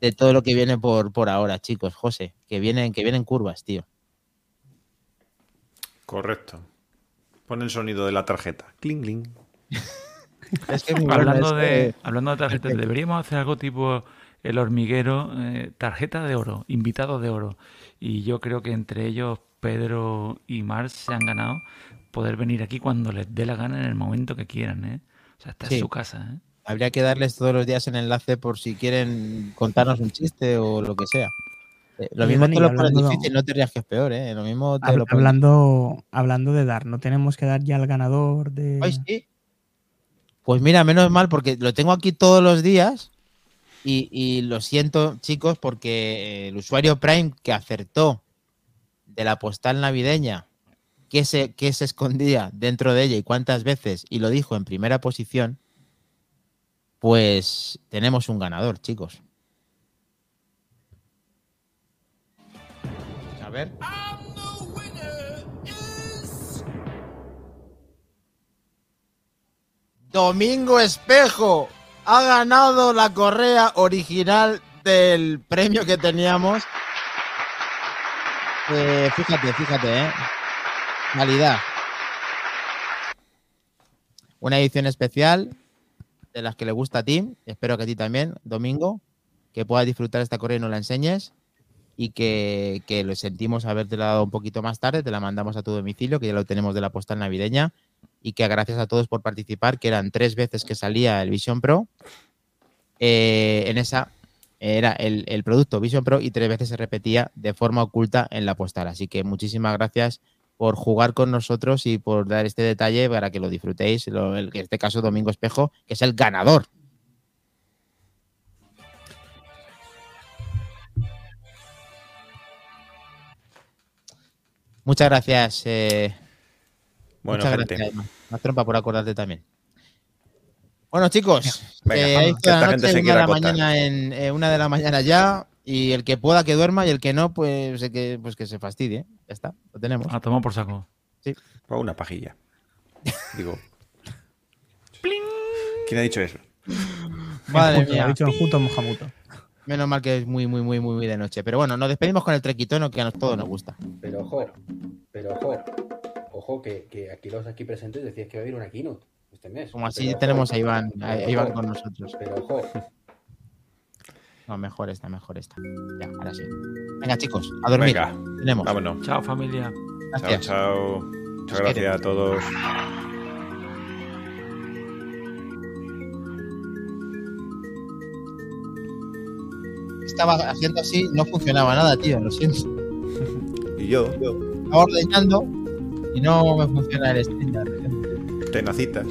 de todo lo que viene por, por ahora, chicos. José, que vienen, que vienen curvas, tío. Correcto. Pon el sonido de la tarjeta. Cling, cling. Es que bueno, Hablando es de, que- hablando de tarjetas, deberíamos hacer algo tipo el hormiguero, eh, tarjeta de oro, invitados de oro. Y yo creo que entre ellos Pedro y Mars se han ganado poder venir aquí cuando les dé la gana en el momento que quieran, ¿eh? O sea, está Sí. en su casa, ¿eh? habría que darles todos los días el enlace por si quieren contarnos un chiste o lo que sea. Eh, lo mismo Dani, te lo pones difícil, no te rías que es peor, ¿eh? Lo mismo te Hab- lo pones- hablando, hablando de dar, ¿no tenemos que dar ya al ganador de. Ay, sí. Pues mira, menos mal, porque lo tengo aquí todos los días. Y, lo siento, chicos, porque el usuario Prime que acertó de la postal navideña, qué se, se escondía dentro de ella y cuántas veces, y lo dijo en primera posición, pues tenemos un ganador, chicos. A ver. Domingo Espejo ha ganado la correa original del premio que teníamos. eh, fíjate, fíjate, ¿eh? Calidad. Una edición especial de las que le gusta a ti, espero que a ti también, Domingo, que puedas disfrutar esta correa y nos la enseñes y que, que lo sentimos haberte dado un poquito más tarde, te la mandamos a tu domicilio, que ya lo tenemos de la postal navideña y que gracias a todos por participar, que eran tres veces que salía el Vision Pro. eh, en esa era el, el producto Vision Pro y tres veces se repetía de forma oculta en la postal. Así que muchísimas gracias por jugar con nosotros y por dar este detalle para que lo disfrutéis. Lo- en este caso, Domingo Espejo, que es el ganador. Muchas gracias. eh, Bueno, muchas gente. gracias, Más trompa por acordarte también. Bueno, chicos, Venga, eh, ahí esta la gente noche, se una de la mañana en eh, una de la mañana ya. Y el que pueda que duerma y el que no, pues, eh, que, pues que se fastidie. Ya está, lo tenemos. A tomar por saco. O una pajilla. Digo. ¿Quién ha dicho eso? Madre mía. ha dicho enjuto mojamuto. Menos mal que es muy, muy, muy, muy, muy de noche. Pero bueno, nos despedimos con el trequitono que a todos nos gusta. Pero ojo, pero ojo, ojo que, que aquí los aquí presentes decías que va a haber una keynote este mes. Como así Pero ojo, tenemos a Iván, a- Iván ojo, con nosotros. Pero ojo, No, mejor esta, mejor esta. Ya, ahora sí. Venga, chicos, a dormir. Venga, Tenemos. vámonos. Chao, familia. Chao, Gracias. chao. Muchas Os gracias a todos. Estaba haciendo así, no funcionaba nada, tío, lo siento. Y yo, Estaba ordeñando y no me funciona el stream. tenacitas.